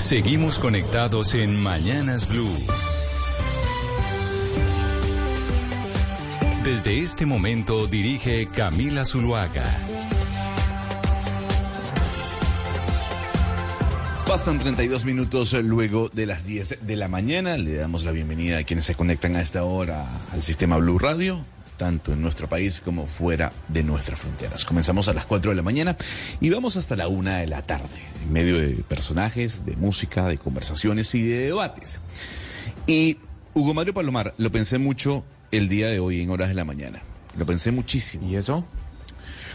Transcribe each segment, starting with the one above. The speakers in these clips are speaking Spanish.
Seguimos conectados en Mañanas Blue. Desde este momento dirige Camila Zuluaga. Pasan 32 minutos luego de las 10 de la mañana. Le damos la bienvenida a quienes se conectan a esta hora al sistema Blue Radio tanto en nuestro país como fuera de nuestras fronteras. Comenzamos a las 4 de la mañana y vamos hasta la 1 de la tarde, en medio de personajes, de música, de conversaciones y de debates. Y Hugo Mario Palomar, lo pensé mucho el día de hoy en horas de la mañana. Lo pensé muchísimo. ¿Y eso?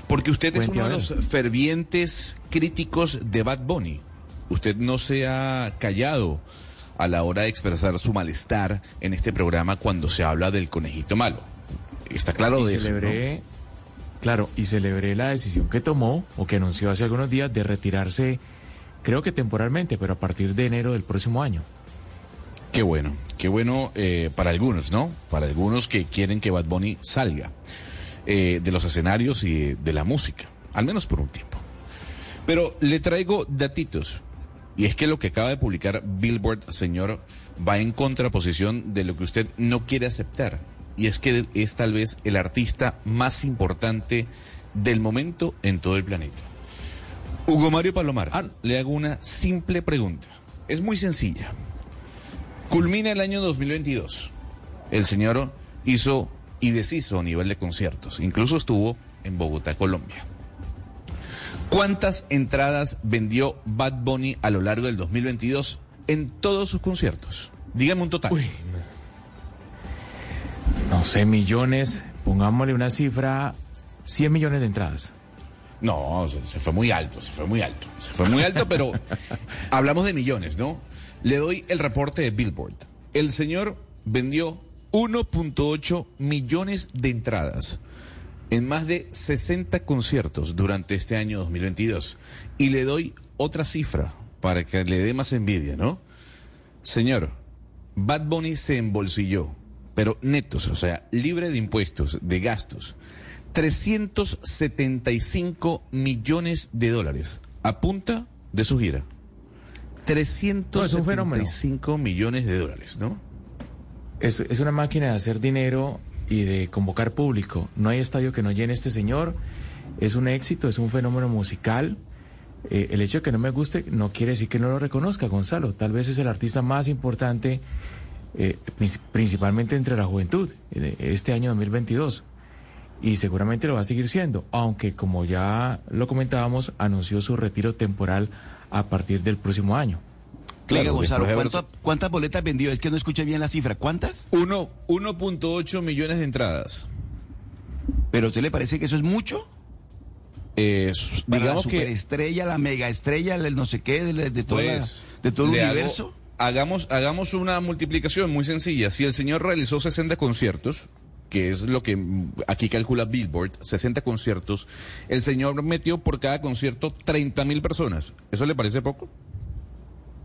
Porque usted es uno de los fervientes críticos de Bad Bunny. Usted no se ha callado a la hora de expresar su malestar en este programa cuando se habla del conejito malo. Está claro de celebré, Claro, y celebré la decisión que tomó o que anunció hace algunos días de retirarse, creo que temporalmente, pero a partir de enero del próximo año. Qué bueno, qué bueno eh, para algunos, ¿no? Para algunos que quieren que Bad Bunny salga eh, de los escenarios y de la música, al menos por un tiempo. Pero le traigo datitos. Y es que lo que acaba de publicar Billboard, señor, va en contraposición de lo que usted no quiere aceptar y es que es tal vez el artista más importante del momento en todo el planeta. Hugo Mario Palomar, ah. le hago una simple pregunta. Es muy sencilla. Culmina el año 2022. El señor hizo y deshizo a nivel de conciertos. Incluso estuvo en Bogotá, Colombia. ¿Cuántas entradas vendió Bad Bunny a lo largo del 2022 en todos sus conciertos? Dígame un total no sé, millones, pongámosle una cifra, 100 millones de entradas. No, se, fue muy alto, se fue muy alto. Se fue muy alto, pero hablamos de millones, ¿no? Le doy el reporte de Billboard. El señor vendió 1.8 millones de entradas en más de 60 conciertos durante este año 2022. Y le doy otra cifra para que le dé más envidia, ¿no? Señor, Bad Bunny se embolsilló pero netos, o sea, libre de impuestos, de gastos, 375 millones de dólares a punta de su gira. 375 millones de dólares, ¿no? Es, es una máquina de hacer dinero y de convocar público. No hay estadio que no llene este señor. Es un éxito, es un fenómeno musical. Eh, el hecho de que no me guste no quiere decir que no lo reconozca, Gonzalo. Tal vez es el artista más importante eh, principalmente entre la juventud, este año 2022. Y seguramente lo va a seguir siendo, aunque como ya lo comentábamos, anunció su retiro temporal a partir del próximo año. Claro, Gonzalo, ¿cuántas boletas vendió? Es que no escuché bien la cifra. ¿Cuántas? 1.8 millones de entradas. ¿Pero a usted le parece que eso es mucho? Eh, digamos la superestrella, la mega estrella, el no sé qué, de, de, pues, de todo el universo hagamos, hagamos una multiplicación muy sencilla. Si el señor realizó 60 conciertos, que es lo que aquí calcula Billboard, 60 conciertos, el señor metió por cada concierto 30 mil personas. ¿Eso le parece poco?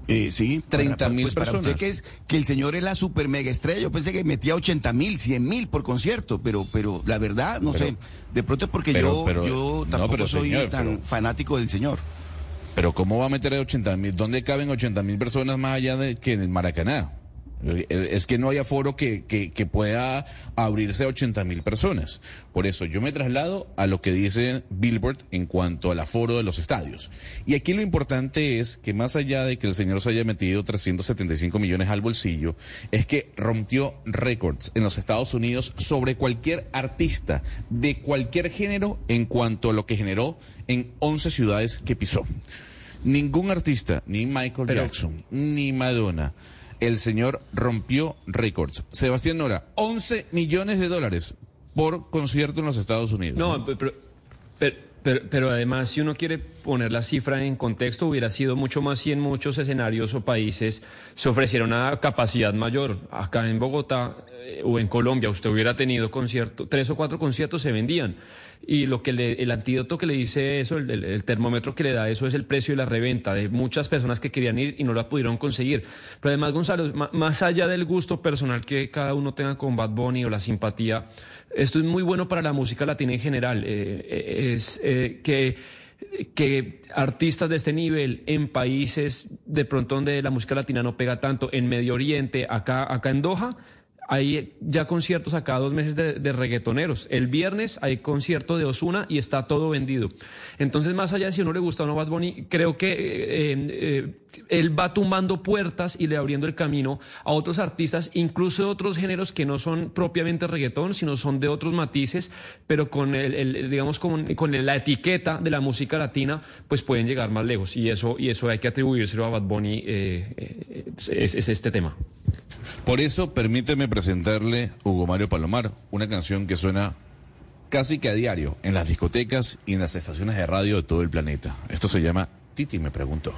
Eh, sí, 30 mil pues personas. Para usted que, es, que el señor es la super mega estrella, yo pensé que metía 80 mil, 100 mil por concierto, pero, pero la verdad, no sé, de pronto es porque yo, yo tampoco soy tan fanático del señor. Pero ¿cómo va a meter a 80 mil? ¿Dónde caben 80 mil personas más allá de que en el Maracaná? Es que no hay aforo que, que, pueda abrirse a 80 mil personas. Por eso yo me traslado a lo que dice Billboard en cuanto al aforo de los estadios. Y aquí lo importante es que más allá de que el señor se haya metido 375 millones al bolsillo, es que rompió récords en los Estados Unidos sobre cualquier artista de cualquier género en cuanto a lo que generó en 11 ciudades que pisó. Ningún artista, ni Michael Jackson, ni Madonna, el señor rompió récords. Sebastián Nora, 11 millones de dólares por concierto en los Estados Unidos. No, pero, pero, pero, además, si uno quiere poner la cifra en contexto, hubiera sido mucho más si en muchos escenarios o países se ofreciera una capacidad mayor. Acá en Bogotá eh, o en Colombia, usted hubiera tenido conciertos, tres o cuatro conciertos se vendían y lo que el antídoto que le dice eso, el, termómetro que le da eso es el precio de la reventa de muchas personas que querían ir y no la pudieron conseguir. Pero además, Gonzalo, más allá del gusto personal que cada uno tenga con Bad Bunny o la simpatía, esto es muy bueno para la música latina en general. Eh, eh, es eh, que que artistas de este nivel en países de pronto donde la música latina no pega tanto, en Medio Oriente, acá, acá en Doha, hay ya conciertos acá dos meses de, reggaetoneros. El viernes hay concierto de Osuna y está todo vendido. Entonces, más allá de si uno le gusta o no Bad Bunny, creo que eh, eh, él va tumbando puertas y le abriendo el camino a otros artistas, incluso de otros géneros que no son propiamente reggaetón, sino son de otros matices, pero con el, digamos con, la etiqueta de la música latina, pues pueden llegar más lejos. Y eso, y eso hay que atribuírselo a Bad Bunny, eh, es este tema. Por eso, permíteme presentarle Hugo Mario Palomar, una canción que suena casi que a diario en las discotecas y en las estaciones de radio de todo el planeta. Esto se llama Titi me preguntó.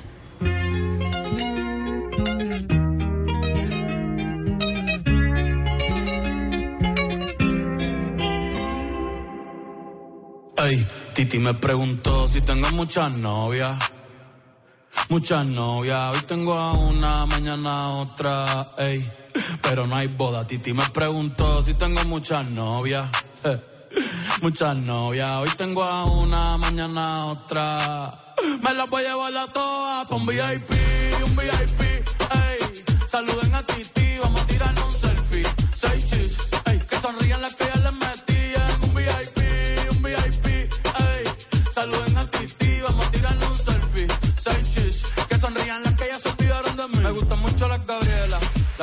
Ay, Titi me preguntó si tengo muchas novias. Muchas novias, hoy tengo a una, mañana otra, ey. Pero no hay boda, Titi me preguntó si tengo muchas novias. Muchas novias, hoy tengo a una, mañana otra. Me las voy a llevar a todas pa' un VIP, un VIP, ey. Saluden a Titi, vamos a tirar un selfie. Seis chis, ey. Que sonrían las que ya les metí en un VIP, un VIP, ey. Saluden a Titi, vamos a tirar un selfie. Seis chis, que sonrían las que ya se olvidaron de mí. Me gustan mucho las Gabriela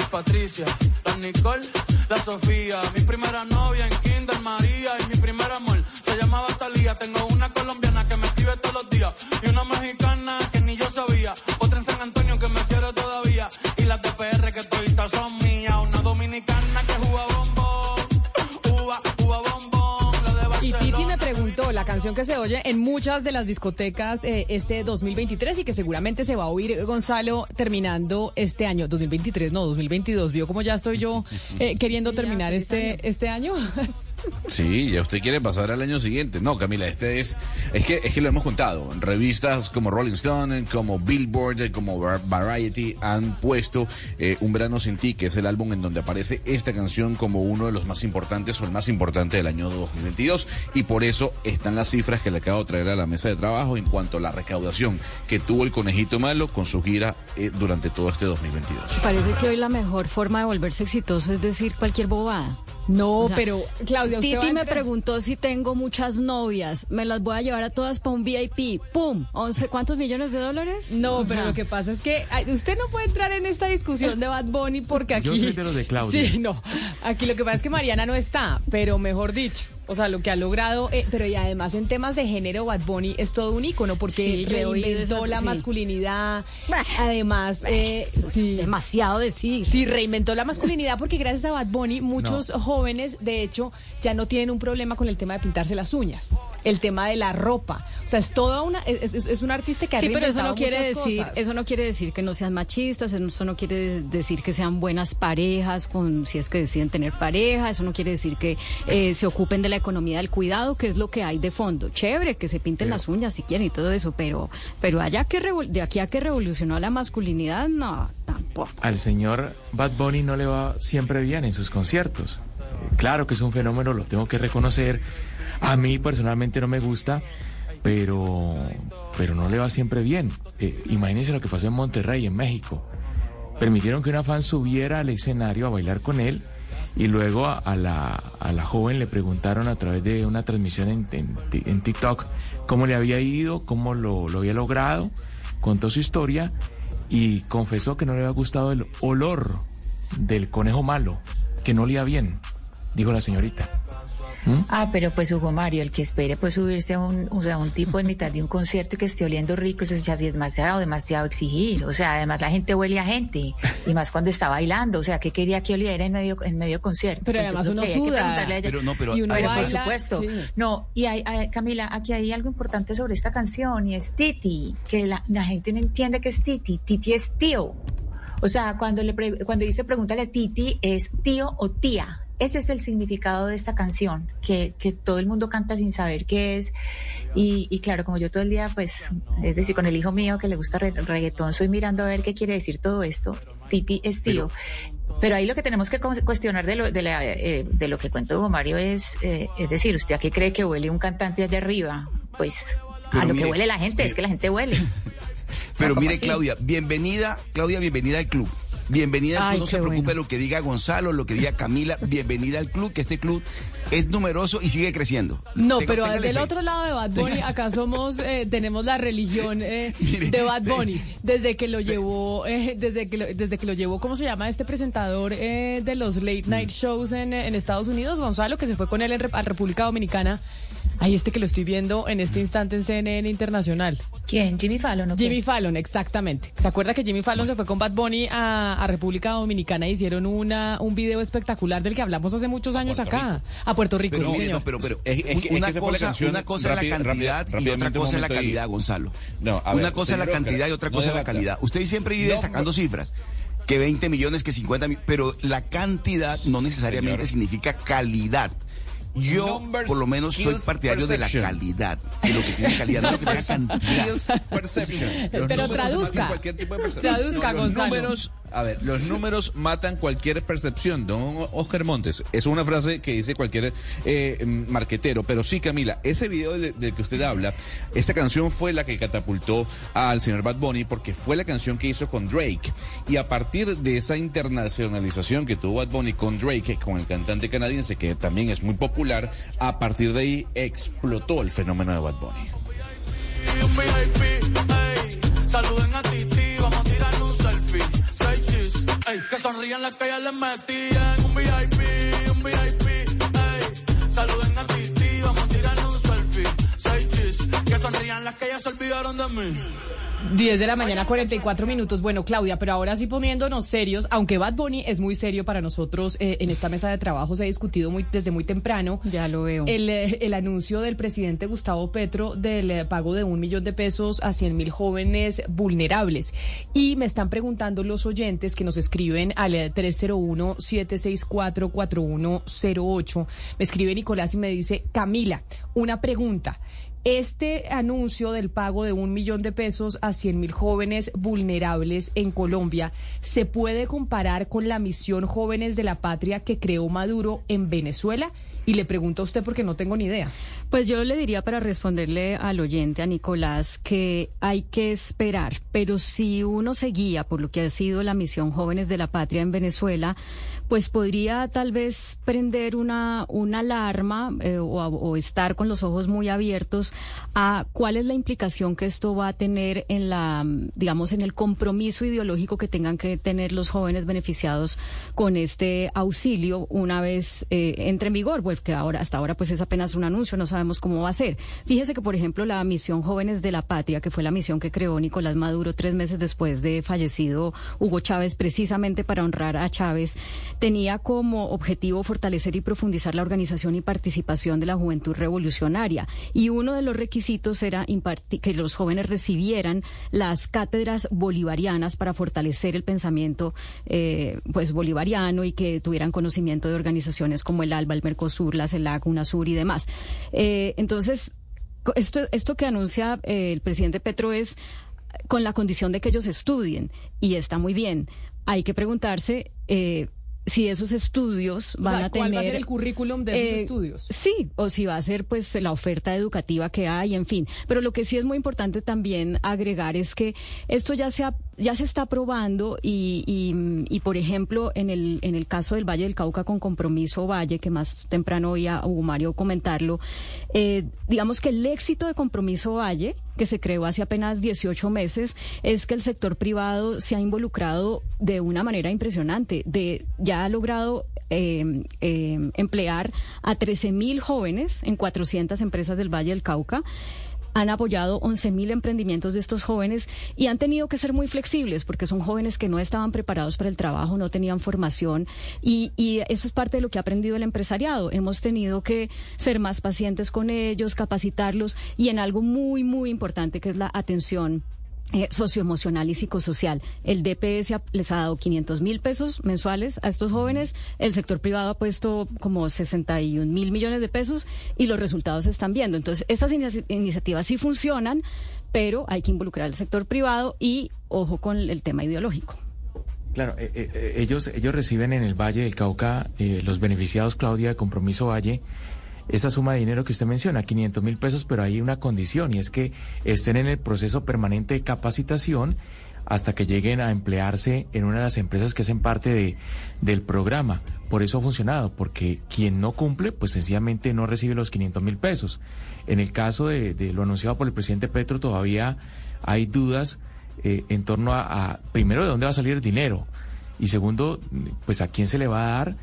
Patricia, la Nicole, la Sofía. Mi primera novia en Kinder María y mi primer amor se llamaba Talía. Tengo una colombiana que me escribe todos los días y una mexicana que ni yo sabía. Otra en San Antonio que me quiere todavía y las de PR que todavía son mías. Una dominicana que juega bombón, uva, uva bombón. La de Barcelona. Y Titi me preguntó la canción que se oye en muchas de las discotecas eh, este 2023 y que seguramente se va a oír Gonzalo terminando este año 2023, no 2022. Vio como ya estoy yo eh, queriendo terminar este este año. Sí, ya usted quiere pasar al año siguiente. No, Camila, este es, es que, es que lo hemos contado. Revistas como Rolling Stone, como Billboard, como Variety han puesto eh, Un verano sin ti, que es el álbum en donde aparece esta canción como uno de los más importantes o el más importante del año 2022. Y por eso están las cifras que le acabo de traer a la mesa de trabajo en cuanto a la recaudación que tuvo el conejito malo con su gira eh, durante todo este 2022. Parece que hoy la mejor forma de volverse exitoso es decir cualquier bobada. No, pero Claudia, Titi me preguntó si tengo muchas novias. Me las voy a llevar a todas para un VIP. ¡Pum! ¿11 cuántos millones de dólares? No, pero lo que pasa es que usted no puede entrar en esta discusión de Bad Bunny porque aquí. Yo soy de los de Claudia. Sí, no. Aquí lo que pasa es que Mariana no está, pero mejor dicho. O sea, lo que ha logrado, eh, pero y además en temas de género, Bad Bunny es todo un ícono porque reinventó la masculinidad. Además, eh, sí. demasiado de sí. Sí, reinventó la masculinidad porque gracias a Bad Bunny muchos jóvenes, de hecho, ya no tienen un problema con el tema de pintarse las uñas el tema de la ropa. O sea, es toda una es, un artista que ha Sí, pero eso no quiere decir eso no quiere decir que no sean machistas, eso no quiere decir que sean buenas parejas con si es que deciden tener pareja, eso no quiere decir que eh, se ocupen de la economía del cuidado, que es lo que hay de fondo. Chévere que se pinten las uñas si quieren y todo eso, pero pero allá que de aquí a que revolucionó la masculinidad, no, tampoco. Al señor Bad Bunny no le va siempre bien en sus conciertos. Claro que es un fenómeno, lo tengo que reconocer a mí personalmente no me gusta, pero, pero no le va siempre bien. Eh, imagínense lo que pasó en Monterrey, en México. Permitieron que una fan subiera al escenario a bailar con él y luego a, la, a la, joven le preguntaron a través de una transmisión en, en, TikTok cómo le había ido, cómo lo, lo había logrado, contó su historia y confesó que no le había gustado el olor del conejo malo, que no olía bien, dijo la señorita. ¿Mm? Ah, pero pues Hugo Mario, el que espere pues subirse a un, o sea, un tipo en mitad de un concierto y que esté oliendo rico, eso ya sí es demasiado, demasiado exigir. O sea, además la gente huele a gente, y más cuando está bailando, o sea, ¿qué quería que oliera en medio, en medio concierto? Pero pues además uno suda. Pero no, pero, por supuesto. No, y hay, Camila, aquí hay algo importante sobre esta canción y es Titi, que la, la gente no entiende que es Titi. Titi es tío. O sea, cuando le cuando dice pregúntale a Titi, es tío o tía. Ese es el significado de esta canción, que, que todo el mundo canta sin saber qué es. Y, y, claro, como yo todo el día, pues, es decir, con el hijo mío que le gusta el reggaetón, estoy mirando a ver qué quiere decir todo esto. Titi es tío. Pero, ahí lo que tenemos que cuestionar de lo, de, la, eh, de lo que cuenta Hugo Mario es, eh, es decir, ¿usted a qué cree que huele un cantante allá arriba? Pues a lo que huele la gente, es que la gente huele. Pero mire, Claudia, bienvenida, Claudia, bienvenida al club. Bienvenida al club, no se preocupe lo que diga Gonzalo, lo que diga Camila, bienvenida al club, que este club es numeroso y sigue creciendo. No, pero del otro lado de Bad Bunny, acá somos, eh, tenemos la religión eh, de Bad Bunny. Desde que lo llevó, eh, desde que lo, desde que lo llevó, ¿cómo se llama este presentador de los late night shows en, Estados Unidos, Gonzalo, que se fue con él a República Dominicana? Ahí este que lo estoy viendo en este instante en CNN Internacional. ¿Quién? Jimmy Fallon. ¿o Jimmy Fallon, exactamente. ¿Se acuerda que Jimmy Fallon se fue con Bad Bunny a, República Dominicana hicieron una, un video espectacular del que hablamos hace muchos años acá? A Puerto Rico, pero, señor. pero, pero, una, cosa, una cosa es la cantidad y otra cosa es la calidad, Gonzalo. No, una cosa es la cantidad y otra cosa es la calidad. Usted siempre vive sacando cifras que 20 millones, que 50 millones, pero la cantidad no necesariamente significa calidad. Yo, por lo menos, soy partidario de la calidad, de lo que tiene calidad, no lo que tiene cantidad. Pero traduzca. Traduzca, Gonzalo. Los números a ver, los números matan cualquier percepción, don Oscar Montes. Es una frase que dice cualquier eh, marquetero. Pero sí, Camila, ese video del de que usted habla, esa canción fue la que catapultó al señor Bad Bunny porque fue la canción que hizo con Drake. Y a partir de esa internacionalización que tuvo Bad Bunny con Drake, con el cantante canadiense, que también es muy popular, a partir de ahí explotó el fenómeno de Bad Bunny. Que sonrían las que ya les metían. Un VIP, un VIP, ey. Saluden a Titi, vamos a tirarle un selfie. Seis chis, que sonrían las que ya se olvidaron de mí. 10 de la mañana, 44 minutos. Bueno, Claudia, pero ahora sí poniéndonos serios, aunque Bad Bunny es muy serio para nosotros, eh, en esta mesa de trabajo se ha discutido muy, desde muy temprano. Ya lo veo. El, eh, el anuncio del presidente Gustavo Petro del eh, pago de un millón de pesos a 100 mil jóvenes vulnerables. Y me están preguntando los oyentes que nos escriben al 301-764-4108. Me escribe Nicolás y me dice, Camila, una pregunta. Este anuncio del pago de un millón de pesos a 100 mil jóvenes vulnerables en Colombia se puede comparar con la misión Jóvenes de la Patria que creó Maduro en Venezuela. Y le pregunto a usted porque no tengo ni idea. Pues yo le diría para responderle al oyente, a Nicolás, que hay que esperar, pero si uno se guía por lo que ha sido la misión Jóvenes de la Patria en Venezuela, pues podría tal vez prender una, una alarma eh, o, estar con los ojos muy abiertos a cuál es la implicación que esto va a tener en la, digamos, en el compromiso ideológico que tengan que tener los jóvenes beneficiados con este auxilio una vez eh, entre en vigor, pues que ahora, hasta ahora pues es apenas un anuncio, no sabemos cómo va a ser. Fíjese que, por ejemplo, la misión Jóvenes de la Patria, que fue la misión que creó Nicolás Maduro tres meses después de fallecido Hugo Chávez, precisamente para honrar a Chávez, tenía como objetivo fortalecer y profundizar la organización y participación de la juventud revolucionaria. Y uno de los requisitos era que los jóvenes recibieran las cátedras bolivarianas para fortalecer el pensamiento eh, pues bolivariano y que tuvieran conocimiento de organizaciones como el ALBA, el Mercosur, la CELAC, UNASUR y demás. Eh, entonces, esto, esto que anuncia eh, el presidente Petro es con la condición de que ellos estudien y está muy bien. Hay que preguntarse si esos estudios van a tener... ¿Cuál va a ser el currículum de esos eh, estudios? Sí, o si va a ser pues la oferta educativa que hay, en fin. Pero lo que sí es muy importante también agregar es que esto ya se, ya se está probando y, y, por ejemplo, en el, en el caso del Valle del Cauca con Compromiso Valle, que más temprano oía Hugo Mario comentarlo, eh, digamos que el éxito de Compromiso Valle que se creó hace apenas 18 meses es que el sector privado se ha involucrado de una manera impresionante. De, ya ha logrado eh, eh, emplear a 13 mil jóvenes en 400 empresas del Valle del Cauca han apoyado 11.000 emprendimientos de estos jóvenes y han tenido que ser muy flexibles porque son jóvenes que no estaban preparados para el trabajo, no tenían formación y, y eso es parte de lo que ha aprendido el empresariado. Hemos tenido que ser más pacientes con ellos, capacitarlos y en algo muy, muy importante que es la atención eh, socioemocional y psicosocial. El DPS les ha dado 500 mil pesos mensuales a estos jóvenes, el sector privado ha puesto como 61 mil millones de pesos y los resultados se están viendo. Entonces, estas iniciativas sí funcionan, pero hay que involucrar al sector privado y ojo con el tema ideológico. Claro, eh, eh, ellos, ellos reciben en el Valle del Cauca, los beneficiados, Claudia, de Compromiso Valle, esa suma de dinero que usted menciona, 500 mil pesos, pero hay una condición y es que estén en el proceso permanente de capacitación hasta que lleguen a emplearse en una de las empresas que hacen parte de, del programa. Por eso ha funcionado, porque quien no cumple, pues sencillamente no recibe los 500 mil pesos. En el caso de, lo anunciado por el presidente Petro, todavía hay dudas eh, en torno a, primero, de dónde va a salir el dinero y segundo, pues a quién se le va a dar,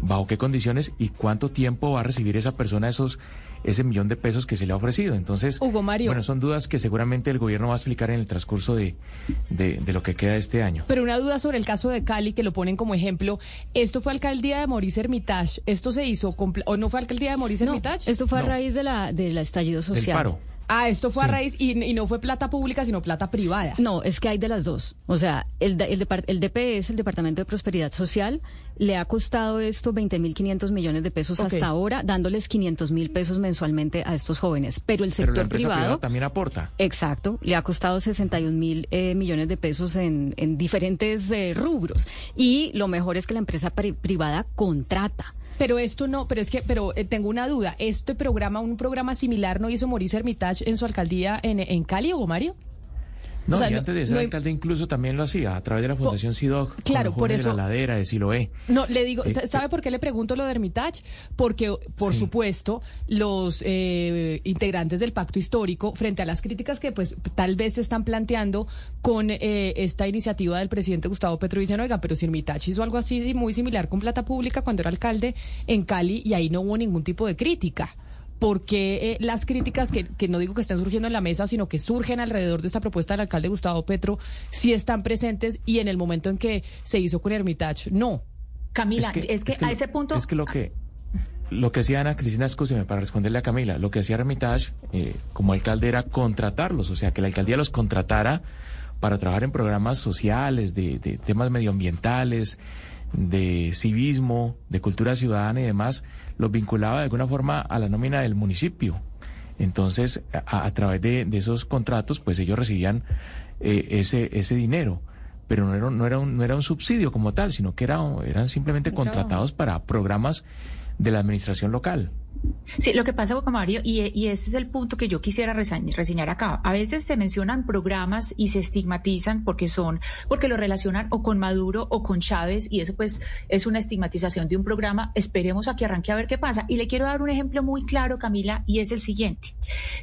bajo qué condiciones y cuánto tiempo va a recibir esa persona esos ese millón de pesos que se le ha ofrecido. Entonces, Hugo Mario. bueno, son dudas que seguramente el gobierno va a explicar en el transcurso de, de, lo que queda este año. Pero una duda sobre el caso de Cali, que lo ponen como ejemplo. ¿Esto fue alcaldía de Maurice Hermitage? ¿Esto se hizo, o no fue alcaldía de Maurice Hermitage? Esto fue a raíz de la, del estallido social. Del paro. Ah, esto fue a raíz y, no fue plata pública, sino plata privada. No, es que hay de las dos. O sea, el, el, el DPS, el Departamento de Prosperidad Social, le ha costado esto 20.500 millones de pesos hasta ahora, dándoles 500 mil pesos mensualmente a estos jóvenes. Pero el sector privado también aporta. Exacto, le ha costado 61 mil eh, millones de pesos en, en diferentes eh, rubros. Y lo mejor es que la empresa privada contrata. Pero esto no, pero es que, pero eh, tengo una duda. ¿Este programa, un programa similar, no hizo Maurice Hermitage en su alcaldía en, en Cali, o Mario? No, y antes de ser alcalde incluso también lo hacía a través de la Fundación SIDOC. Claro, por eso. De la ladera, de Siloé. No, le digo, eh, ¿sabe eh, por qué le pregunto lo de Hermitage? Porque, por supuesto, los eh, integrantes del pacto histórico, frente a las críticas que pues tal vez se están planteando con esta iniciativa del presidente Gustavo Petro, dicen, oiga, pero si Hermitage hizo algo así muy similar con plata pública cuando era alcalde en Cali y ahí no hubo ningún tipo de crítica porque eh, las críticas que, que, no digo que estén surgiendo en la mesa, sino que surgen alrededor de esta propuesta del alcalde Gustavo Petro, sí están presentes y en el momento en que se hizo con Hermitage, no. Camila, es que, a ese punto... Es que lo que... Lo que hacía Ana Cristina, escúcheme, para responderle a Camila, lo que hacía Hermitage eh, como alcalde era contratarlos, o sea, que la alcaldía los contratara para trabajar en programas sociales, de, de temas medioambientales, de civismo, de cultura ciudadana y demás, los vinculaba de alguna forma a la nómina del municipio. Entonces, a, través de, esos contratos, pues ellos recibían eh, ese, ese dinero. Pero no era, no, era un, no era un subsidio como tal, sino que era, eran simplemente contratados para programas de la administración local. Sí, lo que pasa, Boca Mario, y, y este es el punto que yo quisiera reseñar acá. A veces se mencionan programas y se estigmatizan porque son, porque lo relacionan o con Maduro o con Chávez, y eso pues es una estigmatización de un programa. Esperemos a que arranque a ver qué pasa. Y le quiero dar un ejemplo muy claro, Camila, y es el siguiente.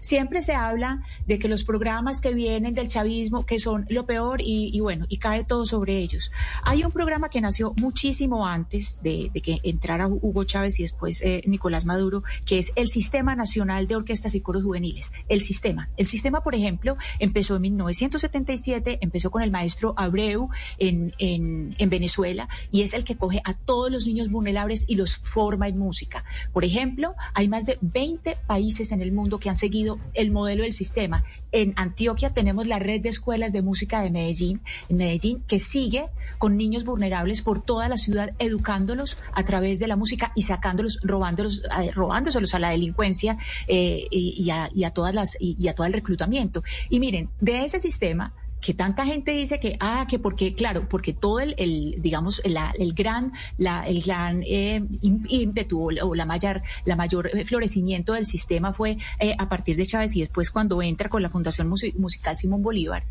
Siempre se habla de que los programas que vienen del chavismo, que son lo peor, y, bueno, y cae todo sobre ellos. Hay un programa que nació muchísimo antes de, que entrara Hugo Chávez y después eh, Nicolás Maduro, que es el Sistema Nacional de Orquestas y Coros Juveniles. El sistema. El sistema, por ejemplo, empezó en 1977, empezó con el maestro Abreu en, en, en Venezuela y es el que coge a todos los niños vulnerables y los forma en música. Por ejemplo, hay más de 20 países en el mundo que han seguido el modelo del sistema. En Antioquia tenemos la red de escuelas de música de Medellín, en Medellín, que sigue con niños vulnerables por toda la ciudad, educándolos a través de la música y sacándolos, robándolos, robándoselos a la delincuencia eh, y, a, todas las y, a todo el reclutamiento. Y miren, de ese sistema que tanta gente dice que, ah, que porque, claro, porque todo el, digamos, el gran, la, el gran eh, ímpetu o la mayor, la mayor eh, florecimiento del sistema fue a partir de Chávez y después cuando entra con la Fundación Musical Simón Bolívar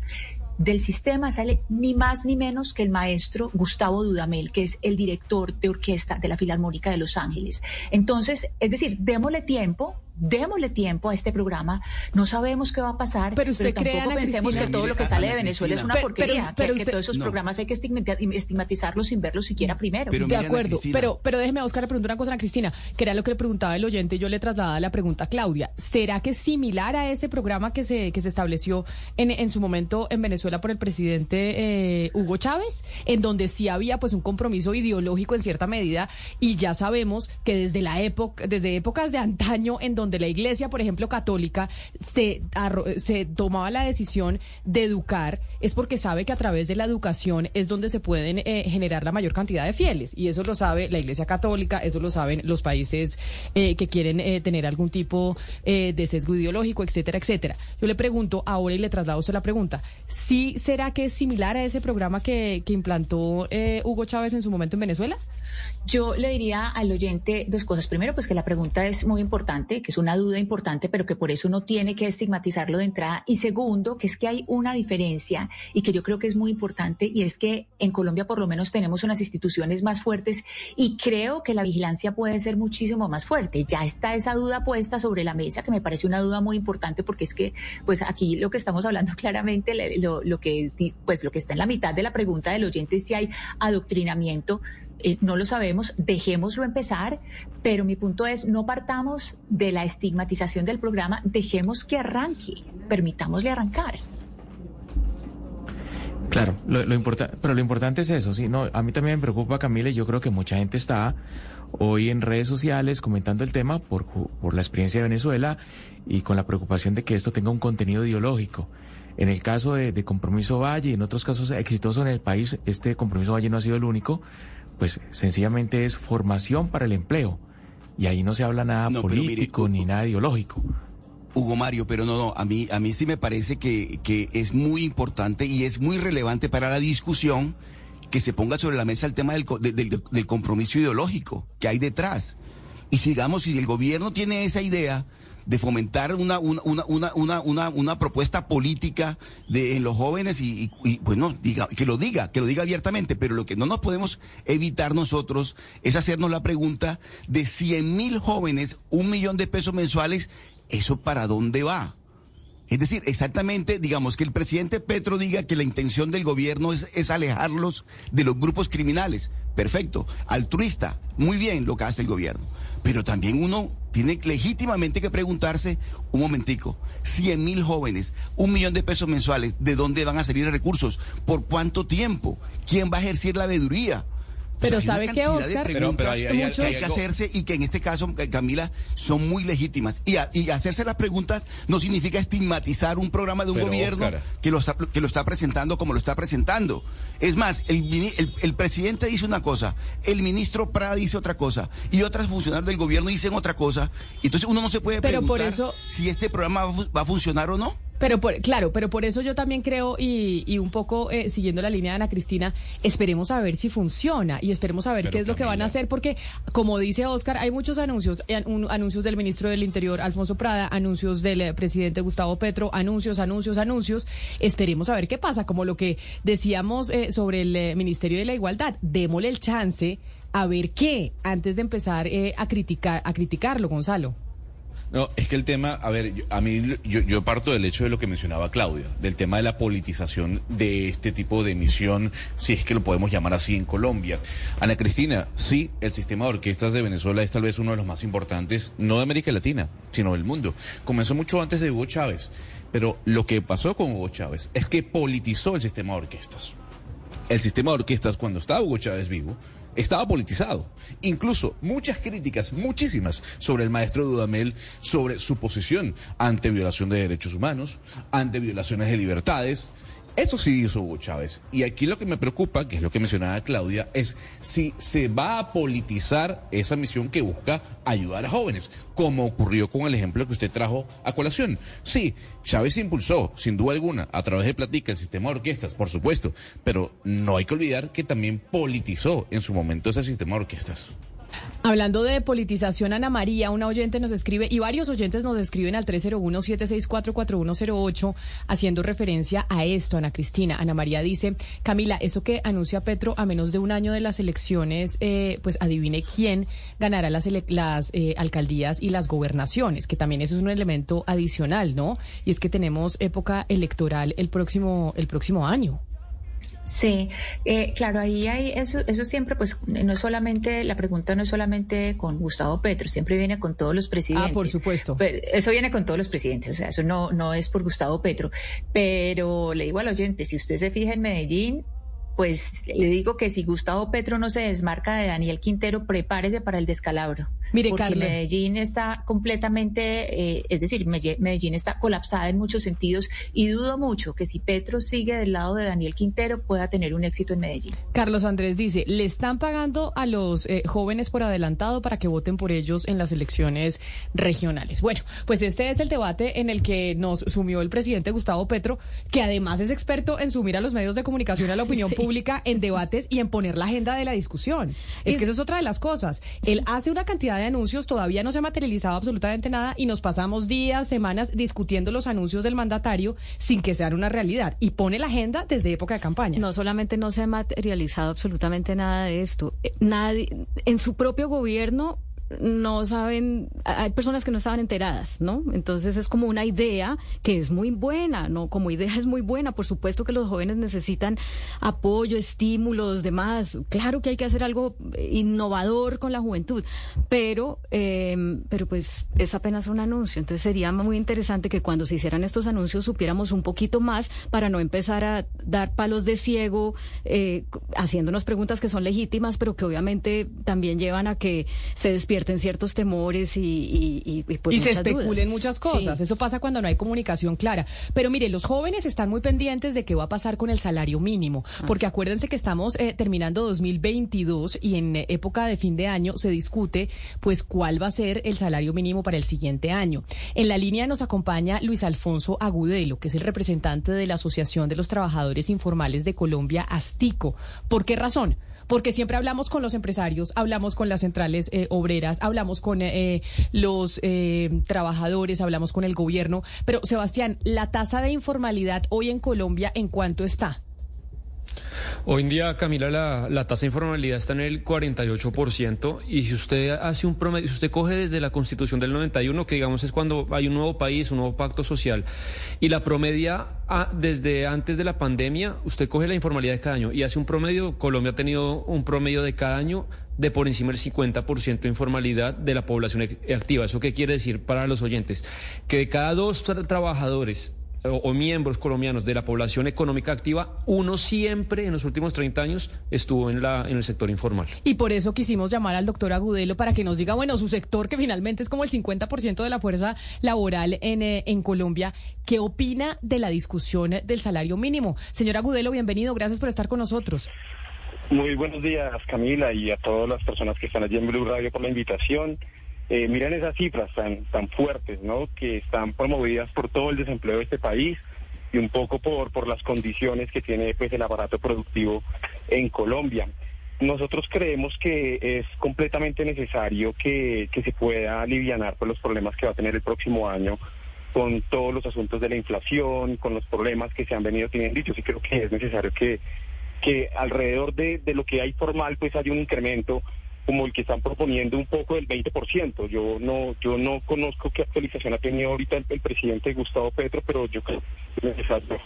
del sistema sale ni más ni menos que el maestro Gustavo Dudamel, que es el director de orquesta de la Filarmónica de Los Ángeles. Entonces, es decir, démosle tiempo, démosle tiempo a este programa. No sabemos qué va a pasar, pero, usted tampoco pensemos que todo lo que sale de Venezuela es una porquería, pero, que, todos esos programas hay que estigmatizarlos sin verlos siquiera primero. de acuerdo, pero, pero déjeme, Oscar, le preguntar una cosa a Cristina, que era lo que le preguntaba el oyente y yo le trasladaba la pregunta a Claudia. ¿Será que es similar a ese programa que se, que se estableció en, en su momento en Venezuela por el presidente eh, Hugo Chávez, en donde sí había pues un compromiso ideológico en cierta medida y ya sabemos que desde la época, desde épocas de antaño en donde donde la iglesia, por ejemplo, católica, se, se tomaba la decisión de educar, es porque sabe que a través de la educación es donde se pueden eh, generar la mayor cantidad de fieles. Y eso lo sabe la iglesia católica, eso lo saben los países eh, que quieren eh, tener algún tipo de sesgo ideológico, etcétera, etcétera. Yo le pregunto ahora y le traslado usted la pregunta, ¿sí será que es similar a ese programa que, que implantó Hugo Chávez en su momento en Venezuela? Yo le diría al oyente dos cosas. Primero, pues que la pregunta es muy importante, que es una duda importante, pero que por eso no tiene que estigmatizarlo de entrada. Y segundo, que es que hay una diferencia y que yo creo que es muy importante y es que en Colombia por lo menos tenemos unas instituciones más fuertes y creo que la vigilancia puede ser muchísimo más fuerte. Ya está esa duda puesta sobre la mesa, que me parece una duda muy importante porque es que, pues aquí lo que estamos hablando claramente, lo, lo que, pues lo que está en la mitad de la pregunta del oyente es si hay adoctrinamiento eh, no lo sabemos, dejémoslo empezar, pero mi punto es, no partamos de la estigmatización del programa, dejemos que arranque, permitámosle arrancar. Claro, lo, lo pero lo importante es eso, sí, no, a mí también me preocupa, Camila, y yo creo que mucha gente está hoy en redes sociales comentando el tema por, por la experiencia de Venezuela y con la preocupación de que esto tenga un contenido ideológico. En el caso de, de Compromiso Valle y en otros casos exitosos en el país, este Compromiso Valle no ha sido el único, pues sencillamente es formación para el empleo. Y ahí no se habla nada político ni nada ideológico. Hugo Mario, pero no, no, a mí, a mí sí me parece que, que es muy importante y es muy relevante para la discusión que se ponga sobre la mesa el tema del, del, del compromiso ideológico que hay detrás. Y sigamos, si el gobierno tiene esa idea, de fomentar una, una, una, una, una, propuesta política de, en los jóvenes y, y, pues no, diga, que lo diga, que lo diga abiertamente, pero lo que no nos podemos evitar nosotros es hacernos la pregunta de 100 mil jóvenes, un millón de pesos mensuales, ¿eso para dónde va? Es decir, exactamente, digamos, que el presidente Petro diga que la intención del gobierno es, alejarlos de los grupos criminales. Perfecto. Altruista. Muy bien lo que hace el gobierno. Pero también uno tiene legítimamente que preguntarse, un momentico, 100 mil jóvenes, un millón de pesos mensuales, ¿de dónde van a salir recursos? ¿Por cuánto tiempo? ¿Quién va a ejercer la veeduría? Pero sabe que Oscar, pero, hay, que hay que hacerse y que en este caso, Camila, son muy legítimas. Y, y hacerse las preguntas no significa estigmatizar un programa de un gobierno que lo, está, que lo está presentando como lo está presentando. Es más, el, el, presidente dice una cosa, el ministro Prada dice otra cosa y otras funcionarios del gobierno dicen otra cosa. Entonces uno no se puede preguntar si este programa va a funcionar o no. Pero por, claro, pero por eso yo también creo y, y un poco eh, siguiendo la línea de Ana Cristina, esperemos a ver si funciona y esperemos a ver qué es lo que van a hacer porque como dice Oscar, hay muchos anuncios, eh, anuncios del ministro del Interior Alfonso Prada, anuncios del eh, presidente Gustavo Petro, anuncios, anuncios, anuncios. Esperemos a ver qué pasa, como lo que decíamos sobre el Ministerio de la Igualdad, démosle el chance a ver qué antes de empezar a criticar a criticarlo, Gonzalo. No, es que el tema, a ver, a mí yo, yo, parto del hecho de lo que mencionaba Claudia, del tema de la politización de este tipo de emisión, si es que lo podemos llamar así en Colombia. Ana Cristina, sí, el sistema de orquestas de Venezuela es tal vez uno de los más importantes, no de América Latina, sino del mundo. Comenzó mucho antes de Hugo Chávez, pero lo que pasó con Hugo Chávez es que politizó el sistema de orquestas. El sistema de orquestas, cuando estaba Hugo Chávez vivo, estaba politizado. Incluso muchas críticas, muchísimas, sobre el maestro Dudamel, sobre su posición ante violación de derechos humanos, ante violaciones de libertades, eso sí hizo Hugo Chávez. Y aquí lo que me preocupa, que es lo que mencionaba Claudia, es si se va a politizar esa misión que busca ayudar a jóvenes, como ocurrió con el ejemplo que usted trajo a colación. Sí, Chávez impulsó, sin duda alguna, a través de Platica, el sistema de orquestas, por supuesto, pero no hay que olvidar que también politizó en su momento ese sistema de orquestas. Hablando de politización, Ana María, una oyente nos escribe, y varios oyentes nos escriben al 301-764-4108, haciendo referencia a esto, Ana Cristina. Ana María dice, Camila, eso que anuncia Petro a menos de un año de las elecciones, eh, pues adivine quién ganará las, las eh, alcaldías y las gobernaciones, que también eso es un elemento adicional, ¿no? Y es que tenemos época electoral el próximo, el próximo año. Sí, eh, claro, ahí hay eso, eso siempre, pues, no es solamente, la pregunta no es solamente con Gustavo Petro, siempre viene con todos los presidentes. Ah, por supuesto. eso viene con todos los presidentes, o sea, eso no, no es por Gustavo Petro. Pero le digo al oyente, si usted se fija en Medellín, pues le digo que si Gustavo Petro no se desmarca de Daniel Quintero, prepárese para el descalabro. Mire, porque Medellín está completamente, eh, es decir, Medellín está colapsada en muchos sentidos y dudo mucho que si Petro sigue del lado de Daniel Quintero pueda tener un éxito en Medellín. Carlos Andrés dice, le están pagando a los eh, jóvenes por adelantado para que voten por ellos en las elecciones regionales. Bueno, pues este es el debate en el que nos sumió el presidente Gustavo Petro, que además es experto en sumir a los medios de comunicación a la opinión pública pública en debates y en poner la agenda de la discusión. Es que eso es otra de las cosas. Él hace una cantidad de anuncios, todavía no se ha materializado absolutamente nada y nos pasamos días, semanas discutiendo los anuncios del mandatario sin que sean una realidad y pone la agenda desde época de campaña. No solamente no se ha materializado absolutamente nada de esto, eh, nadie, en su propio gobierno no saben, hay personas que no estaban enteradas, ¿no? Entonces es como una idea que es muy buena, ¿no? Como idea es muy buena, por supuesto que los jóvenes necesitan apoyo, estímulos, demás. Claro que hay que hacer algo innovador con la juventud, pero, eh, pero pues es apenas un anuncio. Entonces sería muy interesante que cuando se hicieran estos anuncios supiéramos un poquito más para no empezar a dar palos de ciego, eh, haciéndonos preguntas que son legítimas, pero que obviamente también llevan a que se despierten en ciertos temores y, y, y, pues, se especulen muchas cosas. Eso pasa cuando no hay comunicación clara. Pero mire, los jóvenes están muy pendientes de qué va a pasar con el salario mínimo, porque acuérdense que estamos eh, terminando 2022 y en época de fin de año se discute pues cuál va a ser el salario mínimo para el siguiente año. En la línea nos acompaña Luis Alfonso Agudelo, que es el representante de la Asociación de los Trabajadores Informales de Colombia, Astico. ¿Por qué razón? Porque siempre hablamos con los empresarios, hablamos con las centrales eh, obreras, hablamos con eh, los eh, trabajadores, hablamos con el gobierno. Pero, Sebastián, la tasa de informalidad hoy en Colombia, ¿en cuánto está? Hoy en día, Camila, la, tasa de informalidad está en el 48% y si usted hace un promedio, si usted coge desde la Constitución del 91, que digamos es cuando hay un nuevo país, un nuevo pacto social, y la promedia ah, desde antes de la pandemia, usted coge la informalidad de cada año y hace un promedio, Colombia ha tenido un promedio de cada año de por encima del 50% de informalidad de la población activa. ¿Eso qué quiere decir para los oyentes? Que de cada dos trabajadores o, miembros colombianos de la población económica activa, uno siempre en los últimos 30 años estuvo en, la, en el sector informal. Y por eso quisimos llamar al doctor Agudelo para que nos diga, bueno, su sector, que finalmente es como el 50% de la fuerza laboral en, eh, en Colombia, ¿qué opina de la discusión del salario mínimo? Señor Agudelo, bienvenido, gracias por estar con nosotros. Muy buenos días, Camila, y a todas las personas que están allí en Blue Radio por la invitación. Eh, miren esas cifras tan, tan fuertes, ¿no? Que están promovidas por todo el desempleo de este país y un poco por, por las condiciones que tiene pues, el aparato productivo en Colombia. Nosotros creemos que es completamente necesario que, que se pueda aliviar por los problemas que va a tener el próximo año con todos los asuntos de la inflación, con los problemas que se han venido teniendo. Y yo creo que es necesario que, que alrededor de, de lo que hay formal pues haya un incremento como el que están proponiendo un poco del 20%. Yo no yo no conozco qué actualización ha tenido ahorita el, presidente Gustavo Petro, pero yo creo que es necesario.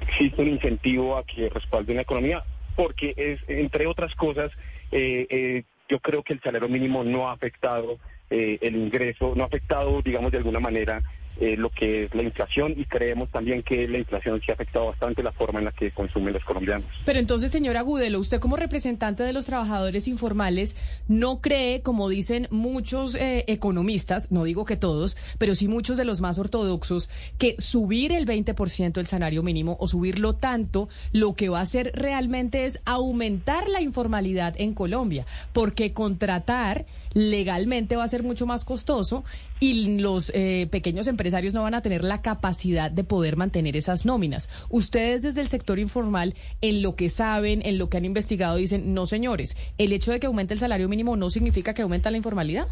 Existe un incentivo a que respalden la economía, porque es, entre otras cosas, eh, eh, yo creo que el salario mínimo no ha afectado eh, el ingreso, no ha afectado, digamos, de alguna manera eh, lo que es la inflación y creemos también que la inflación sí ha afectado bastante la forma en la que consumen los colombianos. Pero entonces, señora Agudelo, usted como representante de los trabajadores informales, ¿no cree, como dicen muchos eh, economistas, no digo que todos, pero sí muchos de los más ortodoxos, que subir el 20% el salario mínimo o subirlo tanto, lo que va a hacer realmente es aumentar la informalidad en Colombia? Porque contratar legalmente va a ser mucho más costoso y los eh, pequeños empresarios no van a tener la capacidad de poder mantener esas nóminas. Ustedes desde el sector informal, en lo que saben, en lo que han investigado, dicen, no señores, el hecho de que aumente el salario mínimo no significa que aumenta la informalidad.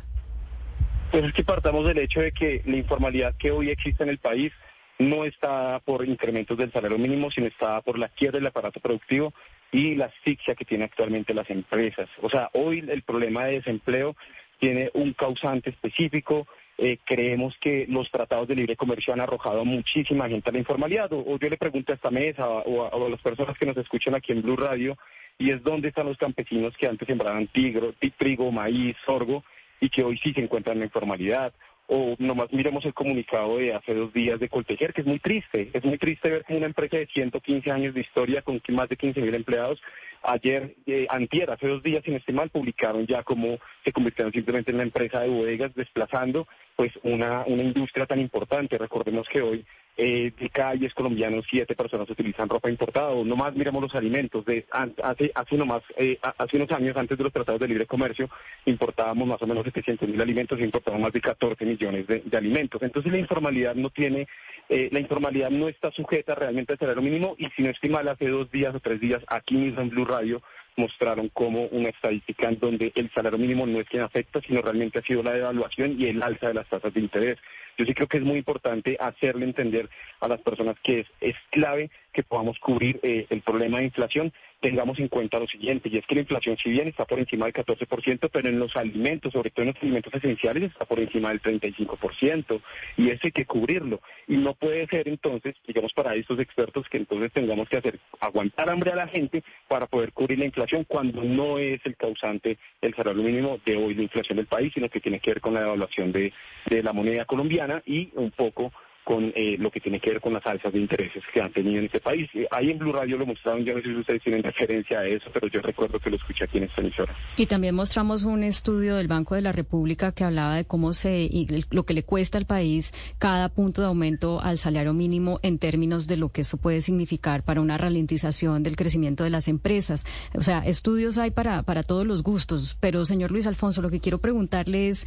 Pues es que partamos del hecho de que la informalidad que hoy existe en el país no está por incrementos del salario mínimo, sino está por la quiebra del aparato productivo y la asfixia que tienen actualmente las empresas. O sea, hoy el problema de desempleo tiene un causante específico. Eh, creemos que los tratados de libre comercio han arrojado a muchísima gente a la informalidad. O, yo le pregunto a esta mesa o a, las personas que nos escuchan aquí en Blue Radio, y es dónde están los campesinos que antes sembraban tigro, trigo, maíz, sorgo, y que hoy sí se encuentran en la informalidad o nomás miremos el comunicado de hace dos días de Coltejer, que es muy triste. Es muy triste ver que una empresa de 115 años de historia con más de 15 mil empleados, ayer, eh, antier, hace dos días, sin estimar, publicaron ya cómo se convirtieron simplemente en la empresa de bodegas, desplazando pues una, una industria tan importante. Recordemos que hoy eh, de cada 10 colombianos, siete personas utilizan ropa importada. O nomás miremos los alimentos. De, hace, hace, nomás, eh, hace unos años, antes de los tratados de libre comercio, importábamos más o menos 700 mil alimentos y importábamos más de 14 millones de, alimentos. Entonces la informalidad no tiene eh, la informalidad no está sujeta realmente al salario mínimo y si no estoy mal, hace dos días o tres días aquí mismo en Blue Radio mostraron como una estadística en donde el salario mínimo no es quien afecta, sino realmente ha sido la devaluación y el alza de las tasas de interés. Yo sí creo que es muy importante hacerle entender a las personas que es, clave que podamos cubrir eh, el problema de inflación, tengamos en cuenta lo siguiente, y es que la inflación si bien está por encima del 14%, pero en los alimentos, sobre todo en los alimentos esenciales, está por encima del 35%, y eso hay que cubrirlo. Y no puede ser entonces, digamos para estos expertos, que entonces tengamos que hacer aguantar hambre a la gente para poder cubrir la inflación cuando no es el causante el salario mínimo de hoy la inflación del país, sino que tiene que ver con la devaluación de, de la moneda colombiana y un poco con eh, lo que tiene que ver con las alzas de intereses que han tenido en este país. Eh, ahí en Blue Radio lo mostraron, yo no sé si ustedes tienen referencia a eso, pero yo recuerdo que lo escuché aquí en esta emisora. Y también mostramos un estudio del Banco de la República que hablaba de cómo se, y lo que le cuesta al país cada punto de aumento al salario mínimo en términos de lo que eso puede significar para una ralentización del crecimiento de las empresas. O sea, estudios hay para, para todos los gustos, pero señor Luis Alfonso, lo que quiero preguntarle es,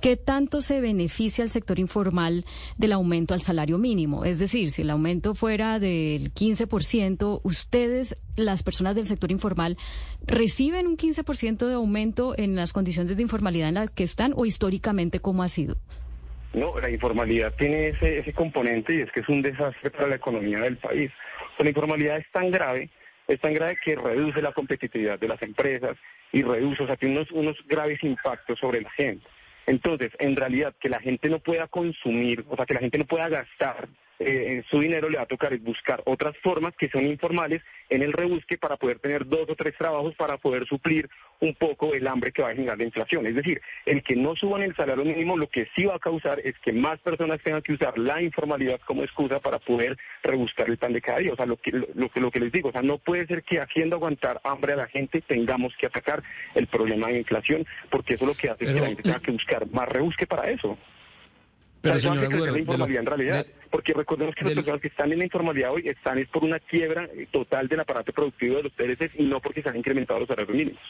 ¿qué tanto se beneficia al sector informal del aumento al salario mínimo. Es decir, si el aumento fuera del 15%, ustedes, las personas del sector informal, reciben un 15% de aumento en las condiciones de informalidad en las que están o históricamente cómo ha sido. No, la informalidad tiene ese, ese componente y es que es un desastre para la economía del país. la informalidad es tan grave, es tan grave que reduce la competitividad de las empresas y reduce, o sea, tiene unos graves impactos sobre la gente. Entonces, en realidad, que la gente no pueda consumir, o sea, que la gente no pueda gastar eh, su dinero, le va a tocar buscar otras formas que son informales en el rebusque para poder tener dos o tres trabajos para poder suplir un poco el hambre que va a generar la inflación. Es decir, el que no suban el salario mínimo lo que sí va a causar es que más personas tengan que usar la informalidad como excusa para poder rebuscar el pan de cada día. O sea, lo que, lo, lo que les digo, o sea, no puede ser que haciendo aguantar hambre a la gente tengamos que atacar el problema de inflación, porque eso lo que hace es que la gente tenga que buscar más rebusque para eso. Pero eso hace crecer la informalidad en realidad, porque recordemos que las personas que están en la informalidad hoy están es por una quiebra total del aparato productivo de los PLCs y no porque se han incrementado los salarios mínimos.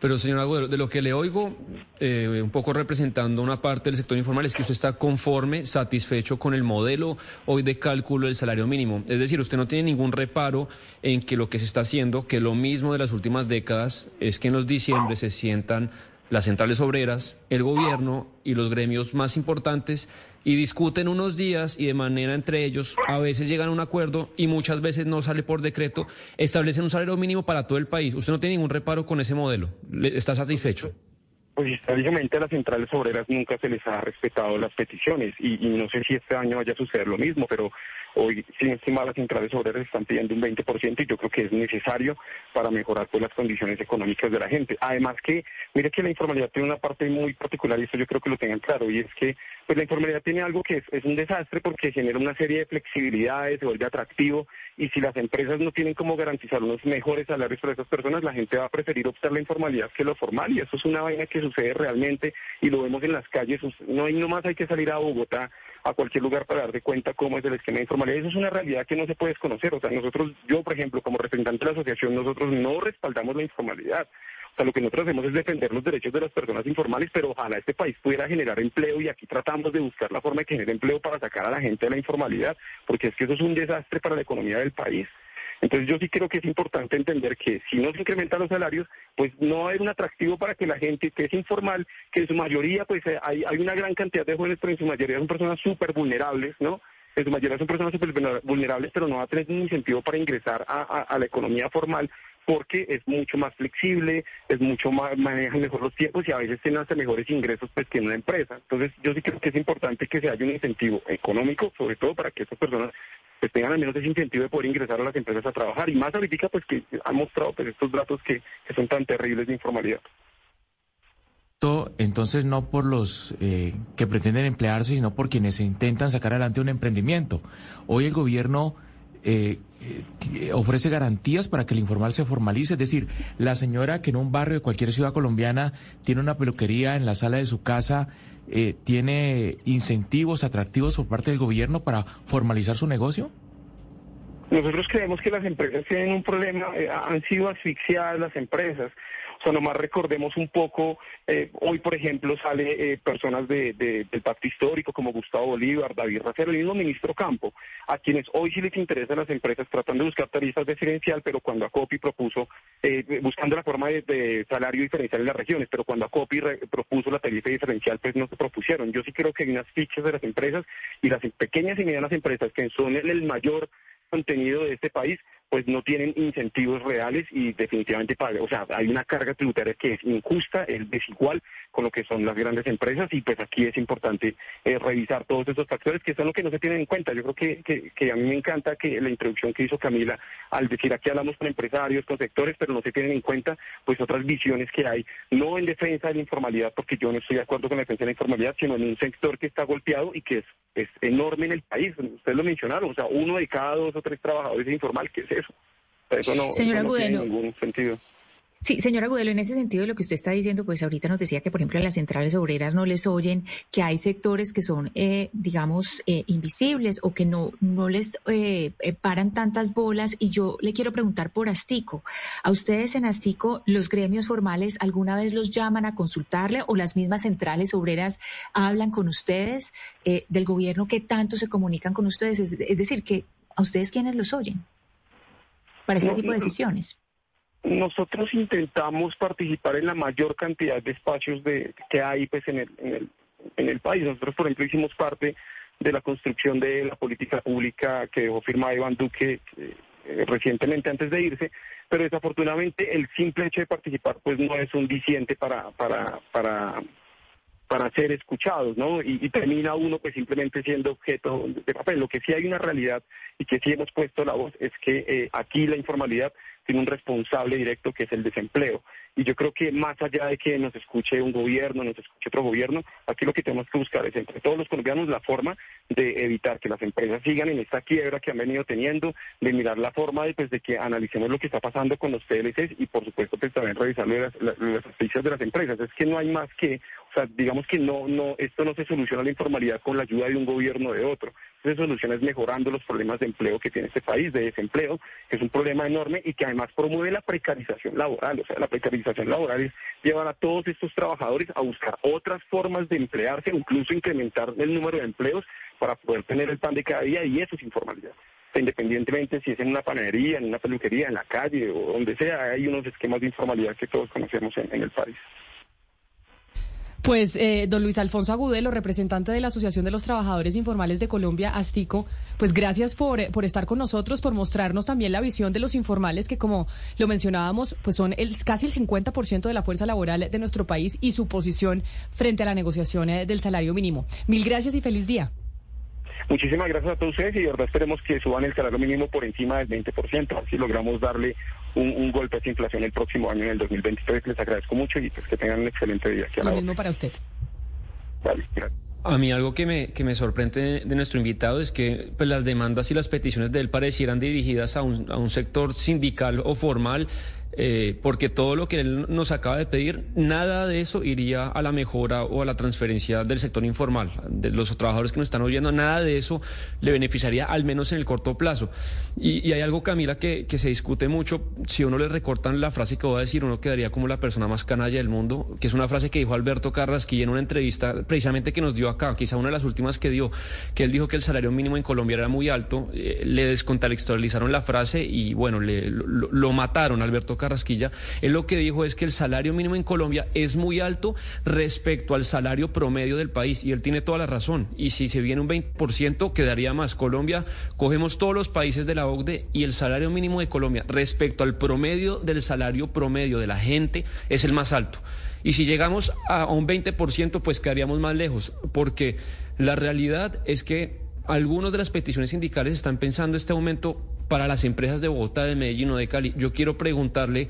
Pero, señor Agüero, de lo que le oigo, eh, un poco representando una parte del sector informal, es que usted está conforme, satisfecho con el modelo hoy de cálculo del salario mínimo. Es decir, usted no tiene ningún reparo en que lo que se está haciendo, que lo mismo de las últimas décadas, es que en los diciembre se sientan las centrales obreras, el gobierno y los gremios más importantes y discuten unos días y de manera entre ellos a veces llegan a un acuerdo y muchas veces no sale por decreto, establecen un salario mínimo para todo el país. ¿Usted no tiene ningún reparo con ese modelo? ¿Está satisfecho? Pues históricamente a las centrales obreras nunca se les ha respetado las peticiones y, y no sé si este año vaya a suceder lo mismo, pero Hoy, sin estimar, las centrales obreras están pidiendo un 20% y yo creo que es necesario para mejorar pues, las condiciones económicas de la gente. Además que, mire que la informalidad tiene una parte muy particular y esto yo creo que lo tengan claro, y es que pues la informalidad tiene algo que es, un desastre porque genera una serie de flexibilidades, se vuelve atractivo y si las empresas no tienen cómo garantizar unos mejores salarios para esas personas, la gente va a preferir optar la informalidad que lo formal y eso es una vaina que sucede realmente y lo vemos en las calles. No hay nomás hay que salir a Bogotá a cualquier lugar para darte cuenta cómo es el esquema de informalidad. Eso es una realidad que no se puede desconocer. O sea, nosotros, yo por ejemplo, como representante de la asociación, nosotros no respaldamos la informalidad. O sea, lo que nosotros hacemos es defender los derechos de las personas informales, pero ojalá este país pudiera generar empleo y aquí tratamos de buscar la forma de genere empleo para sacar a la gente de la informalidad, porque es que eso es un desastre para la economía del país. Entonces yo sí creo que es importante entender que si no se incrementan los salarios, pues no haber un atractivo para que la gente que es informal, que en su mayoría pues eh, hay, hay una gran cantidad de jóvenes, pero en su mayoría son personas súper vulnerables, ¿no? En su mayoría son personas súper vulnerables, pero no va a tener ningún incentivo para ingresar a, la economía formal porque es mucho más flexible, es mucho más, manejan mejor los tiempos y a veces tienen hasta mejores ingresos pues que en una empresa. Entonces yo sí creo que es importante que se haya un incentivo económico, sobre todo para que estas personas pues tengan al menos ese incentivo de poder ingresar a las empresas a trabajar. Y más ahorita pues que han mostrado pues estos datos que, son tan terribles de informalidad. Entonces no por los eh, que pretenden emplearse, sino por quienes intentan sacar adelante un emprendimiento. Hoy el gobierno eh, eh, ofrece garantías para que el informal se formalice. Es decir, la señora que en un barrio de cualquier ciudad colombiana tiene una peluquería en la sala de su casa, eh, ¿tiene incentivos atractivos por parte del gobierno para formalizar su negocio? Nosotros creemos que las empresas tienen un problema, han sido asfixiadas las empresas. Nomás recordemos un poco, eh, hoy por ejemplo sale eh, personas de, del pacto histórico como Gustavo Bolívar, David Racero, el mismo ministro Campo, a quienes hoy sí les interesan las empresas tratando de buscar tarifas diferencial, pero cuando ACOPI propuso, eh, buscando la forma de, salario diferencial en las regiones, pero cuando ACOPI propuso la tarifa diferencial, pues no se propusieron. Yo sí creo que hay unas fichas de las empresas y las pequeñas y medianas empresas que son el mayor contenido de este país pues no tienen incentivos reales y definitivamente pagan. O sea, hay una carga tributaria que es injusta, es desigual con lo que son las grandes empresas y pues aquí es importante eh, revisar todos esos factores que son lo que no se tienen en cuenta. Yo creo que, que, a mí me encanta que la introducción que hizo Camila al decir aquí hablamos con empresarios, con sectores, pero no se tienen en cuenta pues otras visiones que hay, no en defensa de la informalidad, porque yo no estoy de acuerdo con la defensa de la informalidad, sino en un sector que está golpeado y que es, es enorme en el país. Ustedes lo mencionaron, o sea, uno de cada dos o tres trabajadores es informal, ¿qué es eso? Eso no, tiene ningún sentido. Sí, señora Agudelo, en ese sentido lo que usted está diciendo, pues ahorita nos decía que, por ejemplo, en las centrales obreras no les oyen, que hay sectores que son, eh, digamos, eh, invisibles o que no, no les eh, paran tantas bolas. Y yo le quiero preguntar por Astico. ¿A ustedes en Astico los gremios formales alguna vez los llaman a consultarle o las mismas centrales obreras hablan con ustedes del gobierno que tanto se comunican con ustedes? Es, decir, que a ustedes quienes los oyen para este tipo de decisiones? Nosotros intentamos participar en la mayor cantidad de espacios de, que hay pues, en, el, en, el, en el país. Nosotros, por ejemplo, hicimos parte de la construcción de la política pública que dejó firmada Iván Duque eh, recientemente antes de irse, pero desafortunadamente el simple hecho de participar pues no es un diciente para, para, para para ser escuchados, ¿no? Y, termina uno pues simplemente siendo objeto de papel. Lo que sí hay una realidad y que sí hemos puesto la voz es que eh, aquí la informalidad tiene un responsable directo que es el desempleo. Y yo creo que más allá de que nos escuche un gobierno, nos escuche otro gobierno, aquí lo que tenemos que buscar es entre todos los colombianos la forma de evitar que las empresas sigan en esta quiebra que han venido teniendo, de mirar la forma de, pues, de que analicemos lo que está pasando con los PLCs y por supuesto pues también revisar las, las, de las empresas. Es que no hay más que, o sea, digamos que no, no, esto no se soluciona la informalidad con la ayuda de un gobierno o de otro. Se soluciona es mejorando los problemas de empleo que tiene este país, de desempleo, que es un problema enorme y que además promueve la precarización laboral. O sea, la precarización laboral es llevar a todos estos trabajadores a buscar otras formas de emplearse, incluso incrementar el número de empleos para poder tener el pan de cada día y eso es informalidad. independientemente si es en una panadería, en una peluquería, en la calle o donde sea, hay unos esquemas de informalidad que todos conocemos en el país. Pues, eh, don Luis Alfonso Agudelo, representante de la Asociación de los Trabajadores Informales de Colombia, Astico, pues gracias por, eh, por estar con nosotros, por mostrarnos también la visión de los informales que, como lo mencionábamos, pues son el, casi el 50% de la fuerza laboral de nuestro país y su posición frente a la negociación eh, del salario mínimo. Mil gracias y feliz día. Muchísimas gracias a todos ustedes y de verdad esperemos que suban el salario mínimo por encima del 20%, así logramos darle un, golpe a esa inflación el próximo año, en el 2023. Les agradezco mucho y pues que tengan un excelente día. Lo mismo para usted. Vale, gracias. A mí algo que me, que me sorprende de nuestro invitado es que pues, las demandas y las peticiones de él parecieran dirigidas a un, a un sector sindical o formal eh, porque todo lo que él nos acaba de pedir, nada de eso iría a la mejora o a la transferencia del sector informal, de los trabajadores que nos están oyendo, nada de eso le beneficiaría, al menos en el corto plazo. Y, hay algo, Camila, que, que, se discute mucho, si uno le recortan la frase que voy a decir, uno quedaría como la persona más canalla del mundo, que es una frase que dijo Alberto Carrasquilla en una entrevista, precisamente que nos dio acá, quizá una de las últimas que dio, que él dijo que el salario mínimo en Colombia era muy alto, eh, le descontextualizaron la frase y bueno, le, lo, mataron Alberto Carrasquilla Carrasquilla, él lo que dijo es que el salario mínimo en Colombia es muy alto respecto al salario promedio del país y él tiene toda la razón. Y si se viene un 20% quedaría más. Colombia, cogemos todos los países de la OCDE y el salario mínimo de Colombia respecto al promedio del salario promedio de la gente es el más alto. Y si llegamos a un 20%, pues quedaríamos más lejos, porque la realidad es que algunos de las peticiones sindicales están pensando este aumento para las empresas de Bogotá, de Medellín o de Cali. Yo quiero preguntarle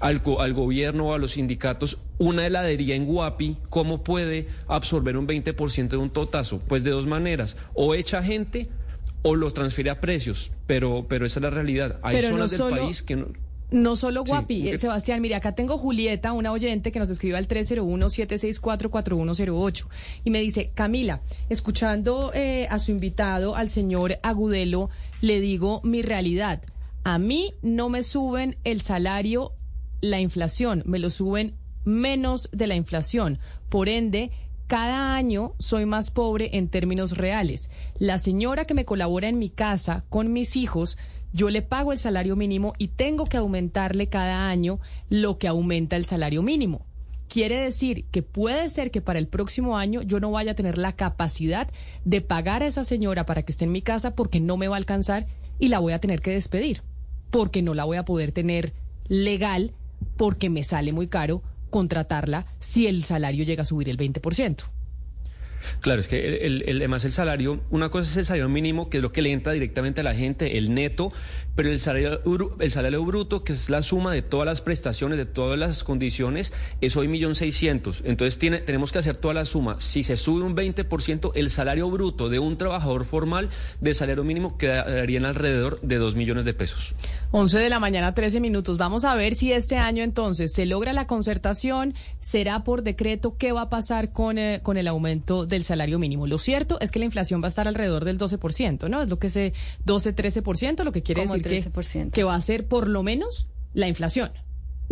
al, al gobierno o a los sindicatos, una heladería en Guapi, ¿cómo puede absorber un 20% de un totazo? Pues de dos maneras, o echa gente o lo transfiere a precios, pero, pero esa es la realidad. Hay zonas del país que no... No solo Guapi, eh, Sebastián, mire, acá tengo Julieta, una oyente que nos escribió al 301-764-4108 y me dice, Camila, escuchando eh, a su invitado, al señor Agudelo, le digo mi realidad. A mí no me suben el salario la inflación, me lo suben menos de la inflación. Por ende, cada año soy más pobre en términos reales. La señora que me colabora en mi casa con mis hijos, yo le pago el salario mínimo y tengo que aumentarle cada año lo que aumenta el salario mínimo. Quiere decir que puede ser que para el próximo año yo no vaya a tener la capacidad de pagar a esa señora para que esté en mi casa porque no me va a alcanzar y la voy a tener que despedir, porque no la voy a poder tener legal porque me sale muy caro contratarla si el salario llega a subir el 20%. Claro, es que el, el, además el salario, una cosa es el salario mínimo, que es lo que le entra directamente a la gente, el neto, pero el salario, el salario bruto, que es la suma de todas las prestaciones, de todas las condiciones, es hoy millón seiscientos. Entonces tiene, tenemos que hacer toda la suma. Si se sube un 20%, el salario bruto de un trabajador formal de salario mínimo quedaría en alrededor de dos millones de pesos. 11 de la mañana, 13 minutos. Vamos a ver si este año entonces se logra la concertación, será por decreto, qué va a pasar con, eh, con el aumento del salario mínimo. Lo cierto es que la inflación va a estar alrededor del 12%, ¿no? Es lo que es 12-13%, lo que quiere decir que, que va a ser por lo menos la inflación.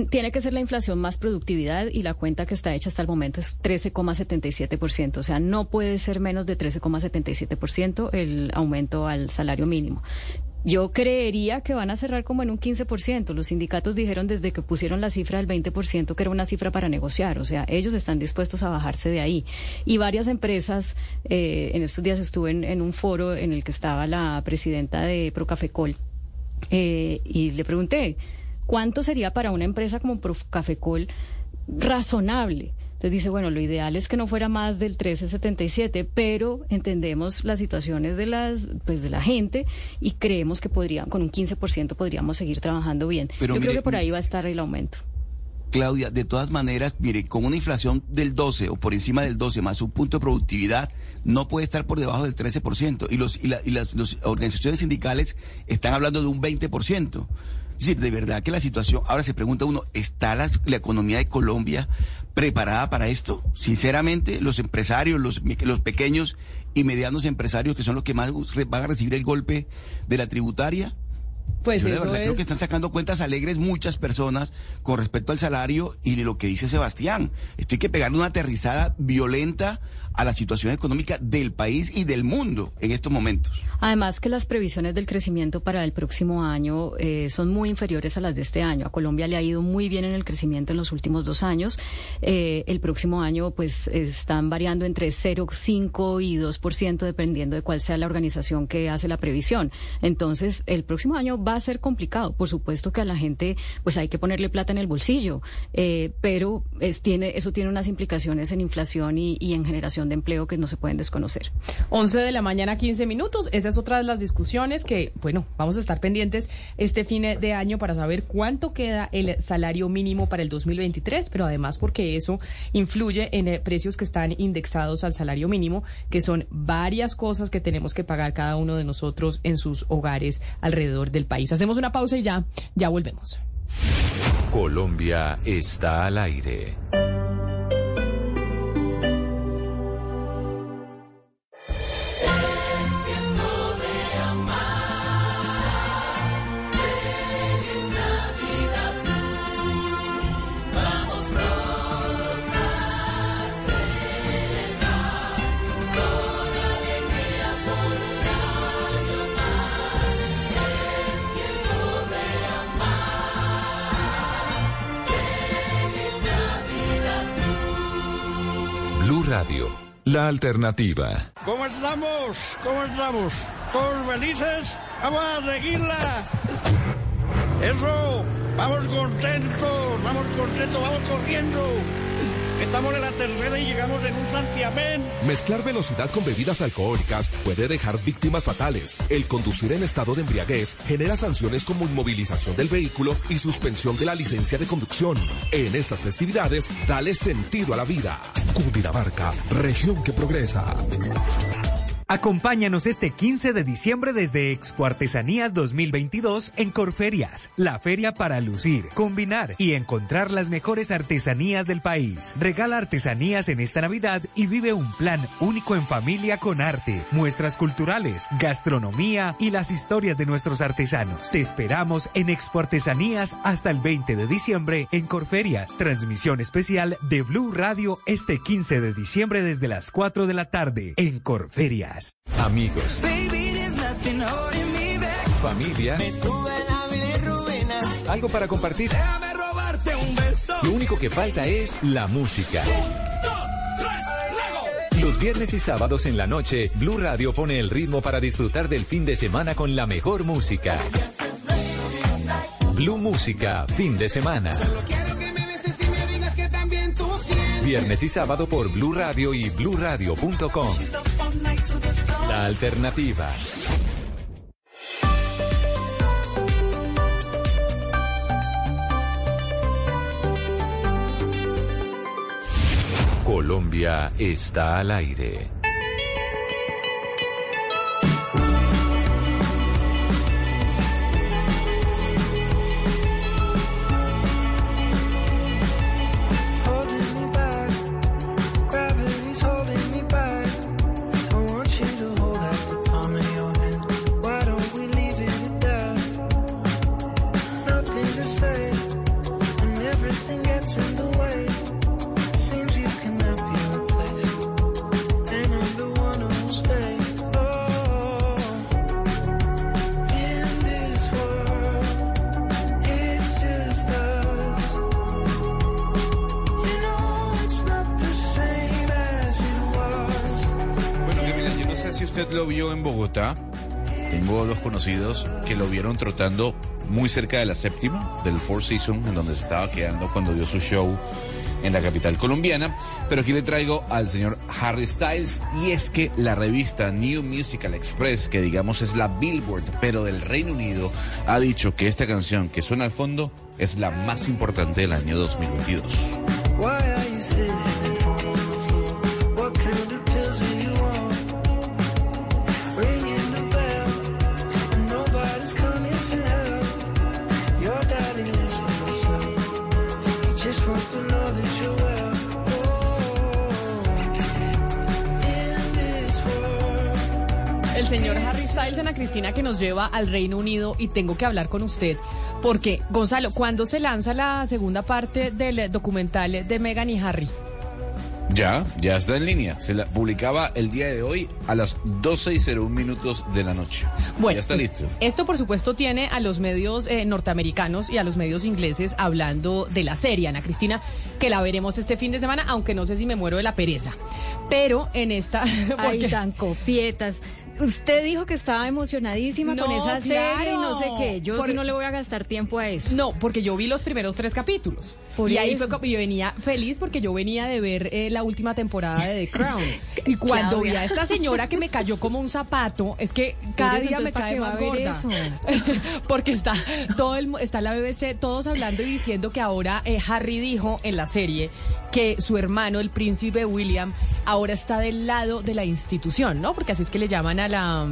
Tiene que ser la inflación más productividad y la cuenta que está hecha hasta el momento es 13,77%. O sea, no puede ser menos de 13,77% el aumento al salario mínimo. Yo creería que van a cerrar como en un 15%. Los sindicatos dijeron desde que pusieron la cifra del 20% que era una cifra para negociar. O sea, ellos están dispuestos a bajarse de ahí. Y varias empresas, eh, en estos días estuve en, un foro en el que estaba la presidenta de Procafecol eh, y le pregunté, ¿cuánto sería para una empresa como Procafecol razonable? Entonces dice, bueno, lo ideal es que no fuera más del 1377, pero entendemos las situaciones de las pues de la gente y creemos que podrían con un 15% podríamos seguir trabajando bien. Yo creo que por ahí va a estar el aumento. Claudia, de todas maneras, mire, con una inflación del 12 o por encima del 12 más un punto de productividad, no puede estar por debajo del 13%. Y, los, y, las organizaciones sindicales están hablando de un 20%. Es decir, de verdad que la situación, ahora se pregunta uno, ¿está la, economía de Colombia preparada para esto? Sinceramente, los empresarios, los pequeños y medianos empresarios, que son los que más van a recibir el golpe de la tributaria, pues Yo de verdad creo que están sacando cuentas alegres muchas personas con respecto al salario y de lo que dice Sebastián. Esto hay que pegarle una aterrizada violenta a la situación económica del país y del mundo en estos momentos. Además que las previsiones del crecimiento para el próximo año eh, son muy inferiores a las de este año. A Colombia le ha ido muy bien en el crecimiento en los últimos dos años. Eh, el próximo año pues están variando entre 0,5 y 2% dependiendo de cuál sea la organización que hace la previsión. Entonces el próximo año va a ser complicado. Por supuesto que a la gente pues hay que ponerle plata en el bolsillo, eh, pero es, tiene, eso tiene unas implicaciones en inflación y, y en generación de empleo que no se pueden desconocer. 11 de la mañana, 15 minutos. Esa es otra de las discusiones que, bueno, vamos a estar pendientes este fin de año para saber cuánto queda el salario mínimo para el 2023, pero además porque eso influye en eh, precios que están indexados al salario mínimo, que son varias cosas que tenemos que pagar cada uno de nosotros en sus hogares alrededor del país. Hacemos una pausa y ya, ya volvemos. Colombia está al aire. La alternativa. ¿Cómo estamos? ¿Cómo estamos? ¿Todos felices? ¡Vamos a seguirla! Eso, vamos contentos, vamos contentos, vamos corriendo. Estamos en la tercera y llegamos en un santiamén. Mezclar velocidad con bebidas alcohólicas puede dejar víctimas fatales. El conducir en estado de embriaguez genera sanciones como inmovilización del vehículo y suspensión de la licencia de conducción. En estas festividades, dale sentido a la vida. Cundinamarca, región que progresa. Acompáñanos este 15 de diciembre desde Expo Artesanías 2022 en Corferias, la feria para lucir, combinar y encontrar las mejores artesanías del país. Regala artesanías en esta Navidad y vive un plan único en familia con arte, muestras culturales, gastronomía y las historias de nuestros artesanos. Te esperamos en Expo Artesanías hasta el 20 de diciembre en Corferias. Transmisión especial de Blue Radio este 15 de diciembre desde las 4 de la tarde en Corferias. Amigos. Familia. Algo para compartir. Lo único que falta es la música. Los viernes y sábados en la noche, Blue Radio pone el ritmo para disfrutar del fin de semana con la mejor música. Blue Música, fin de semana. Viernes y sábado por Blue Radio y bluradio.com. La alternativa. Colombia está al aire. Lo vio en Bogotá. Tengo dos conocidos que lo vieron trotando muy cerca de la séptima, del Four Seasons, en donde se estaba quedando cuando dio su show en la capital colombiana. Pero aquí le traigo al señor Harry Styles y es que la revista New Musical Express, que digamos es la Billboard, pero del Reino Unido, ha dicho que esta canción que suena al fondo es la más importante del año 2022. Cristina, que nos lleva al Reino Unido y tengo que hablar con usted. Porque, Gonzalo, ¿cuándo se lanza la segunda parte del documental de Meghan y Harry? Ya, ya está en línea. Se la publicaba el día de hoy a las 12 y 01 minutos de la noche. Bueno, ya está pues, listo. Esto, por supuesto, tiene a los medios eh, norteamericanos y a los medios ingleses hablando de la serie, Ana Cristina, que la veremos este fin de semana, aunque no sé si me muero de la pereza. Pero en esta. Ay, tan copietas. Usted dijo que estaba emocionadísima con esa serie y no sé qué. Yo no le voy a gastar tiempo a eso. No, porque yo vi los primeros tres capítulos. y ahí fue como yo venía feliz porque yo venía de ver eh, la última temporada de The Crown. y cuando vi a esta señora que me cayó como un zapato, es que cada día me cae más gorda. porque está todo el, está la BBC todos hablando y diciendo que ahora eh, Harry dijo en la serie que su hermano, el príncipe William, ahora está del lado de la institución, ¿no? Porque así es que le llaman a la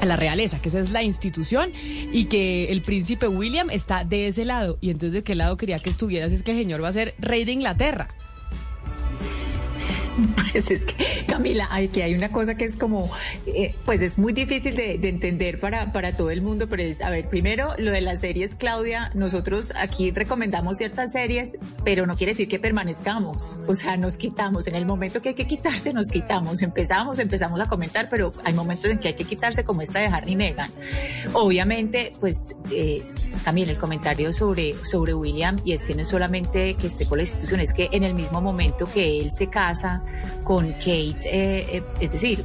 a la realeza, que esa es la institución, y que el príncipe William está de ese lado. Y entonces, ¿de qué lado quería que estuvieras? Es que el señor va a ser rey de Inglaterra. Pues es que, Camila, hay que hay una cosa que es como, eh, pues es muy difícil de, entender para, para todo el mundo, pero es, a ver, primero, lo de las series, Claudia, nosotros aquí recomendamos ciertas series, pero no quiere decir que permanezcamos, o sea, nos quitamos, en el momento que hay que quitarse, nos quitamos, empezamos, empezamos a comentar, pero hay momentos en que hay que quitarse, como esta de Harry Meghan. Obviamente, pues, eh, Camila, el comentario sobre, sobre William, y es que no es solamente que esté con la institución, es que en el mismo momento que él se casa, con Kate, eh, eh, es decir,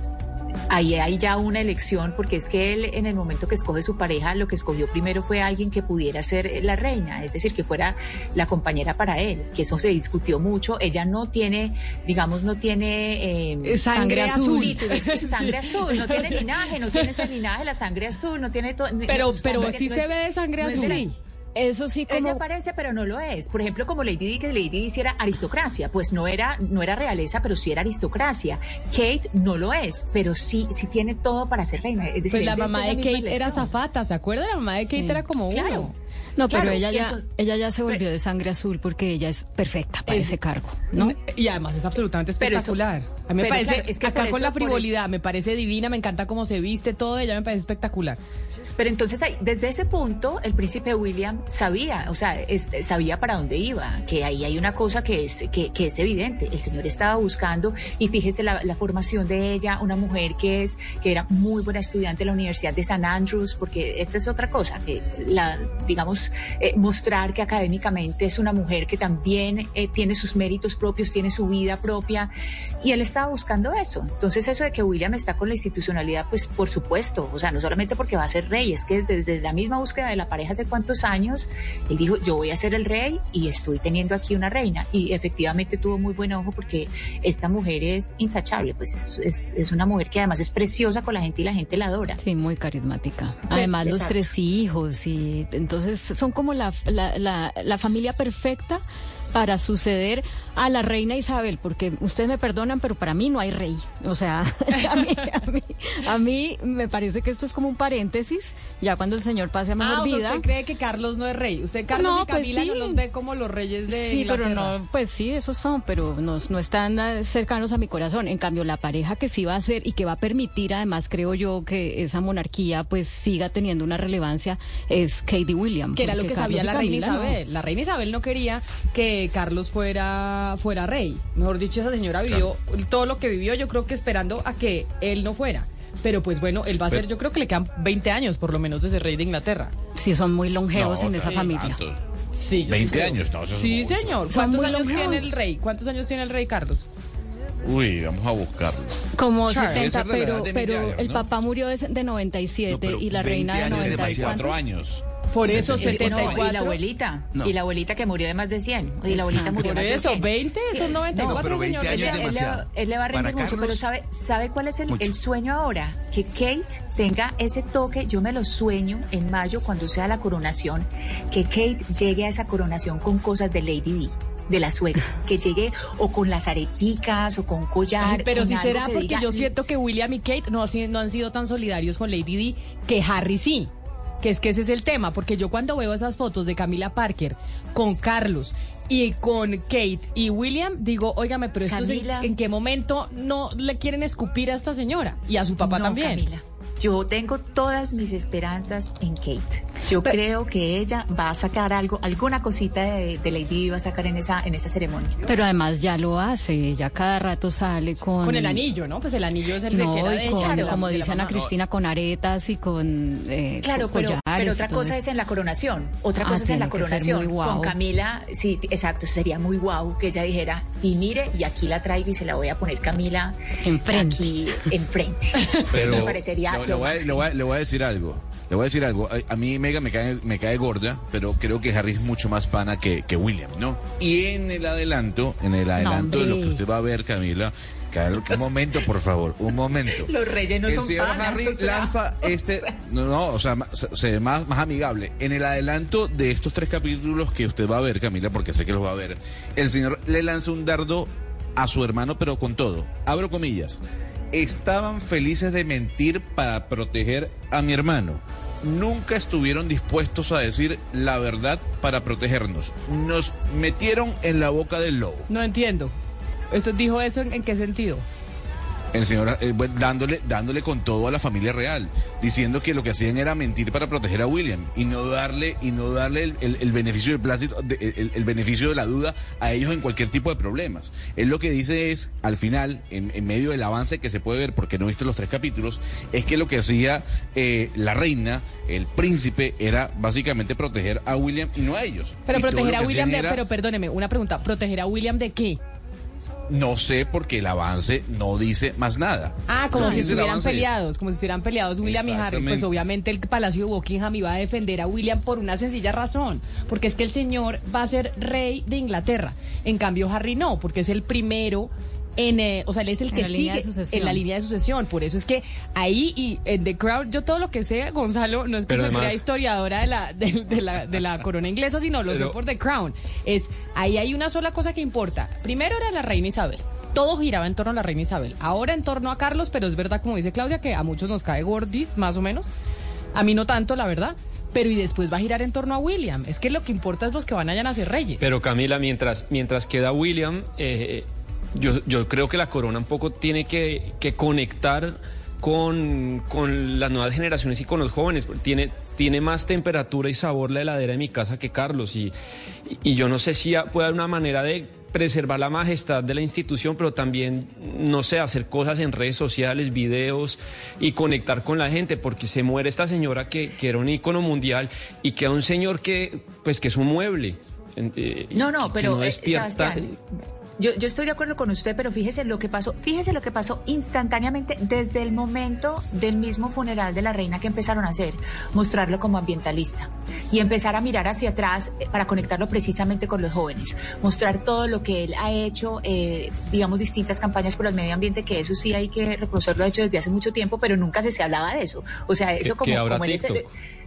ahí hay ya una elección, porque es que él en el momento que escoge su pareja, lo que escogió primero fue alguien que pudiera ser la reina, es decir, que fuera la compañera para él, que eso se discutió mucho. Ella no tiene, digamos, no tiene eh, sangre, azul. sangre azul, no tiene linaje, no tiene ese linaje, la sangre azul, no tiene todo. Pero, pero sí se ve de sangre azul. Eso sí como... Ella parece, pero no lo es. Por ejemplo, como Lady Di, que Lady Di era aristocracia, pues no era, no era realeza, pero sí era aristocracia. Kate no lo es, pero sí, sí tiene todo para ser reina. Es decir, pues la mamá de Kate era zafata, ¿se acuerda? La mamá de Kate era como claro. No, pero ella ya, ella ya se volvió de sangre azul porque ella es perfecta para ese cargo, ¿no? Y además es absolutamente espectacular. a mí me parece, es que acá con la frivolidad, me parece divina, me encanta cómo se viste, todo, ella me parece espectacular. Pero entonces, desde ese punto, el príncipe William sabía, o sea, sabía para dónde iba, que ahí hay una cosa que es, que, que es evidente. El señor estaba buscando, y fíjese la, la, formación de ella, una mujer que es, que era muy buena estudiante en la Universidad de San Andrews, porque esa es otra cosa, que la, digamos, eh, mostrar que académicamente es una mujer que también eh, tiene sus méritos propios, tiene su vida propia, y él estaba buscando eso. Entonces eso de que William está con la institucionalidad, pues por supuesto, o sea, no solamente porque va a ser rey, es que desde, la misma búsqueda de la pareja hace cuántos años, él dijo, yo voy a ser el rey y estoy teniendo aquí una reina. Y efectivamente tuvo muy buen ojo porque esta mujer es intachable, pues es, es, una mujer que además es preciosa con la gente y la gente la adora. Sí, muy carismática. Además los tres hijos y entonces son como la, la, la, familia perfecta para suceder a la reina Isabel, porque ustedes me perdonan, pero para mí no hay rey. O sea, a, mí, me parece que esto es como un paréntesis, ya cuando el señor pase a mejor ah, vida. ¿Usted cree que Carlos no es rey? ¿Usted, Carlos y pues Camila, no los ve como los reyes de Sí, pero no, pues sí, esos son, pero no, no están cercanos a mi corazón. En cambio, la pareja que sí va a ser y que va a permitir, además, creo yo, que esa monarquía pues siga teniendo una relevancia es Katie William. Que era lo que sabía la reina Isabel. La reina Isabel no quería que Carlos fuera, fuera rey. Mejor dicho, esa señora vivió todo lo que vivió, yo creo que esperando a que él no fuera. Pero pues bueno, él va a ser, yo creo que le quedan 20 años por lo menos de ser rey de Inglaterra. Sí, son muy longevos en esa familia. Sí, 20 años, no, Sí, señor. ¿Cuántos años tiene el rey? ¿Cuántos años tiene el rey Carlos? Uy, vamos a buscarlo. Como 70, pero, pero el papá murió de, de 97 y la reina de 94 años. Por eso 74. y la abuelita. Y la abuelita que murió de más de 100. Y la abuelita murió de más de 100. 20, son 94, no, pero 20 años él, él, le va a rendir mucho, pero ¿sabe, ¿sabe cuál es el, el, sueño ahora? Que Kate tenga ese toque, yo me lo sueño en mayo cuando sea la coronación, que Kate llegue a esa coronación con cosas de Lady Di de la suegra, que llegue o con las areticas o con collar. pero si será porque yo mm". siento que William y Kate no, no han sido tan solidarios con Lady Di que Harry sí que es que ese es el tema, porque yo cuando veo esas fotos de Camila Parker con Carlos y con Kate y William, digo, óigame, pero esto en, qué momento no le quieren escupir a esta señora y a su papá también. Camila. Yo tengo todas mis esperanzas en Kate. Yo creo que ella va a sacar algo, alguna cosita de, Lady va a sacar en esa en esa ceremonia. Pero además ya lo hace, ya cada rato sale con con el anillo, ¿no? Pues el anillo es el de que era de ella, como dice Ana Cristina con aretas y con eh, Claro, pero, pero otra cosa es en la coronación. Otra ah, cosa es en la coronación. Con Camila, sí, exacto, sería muy guau que ella dijera, "Y mire, y aquí la traigo y se la voy a poner Camila enfrente." Aquí enfrente. Pero me parecería le voy a decir algo. Le voy a decir algo. A, mí Mega me cae, me cae gorda, pero creo que Harry es mucho más pana que, que William, ¿no? Y en el adelanto, en el adelanto de lo que usted va a ver, Camila, un momento, por favor, un momento. Los reyes no el son señor Harry lanza este, no, no, o sea, más, más amigable. En el adelanto de estos tres capítulos que usted va a ver, Camila, porque sé que los va a ver, el señor le lanza un dardo a su hermano, pero con todo. Abro comillas estaban felices de mentir para proteger a mi hermano. Nunca estuvieron dispuestos a decir la verdad para protegernos. Nos metieron en la boca del lobo. No entiendo. ¿Eso dijo eso en qué sentido? El señor eh, dándole, dándole con todo a la familia real, diciendo que lo que hacían era mentir para proteger a William y no darle, y no darle el, beneficio del plástico, el, beneficio de la duda a ellos en cualquier tipo de problemas. Él lo que dice es, al final, en, medio del avance que se puede ver, porque no he visto los tres capítulos, es que lo que hacía eh, la reina, el príncipe, era básicamente proteger a William y no a ellos. Pero proteger a William de, pero perdóneme, una pregunta, ¿proteger a William de qué? No sé porque el avance no dice más nada. Ah, como si estuvieran peleados, como si estuvieran peleados William y Harry. Pues obviamente el Palacio de Buckingham iba a defender a William por una sencilla razón, porque es que el señor va a ser rey de Inglaterra. En cambio Harry no, porque es el primero en, eh, o sea, él es el que sigue en la línea de sucesión. Por eso es que ahí y en The Crown, yo todo lo que sé, Gonzalo, no es que me historiadora de la, de, la, de la corona inglesa, sino lo sé por The Crown. Es, ahí hay una sola cosa que importa. Primero era la reina Isabel todo giraba en torno a la reina Isabel. Ahora en torno a Carlos, pero es verdad, como dice Claudia, que a muchos nos cae gordis, más o menos. A mí no tanto, la verdad pero y después va a girar en torno a William. Es que lo que importa es los que van a ser reyes. Pero Camila, mientras, mientras queda William, eh, yo, yo creo que la corona un poco tiene que, conectar con, las nuevas generaciones y con los jóvenes. Tiene, tiene más temperatura y sabor la heladera de mi casa que Carlos. Y, y yo no sé si puede haber una manera de preservar la majestad de la institución, pero también, no sé, hacer cosas en redes sociales, videos y conectar con la gente, porque se muere esta señora que, que era un ícono mundial y queda un señor que, pues, que es un mueble. Eh, no, no, pero eh, yo, yo estoy de acuerdo con usted, pero fíjese lo que pasó, fíjese lo que pasó instantáneamente desde el momento del mismo funeral de la reina que empezaron a hacer, mostrarlo como ambientalista y empezar a mirar hacia atrás eh, para conectarlo precisamente con los jóvenes, mostrar todo lo que él ha hecho, eh, digamos, distintas campañas por el medio ambiente, que eso sí hay que reconocerlo, ha hecho desde hace mucho tiempo, pero nunca se, se hablaba de eso. O sea, eso como, como él es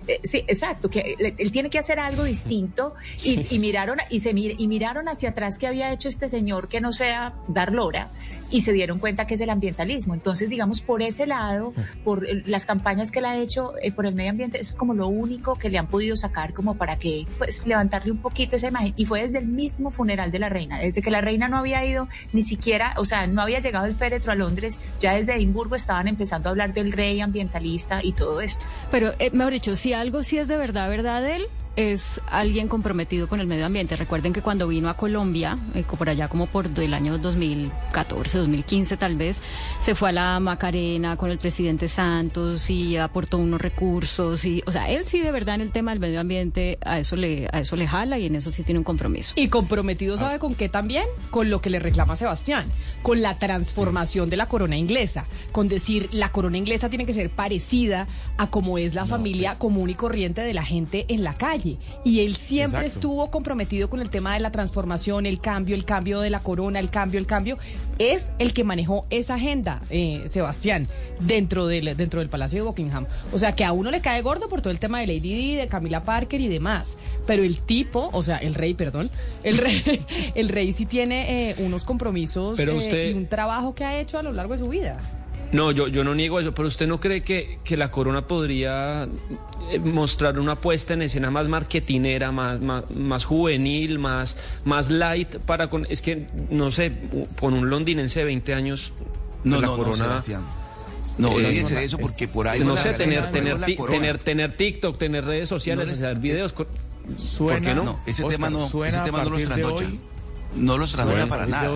eh, sí, exacto, que él tiene que hacer algo distinto y, miraron y se y miraron hacia atrás que había hecho este señor que no sea dar lora y se dieron cuenta que es el ambientalismo. Entonces, digamos, por ese lado, por las campañas que él ha hecho eh, por el medio ambiente, eso es como lo único que le han podido sacar como para que, pues, levantarle un poquito esa imagen. Y fue desde el mismo funeral de la reina, desde que la reina no había ido ni siquiera, o sea, no había llegado el féretro a Londres, ya desde Edimburgo estaban empezando a hablar del rey ambientalista y todo esto. Pero, eh, mejor dicho, si algo sí es de verdad, verdad, él es alguien comprometido con el medio ambiente. Recuerden que cuando vino a Colombia, eh, por allá como por el año 2014, 2015 tal vez, se fue a la Macarena con el presidente Santos y aportó unos recursos y, o sea, él sí de verdad en el tema del medio ambiente a eso le a eso le jala y en eso sí tiene un compromiso. Y comprometido sabe con qué también, con lo que le reclama Sebastián, con la transformación de la corona inglesa, con decir la corona inglesa tiene que ser parecida a como es la familia común y corriente de la gente en la calle. Y él siempre estuvo comprometido con el tema de la transformación, el cambio, el cambio de la corona, el cambio, el cambio. Es el que manejó esa agenda, eh, Sebastián, dentro del, dentro del Palacio de Buckingham. O sea, que a uno le cae gordo por todo el tema de Lady Di, de Camila Parker y demás. Pero el tipo, o sea, el rey, perdón, el rey, el rey sí tiene eh, unos compromisos eh, y un trabajo que ha hecho a lo largo de su vida. No, yo, yo no niego eso, pero ¿usted no cree que, que la corona podría eh, mostrar una puesta en escena más marketinera, más, más, juvenil, más, más light para con, es que no sé, con un londinense de 20 años no, la no, corona. No, Sebastián. No, eh, de eso porque por ahí no sé tener tener, tener tener TikTok, tener redes sociales, hacer videos. Suena, ¿Por qué no? no ese tema no, ese tema no los trasnocha. No los trasnocha para nada.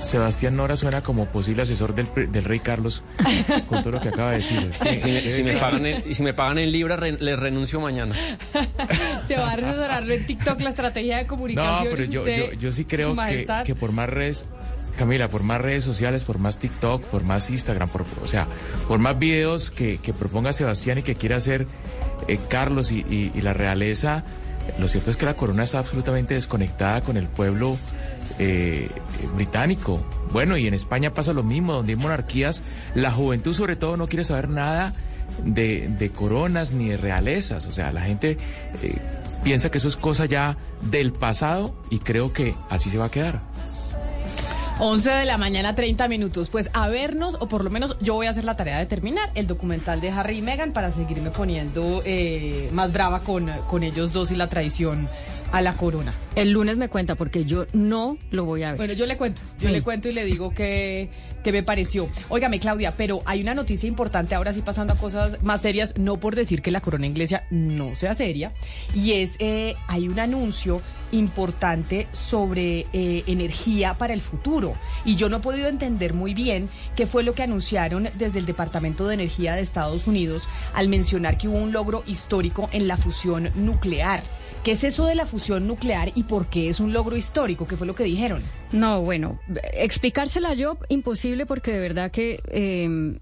Sebastián Nora suena como posible asesor del, del rey Carlos con todo lo que acaba de decir. si, me, pagan en, y si me pagan en libras, le renuncio mañana. Se va a asesorar en TikTok la estrategia de comunicación. No, pero yo, yo, yo, sí creo que, que, por más redes, Camila, por más redes sociales, por más TikTok, por más Instagram, por, o sea, por más videos que, que proponga Sebastián y que quiera hacer eh, Carlos y, y, y la realeza, lo cierto es que la corona está absolutamente desconectada con el pueblo eh, británico. Bueno, y en España pasa lo mismo, donde hay monarquías, la juventud sobre todo no quiere saber nada de, coronas ni de realezas. O sea, la gente eh, piensa que eso es cosa ya del pasado y creo que así se va a quedar. 11 de la mañana, 30 minutos. Pues a vernos, o por lo menos yo voy a hacer la tarea de terminar el documental de Harry y Meghan para seguirme poniendo eh, más brava con, con ellos dos y la traición a la corona. El lunes me cuenta porque yo no lo voy a ver. Bueno, yo le cuento, yo le cuento y le digo que, que me pareció. Óigame, Claudia, pero hay una noticia importante ahora sí pasando a cosas más serias, no por decir que la corona inglesa no sea seria, y es, eh, hay un anuncio importante sobre eh, energía para el futuro. Y yo no he podido entender muy bien qué fue lo que anunciaron desde el Departamento de Energía de Estados Unidos al mencionar que hubo un logro histórico en la fusión nuclear. ¿Qué es eso de la fusión nuclear y por qué es un logro histórico? ¿Qué fue lo que dijeron? No, bueno, explicársela yo imposible porque de verdad que em,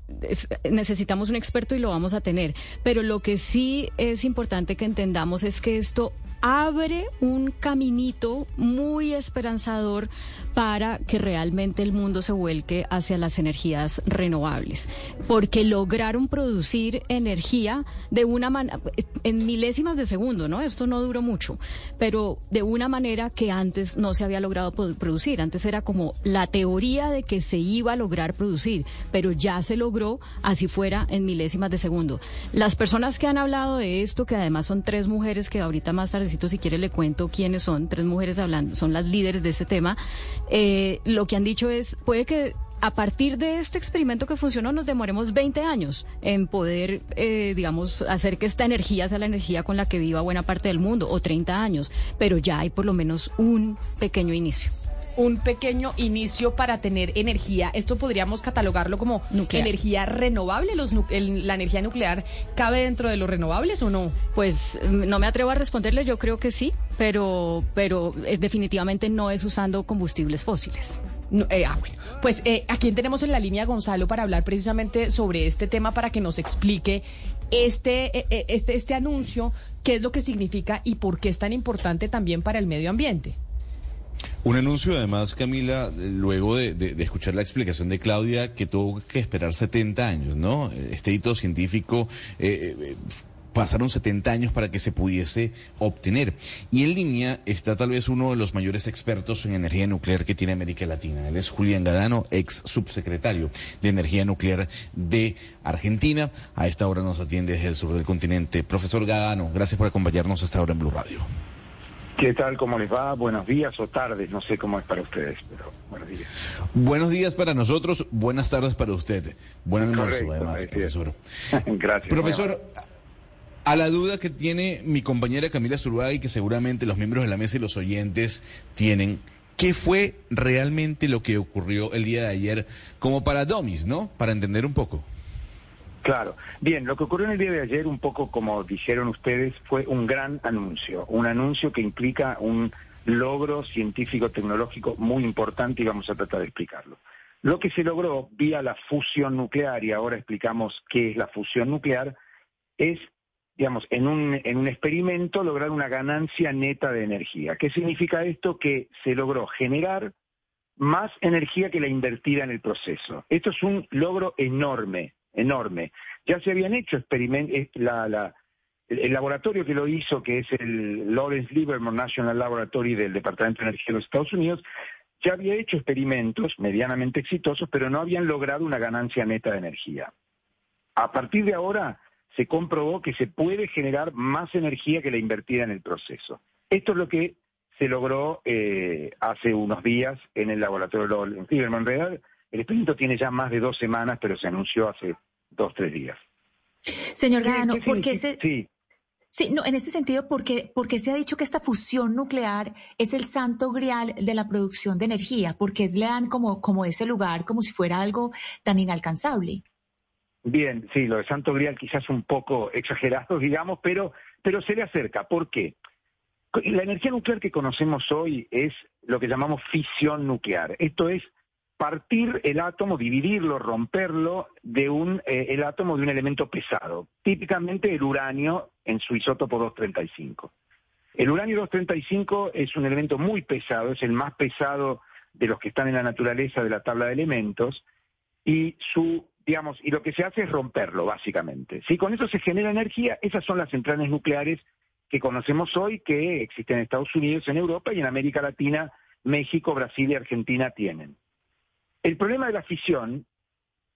necesitamos un experto y lo vamos a tener. Pero lo que sí es importante que entendamos es que esto abre un caminito muy esperanzador para que realmente el mundo se vuelque hacia las energías renovables. Porque lograron producir energía de una manera, en milésimas de segundo, ¿no? Esto no duró mucho, pero de una manera que antes no se había logrado producir. Antes era como la teoría de que se iba a lograr producir, pero ya se logró así fuera en milésimas de segundo. Las personas que han hablado de esto, que además son tres mujeres, que ahorita más tardecito si quiere le cuento quiénes son, tres mujeres hablando, son las líderes de este tema, eh, lo que han dicho es, puede que a partir de este experimento que funcionó nos demoremos 20 años en poder, eh, digamos, hacer que esta energía sea la energía con la que viva buena parte del mundo, o 30 años, pero ya hay por lo menos un pequeño inicio un pequeño inicio para tener energía. Esto podríamos catalogarlo como energía renovable. Los, ¿La energía nuclear cabe dentro de los renovables o no? Pues mm, no me atrevo a responderle, yo creo que sí, pero, pero eh, definitivamente no es usando combustibles fósiles. Eh, ah, bueno. Pues eh, a quién tenemos en la línea Gonzalo para hablar precisamente sobre este tema para que nos explique este, eh, este, este anuncio, qué es lo que significa y por qué es tan importante también para el medio ambiente. Un anuncio, además, Camila, luego de, escuchar la explicación de Claudia, que tuvo que esperar 70 años, ¿no? Este hito científico. Eh, eh, pasaron 70 años para que se pudiese obtener. Y en línea está tal vez uno de los mayores expertos en energía nuclear que tiene América Latina. Él es Julián Gadano, ex subsecretario de Energía Nuclear de Argentina. A esta hora nos atiende desde el sur del continente. Profesor Gadano, gracias por acompañarnos hasta ahora en Blue Radio. ¿Qué tal? ¿Cómo les va? Buenos días o tardes, no sé cómo es para ustedes, pero buenos días. Buenos días para nosotros, buenas tardes para usted. Buen almuerzo, además, profesor. Gracias. Profesor, a la duda que tiene mi compañera Camila Zurugay, que seguramente los miembros de la mesa y los oyentes tienen, ¿qué fue realmente lo que ocurrió el día de ayer como para Domis, no? Para entender un poco. Claro. Bien, lo que ocurrió en el día de ayer, un poco como dijeron ustedes, fue un gran anuncio. Un anuncio que implica un logro científico-tecnológico muy importante y vamos a tratar de explicarlo. Lo que se logró vía la fusión nuclear, y ahora explicamos qué es la fusión nuclear, es, digamos, en un, en un experimento lograr una ganancia neta de energía. ¿Qué significa esto? Que se logró generar más energía que la invertida en el proceso. Esto es un logro enorme enorme. Ya se habían hecho experimentos, el laboratorio que lo hizo, que es el Lawrence Livermore National Laboratory del Departamento de Energía de los Estados Unidos, ya había hecho experimentos medianamente exitosos, pero no habían logrado una ganancia neta de energía. A partir de ahora se comprobó que se puede generar más energía que la invertida en el proceso. Esto es lo que se logró eh, hace unos días en el laboratorio Lawrence Livermore. En el experimento tiene ya más de dos semanas, pero se anunció hace dos, tres días. Señor Gano, ¿por qué se... Sí. Sí, no, en este sentido, porque, porque se ha dicho que esta fusión nuclear es el santo grial de la producción de energía, porque le dan como, como ese lugar, como si fuera algo tan inalcanzable. Bien, sí, lo de santo grial quizás un poco exagerado, digamos, pero, pero se le acerca. ¿Por qué? La energía nuclear que conocemos hoy es lo que llamamos fisión nuclear. Esto es partir el átomo, dividirlo, romperlo de un, eh, el átomo de un elemento pesado, típicamente el uranio en su isótopo 235. El uranio 235 es un elemento muy pesado, es el más pesado de los que están en la naturaleza de la tabla de elementos, y su, digamos, y lo que se hace es romperlo, básicamente. Si con eso se genera energía, esas son las centrales nucleares que conocemos hoy, que existen en Estados Unidos, en Europa y en América Latina, México, Brasil y Argentina tienen. El problema de la fisión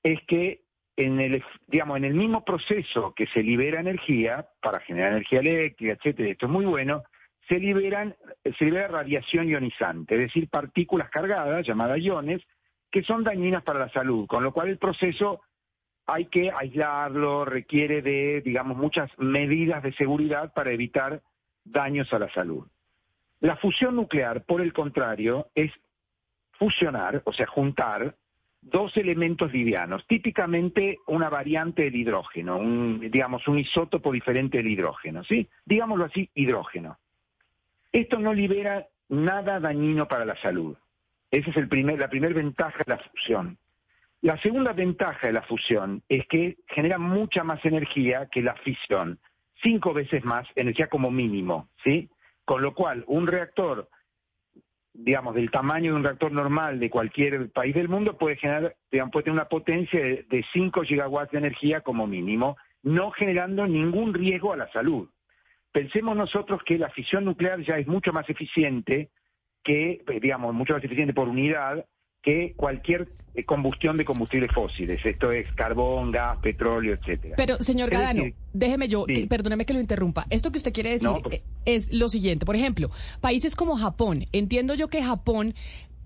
es que en el, digamos, en el mismo proceso que se libera energía, para generar energía eléctrica, etcétera, esto es muy bueno, se se libera radiación ionizante, es decir, partículas cargadas, llamadas iones, que son dañinas para la salud, con lo cual el proceso hay que aislarlo, requiere de, digamos, muchas medidas de seguridad para evitar daños a la salud. La fusión nuclear, por el contrario, es fusionar, o sea, juntar dos elementos livianos, típicamente una variante del hidrógeno, un, digamos, un isótopo diferente del hidrógeno, ¿sí? Digámoslo así, hidrógeno. Esto no libera nada dañino para la salud. Esa es el primer, la primera ventaja de la fusión. La segunda ventaja de la fusión es que genera mucha más energía que la fisión, cinco veces más energía como mínimo, ¿sí? Con lo cual, un reactor digamos, del tamaño de un reactor normal de cualquier país del mundo, puede generar, digamos, puede tener una potencia de, de 5 gigawatts de energía como mínimo, no generando ningún riesgo a la salud. Pensemos nosotros que la fisión nuclear ya es mucho más eficiente que, digamos, mucho más eficiente por unidad que cualquier eh, combustión de combustibles fósiles. Esto es carbón, gas, petróleo, etcétera. Pero, señor Gadano, déjeme yo, perdóneme que lo interrumpa. Esto que usted quiere decir pues es lo siguiente. Por ejemplo, países como Japón. Entiendo yo que Japón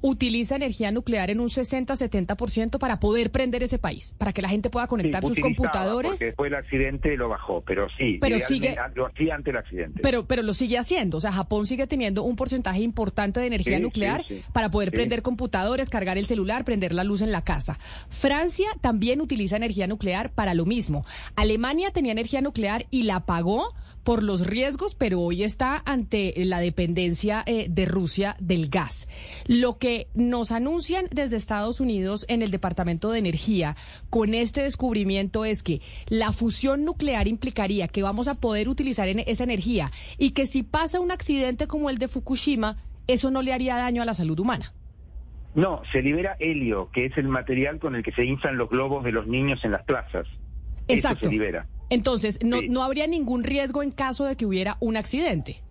utiliza energía nuclear en un 60-70% para poder prender ese país, para que la gente pueda conectar sus computadores. Porque después del accidente lo bajó, pero sí, pero sigue, lo hacía antes del accidente. Pero, pero lo sigue haciendo, o sea, Japón sigue teniendo un porcentaje importante de energía nuclear para poder prender computadores, cargar el celular, prender la luz en la casa. Francia también utiliza energía nuclear para lo mismo. Alemania tenía energía nuclear y la pagó por los riesgos, pero hoy está ante la dependencia eh, de Rusia del gas. Lo que nos anuncian desde Estados Unidos en el Departamento de Energía con este descubrimiento es que la fusión nuclear implicaría que vamos a poder utilizar esa energía y que si pasa un accidente como el de Fukushima, eso no le haría daño a la salud humana. No, se libera helio, que es el material con el que se inflan los globos de los niños en las plazas. Exacto. Eso se libera. Entonces, no, no habría ningún riesgo en caso de que hubiera un accidente.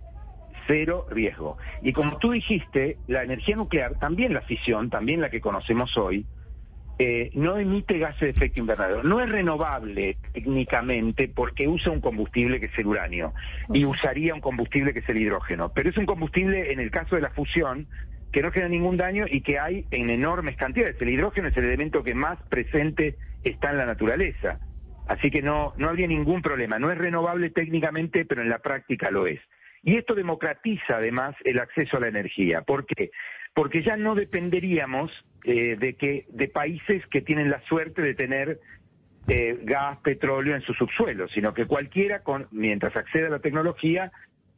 Cero riesgo. Y como tú dijiste, la energía nuclear, también la fisión, también la que conocemos hoy, eh, no emite gases de efecto invernadero. No es renovable técnicamente porque usa un combustible que es el uranio y usaría un combustible que es el hidrógeno. Pero es un combustible, en el caso de la fusión, que no genera ningún daño y que hay en enormes cantidades. El hidrógeno es el elemento que más presente está en la naturaleza. Así que no, no habría ningún problema. No es renovable técnicamente, pero en la práctica lo es. Y esto democratiza además el acceso a la energía. ¿Por qué? Porque ya no dependeríamos eh, de que de países que tienen la suerte de tener eh, gas, petróleo en su subsuelo, sino que cualquiera, con, mientras acceda a la tecnología,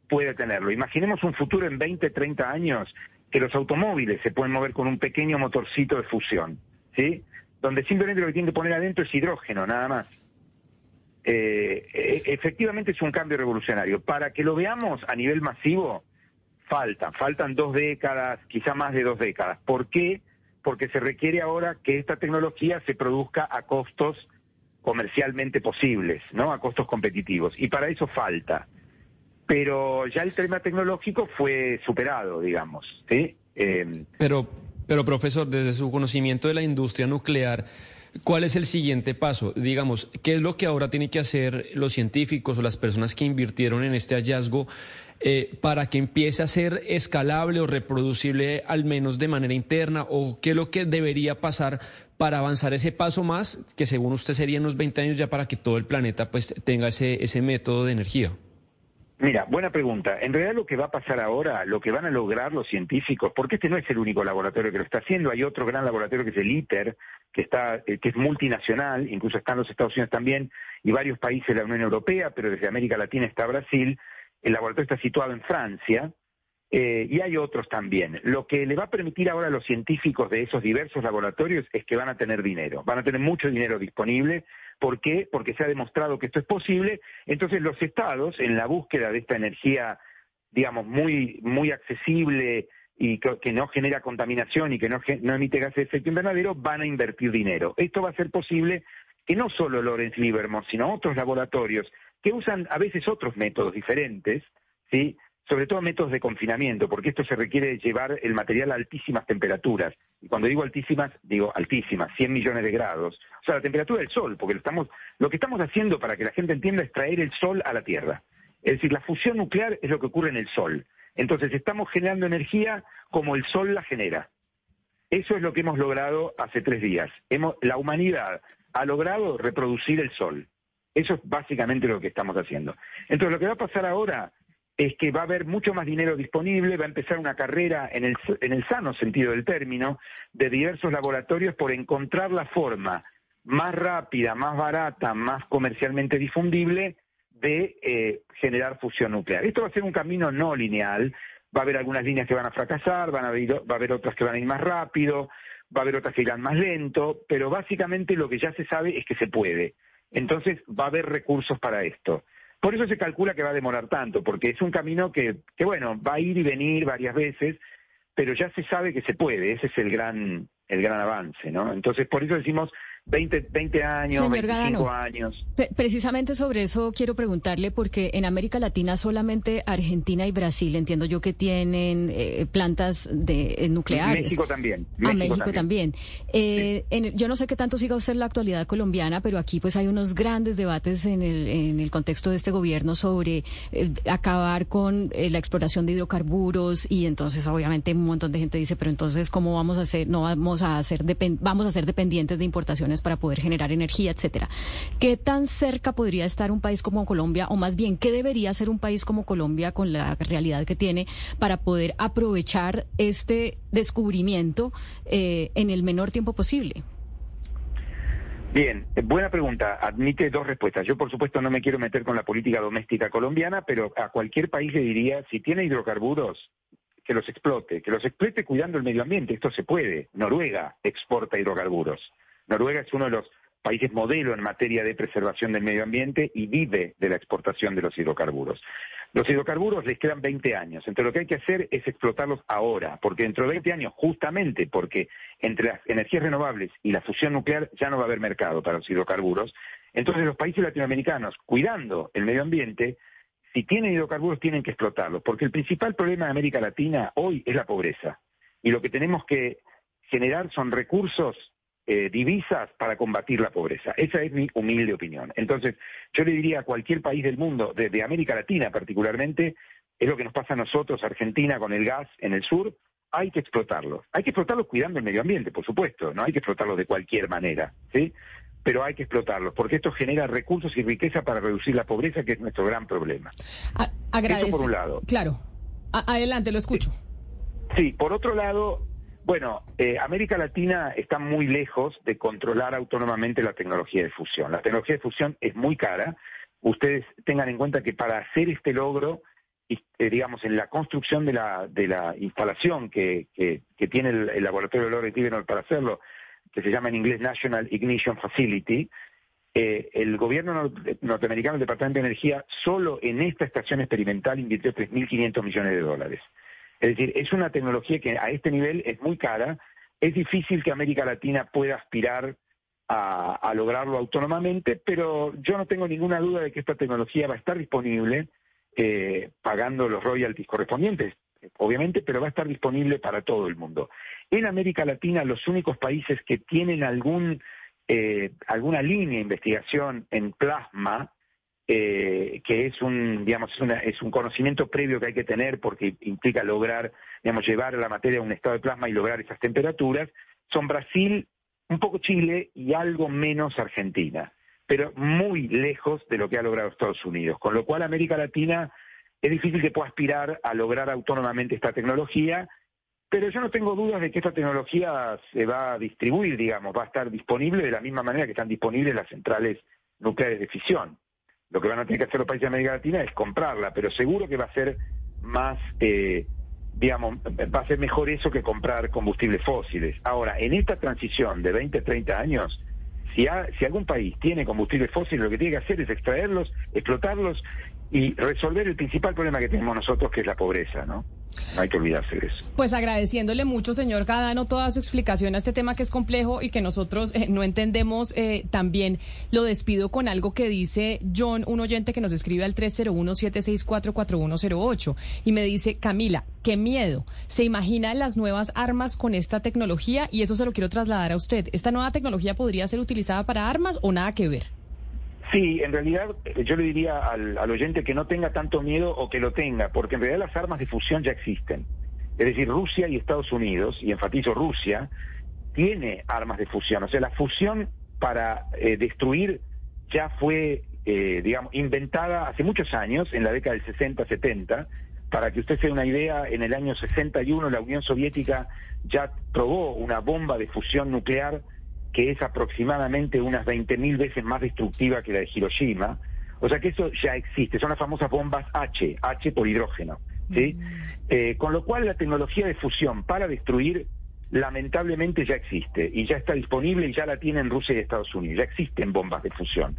puede tenerlo. Imaginemos un futuro en 20, 30 años que los automóviles se pueden mover con un pequeño motorcito de fusión, ¿sí? Donde simplemente lo que tienen que poner adentro es hidrógeno, nada más. Eh, efectivamente es un cambio revolucionario. Para que lo veamos a nivel masivo, faltan, faltan dos décadas, quizá más de dos décadas. ¿Por qué? Porque se requiere ahora que esta tecnología se produzca a costos comercialmente posibles, ¿no? A costos competitivos. Y para eso falta. Pero ya el tema tecnológico fue superado, digamos, ¿sí? Eh, pero, pero profesor, desde su conocimiento de la industria nuclear, ¿Cuál es el siguiente paso? Digamos, ¿qué es lo que ahora tienen que hacer los científicos o las personas que invirtieron en este hallazgo eh, para que empiece a ser escalable o reproducible al menos de manera interna? ¿O qué es lo que debería pasar para avanzar ese paso más, que según usted serían unos 20 años ya para que todo el planeta pues tenga ese, ese método de energía? Mira, buena pregunta. En realidad lo que va a pasar ahora, lo que van a lograr los científicos, porque este no es el único laboratorio que lo está haciendo, hay otro gran laboratorio que es el ITER, que está, eh, que es multinacional, incluso están los Estados Unidos también, y varios países de la Unión Europea, pero desde América Latina está Brasil. El laboratorio está situado en Francia, eh, y hay otros también. Lo que le va a permitir ahora a los científicos de esos diversos laboratorios es que van a tener dinero, van a tener mucho dinero disponible ¿Por qué? Porque se ha demostrado que esto es posible. Entonces los estados, en la búsqueda de esta energía, digamos, muy, muy accesible y que, no genera contaminación y que no, no emite gases de efecto invernadero, van a invertir dinero. Esto va a ser posible que no solo Lawrence Livermore, sino otros laboratorios que usan a veces otros métodos diferentes, ¿sí? Sobre todo métodos de confinamiento, porque esto se requiere llevar el material a altísimas temperaturas. Y cuando digo altísimas, digo altísimas, 100 millones de grados. O sea, la temperatura del Sol, porque lo, estamos, lo que estamos haciendo, para que la gente entienda, es traer el Sol a la Tierra. Es decir, la fusión nuclear es lo que ocurre en el Sol. Entonces, estamos generando energía como el Sol la genera. Eso es lo que hemos logrado hace tres días. Hemos, la humanidad ha logrado reproducir el Sol. Eso es básicamente lo que estamos haciendo. Entonces, lo que va a pasar ahora es que va a haber mucho más dinero disponible, va a empezar una carrera en el, en el sano sentido del término de diversos laboratorios por encontrar la forma más rápida, más barata, más comercialmente difundible de eh, generar fusión nuclear. Esto va a ser un camino no lineal, va a haber algunas líneas que van a fracasar, va a haber otras que van a ir más rápido, va a haber otras que irán más lento, pero básicamente lo que ya se sabe es que se puede. Entonces va a haber recursos para esto. Por eso se calcula que va a demorar tanto, porque es un camino que, que, bueno, va a ir y venir varias veces, pero ya se sabe que se puede, ese es el gran, el gran avance, ¿no? Entonces, por eso decimos 20, 20 años, 25 años. precisamente sobre eso quiero preguntarle, porque en América Latina solamente Argentina y Brasil, entiendo yo que tienen eh, plantas de eh, nucleares. México también. Ah, México, también. Eh, yo no sé qué tanto siga usted la actualidad colombiana, pero aquí pues hay unos grandes debates en el, en el contexto de este gobierno sobre acabar con la exploración de hidrocarburos y entonces obviamente un montón de gente dice, pero entonces cómo vamos a hacer, no vamos a hacer, vamos a ser dependientes de importaciones para poder generar energía, etcétera. ¿Qué tan cerca podría estar un país como Colombia, o más bien, qué debería ser un país como Colombia con la realidad que tiene para poder aprovechar este descubrimiento eh, en el menor tiempo posible? Bien, buena pregunta. Admite dos respuestas. Yo, por supuesto, no me quiero meter con la política doméstica colombiana, pero a cualquier país le diría, si tiene hidrocarburos, que los explote, que los explote cuidando el medio ambiente. Esto se puede. Noruega exporta hidrocarburos. Noruega es uno de los países modelo en materia de preservación del medio ambiente y vive de la exportación de los hidrocarburos. Los hidrocarburos les quedan 20 años, entonces lo que hay que hacer es explotarlos ahora, porque dentro de 20 años, justamente porque entre las energías renovables y la fusión nuclear ya no va a haber mercado para los hidrocarburos, entonces los países latinoamericanos, cuidando el medio ambiente, si tienen hidrocarburos tienen que explotarlos, porque el principal problema de América Latina hoy es la pobreza, y lo que tenemos que generar son recursos eh, divisas para combatir la pobreza. Esa es mi humilde opinión. Entonces, yo le diría a cualquier país del mundo, de, América Latina particularmente, es lo que nos pasa a nosotros, Argentina, con el gas en el sur, hay que explotarlos. Hay que explotarlos cuidando el medio ambiente, por supuesto, no hay que explotarlos de cualquier manera, ¿sí? Pero hay que explotarlos, porque esto genera recursos y riqueza para reducir la pobreza, que es nuestro gran problema. Eso por un lado. Claro. adelante, lo escucho. sí, por otro lado, bueno, eh, América Latina está muy lejos de controlar autónomamente la tecnología de fusión. La tecnología de fusión es muy cara. Ustedes tengan en cuenta que para hacer este logro, eh, digamos, en la construcción de la, instalación que, tiene el, laboratorio de Lawrence Livermore para hacerlo, que se llama en inglés National Ignition Facility, eh, el gobierno norteamericano, el Departamento de Energía, solo en esta estación experimental invirtió 3.500 millones de dólares. Es decir, es una tecnología que a este nivel es muy cara, es difícil que América Latina pueda aspirar a, lograrlo autónomamente, pero yo no tengo ninguna duda de que esta tecnología va a estar disponible eh, pagando los royalties correspondientes, obviamente, pero va a estar disponible para todo el mundo. En América Latina, los únicos países que tienen algún, eh, alguna línea de investigación en plasma eh, que es un, digamos, es, un conocimiento previo que hay que tener porque implica lograr, digamos, llevar la materia a un estado de plasma y lograr esas temperaturas, son Brasil, un poco Chile y algo menos Argentina, pero muy lejos de lo que ha logrado Estados Unidos, con lo cual América Latina es difícil que pueda aspirar a lograr autónomamente esta tecnología, pero yo no tengo dudas de que esta tecnología se va a distribuir, digamos, va a estar disponible de la misma manera que están disponibles las centrales nucleares de fisión. Lo que van a tener que hacer los países de América Latina es comprarla, pero seguro que va a ser más, eh, digamos, va a ser mejor eso que comprar combustibles fósiles. Ahora, en esta transición de 20, 30 años, si, si algún país tiene combustibles fósiles, lo que tiene que hacer es extraerlos, explotarlos y resolver el principal problema que tenemos nosotros, que es la pobreza, ¿no? Hay que olvidarse de eso. Pues agradeciéndole mucho, señor Cadano, toda su explicación a este tema que es complejo y que nosotros eh, no entendemos eh, también. Lo despido con algo que dice John, un oyente que nos escribe al 301-764-4108 y me dice, Camila, qué miedo. ¿Se imagina las nuevas armas con esta tecnología? Y eso se lo quiero trasladar a usted. ¿Esta nueva tecnología podría ser utilizada para armas o nada que ver? Sí, en realidad eh, yo le diría al, oyente que no tenga tanto miedo o que lo tenga, porque en realidad las armas de fusión ya existen. Es decir, Rusia y Estados Unidos, y enfatizo Rusia, tiene armas de fusión. O sea, la fusión para eh, destruir ya fue, eh, digamos, inventada hace muchos años, en la década del 60-70. Para que usted se dé una idea, en el año 61 la Unión Soviética ya probó una bomba de fusión nuclear que es aproximadamente unas 20.000 veces más destructiva que la de Hiroshima. O sea que eso ya existe, son las famosas bombas H, H por hidrógeno. ¿sí? Eh, con lo cual la tecnología de fusión para destruir lamentablemente ya existe y ya está disponible y ya la tienen Rusia y Estados Unidos, ya existen bombas de fusión.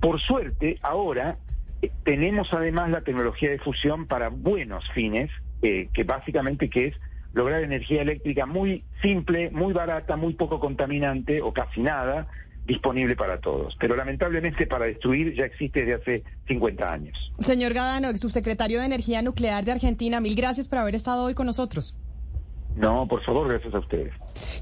Por suerte, ahora eh, tenemos además la tecnología de fusión para buenos fines, eh, que básicamente que es lograr energía eléctrica muy simple, muy barata, muy poco contaminante o casi nada, disponible para todos. Pero lamentablemente para destruir ya existe desde hace 50 años. Señor Gadano, ex subsecretario de Energía Nuclear de Argentina, mil gracias por haber estado hoy con nosotros. No, por favor, gracias a ustedes.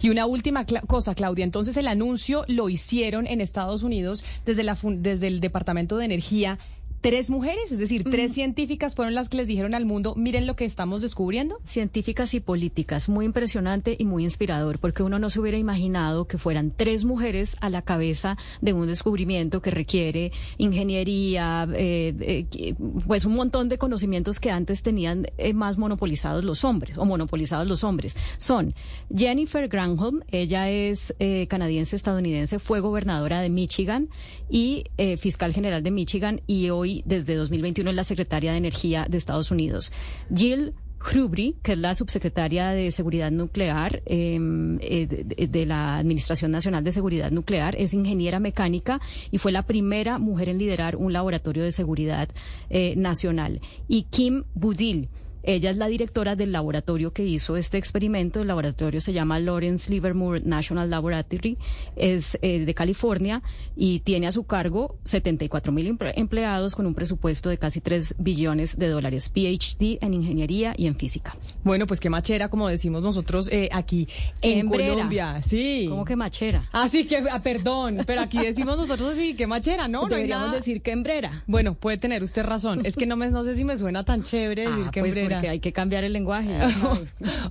Y una última cosa, Claudia. Entonces, el anuncio lo hicieron en Estados Unidos desde, la, desde el Departamento de Energía tres mujeres, es decir, tres científicas fueron las que les dijeron al mundo, miren lo que estamos descubriendo. Científicas y políticas, muy impresionante y muy inspirador, porque uno no se hubiera imaginado que fueran tres mujeres a la cabeza de un descubrimiento que requiere ingeniería, eh, eh, pues un montón de conocimientos que antes tenían eh, más monopolizados los hombres, o monopolizados los hombres. Son Jennifer Granholm, ella es canadiense-estadounidense, fue gobernadora de Michigan y fiscal general de Michigan y hoy desde 2021 es la secretaria de Energía de Estados Unidos. Jill Hrubry, que es la subsecretaria de Seguridad Nuclear em, eh, de, la Administración Nacional de Seguridad Nuclear, es ingeniera mecánica y fue la primera mujer en liderar un laboratorio de seguridad eh, nacional. Y Kim Budil, ella es la directora del laboratorio que hizo este experimento. El laboratorio se llama Lawrence Livermore National Laboratory, es eh, de California y tiene a su cargo 74 mil empleados con un presupuesto de casi 3 billones de dólares. PhD en ingeniería y en física. Bueno, pues qué machera, como decimos nosotros eh, aquí en Colombia. Sí. ¿Cómo que machera? Ah, sí, que, ah, perdón, pero aquí decimos nosotros así, que machera, ¿no? Deberíamos decir que hembrera. Bueno, puede tener usted razón. Es que no, me, no sé si me suena tan chévere decir ah, que pues que hay que cambiar el lenguaje.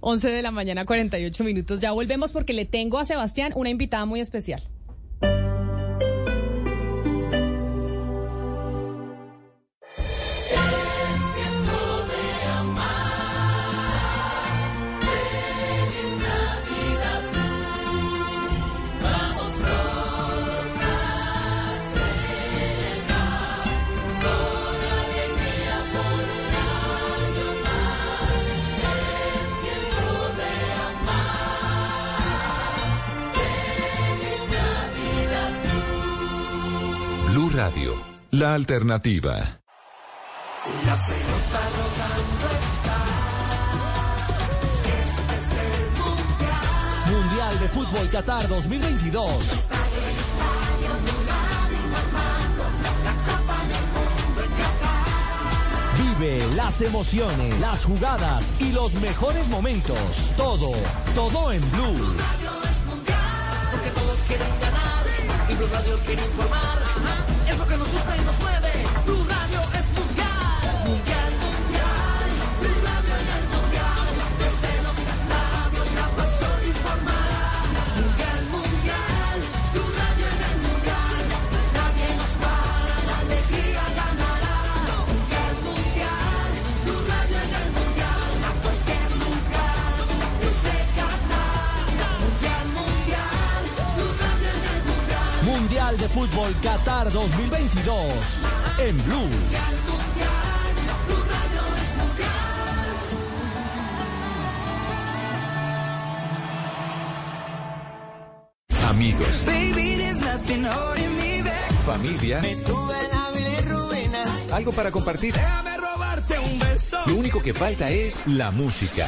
11 de la mañana, 48 minutos. Ya volvemos porque le tengo a Sebastián una invitada muy especial. Radio, la alternativa. La pelota rodando está. Este es el mundial. Mundial de Fútbol Qatar 2022. Vive las emociones, las jugadas y los mejores momentos. Todo, todo en Blue. Blue Radio es mundial. Porque todos quieren ganar. Y Blue Radio quiere informar. Ajá de Fútbol Qatar 2022 en Blue. Amigos. Familia. Algo para compartir. Lo único que falta es la música.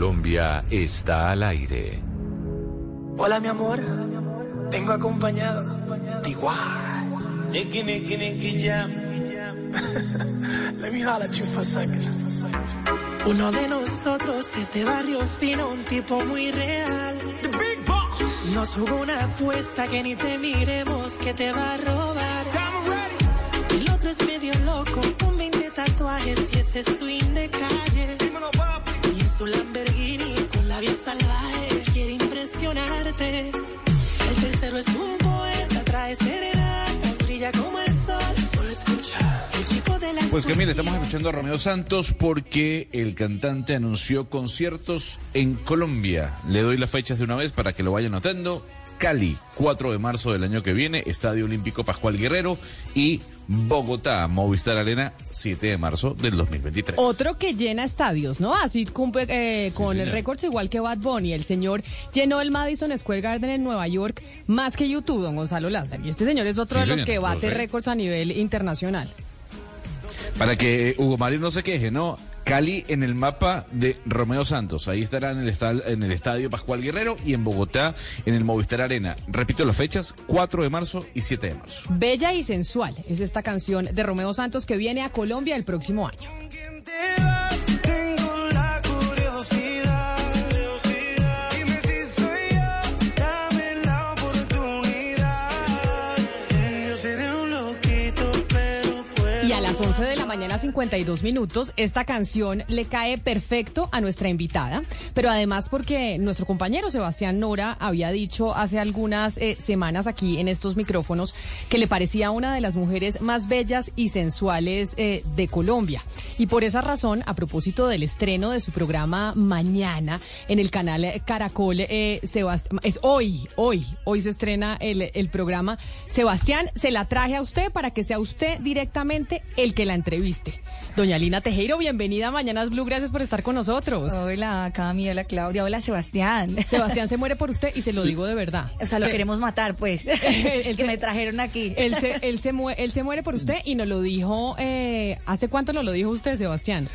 Colombia está al aire. Hola mi amor, vengo acompañado igual. Nicky, Nicky, Nicky Jam. Let me holler at you for a second. Uno de nosotros es de barrio fino, un tipo muy real. The Big Boss. Nos jugó una apuesta que ni te miremos que te va a robar. ready. El otro es medio loco, con 20 tatuajes y ese swing de calle. Dímelo, su Lamborghini con la vida salvaje quiere impresionarte. El tercero es un poeta, trae serenatas, brilla como el sol. Solo escucha. El chico de la Pues estamos escuchando a Romeo Santos porque el cantante anunció conciertos en Colombia. Le doy las fechas de una vez para que lo vayan notando. Cali, 4 de marzo del año que viene, Estadio Olímpico Pascual Guerrero y Bogotá, Movistar Arena, 7 de marzo del 2023. Otro que llena estadios, ¿no? Así cumple eh, con el récords igual que Bad Bunny. El señor llenó el Madison Square Garden en Nueva York más que YouTube, don Gonzalo Lázaro. Y este señor es otro de los que bate récords a nivel internacional. Para que Hugo Mario no se queje, ¿no? Cali en el mapa de Romeo Santos. Ahí estará en el, estadio Pascual Guerrero y en Bogotá en el Movistar Arena. Repito las fechas, 4 de marzo y 7 de marzo. Bella y sensual es esta canción de Romeo Santos que viene a Colombia el próximo año. Mañana, 52 minutos, esta canción le cae perfecto a nuestra invitada, pero además porque nuestro compañero Sebastián Nora había dicho hace algunas eh, semanas aquí en estos micrófonos que le parecía una de las mujeres más bellas y sensuales eh, de Colombia. Y por esa razón, a propósito del estreno de su programa mañana en el canal Caracol, eh, Sebastián, es hoy, hoy, hoy se estrena el, el programa. Sebastián, se la traje a usted para que sea usted directamente el que la entreviste. Doña Lina Tejero, bienvenida a Mañanas Blue, gracias por estar con nosotros. Hola, Cami, hola, Claudia, hola, Sebastián. Sebastián se muere por usted y se lo digo de verdad. O sea, lo queremos matar, pues, el, que me trajeron aquí. Él se, él, se él se muere por usted y nos lo dijo, eh, ¿hace cuánto nos lo dijo usted, Sebastián?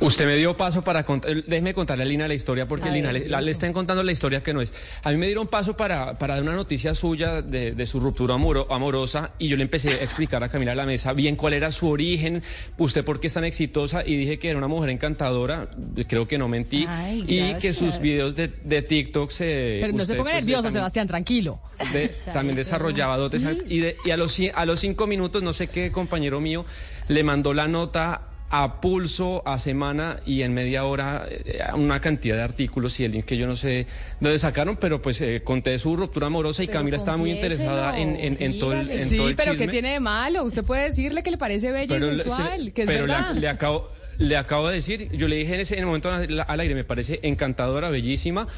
Usted me dio paso para contar, déjeme contarle a Lina la historia porque Lina le, le, están contando la historia que no es. A mí me dieron paso para, para dar una noticia suya de, su ruptura amorosa y yo le empecé a explicar a Camila a la mesa bien cuál era su origen, usted por qué es tan exitosa y dije que era una mujer encantadora, creo que no mentí, y que sus videos de, de TikTok se... Pero no se ponga pues, nervioso, Sebastián, tranquilo. también desarrollaba dotes y, y a, los, a los cinco minutos no sé qué compañero mío le mandó la nota a pulso, a semana y en media hora eh, una cantidad de artículos y el link que yo no sé dónde sacaron, pero pues eh, conté su ruptura amorosa y Camila estaba muy interesada en, en, todo el en Sí, todo el pero ¿qué tiene de malo? Usted puede decirle que le parece bella y sensual, que es pero verdad. Le, le, acabo, le acabo de decir, yo le dije en ese en el momento al aire, me parece encantadora, bellísima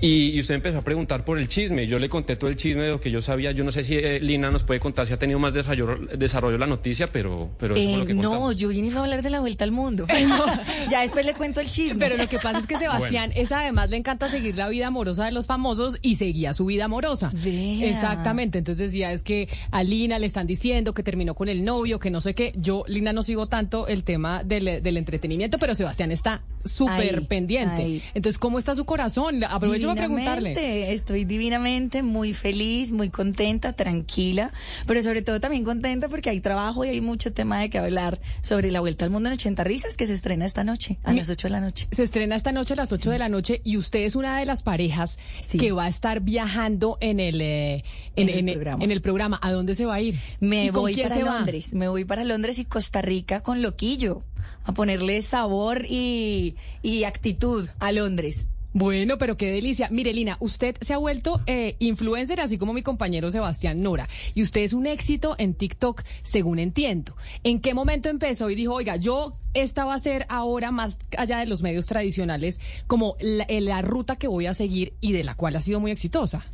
y, usted empezó a preguntar por el chisme. Yo le conté todo el chisme de lo que yo sabía. Yo no sé si eh, Lina nos puede contar si ha tenido más desarrollo, desarrollo la noticia, pero, pero eh, No, yo vine a hablar de la vuelta al mundo. ya después le cuento el chisme. Pero lo que pasa es que Sebastián es además le encanta seguir la vida amorosa de los famosos y seguía su vida amorosa. Exactamente. Entonces decía es que a Lina le están diciendo que terminó con el novio, que no sé qué. Yo, Lina, no sigo tanto el tema del, del entretenimiento, pero Sebastián está súper pendiente. Entonces, ¿cómo está su corazón? Aprovecho para preguntarle. Estoy divinamente, muy feliz, muy contenta, tranquila, pero sobre todo también contenta porque hay trabajo y hay mucho tema de que hablar sobre la vuelta al mundo en 80 risas que se estrena esta noche, a las 8 de la noche. Se estrena esta noche a las 8 de la noche y usted es una de las parejas que va a estar viajando en el, eh, en, el programa. en, el programa. ¿A dónde se va a ir? Me voy para Londres. Me voy para Londres y Costa Rica con Loquillo a ponerle sabor y, y actitud a Londres. Bueno, pero qué delicia. Mire, Lina, usted se ha vuelto eh, influencer, así como mi compañero Sebastián Nora, y usted es un éxito en TikTok, según entiendo. ¿En qué momento empezó y dijo, oiga, yo esta va a ser ahora más allá de los medios tradicionales, como la, la, ruta que voy a seguir y de la cual ha sido muy exitosa.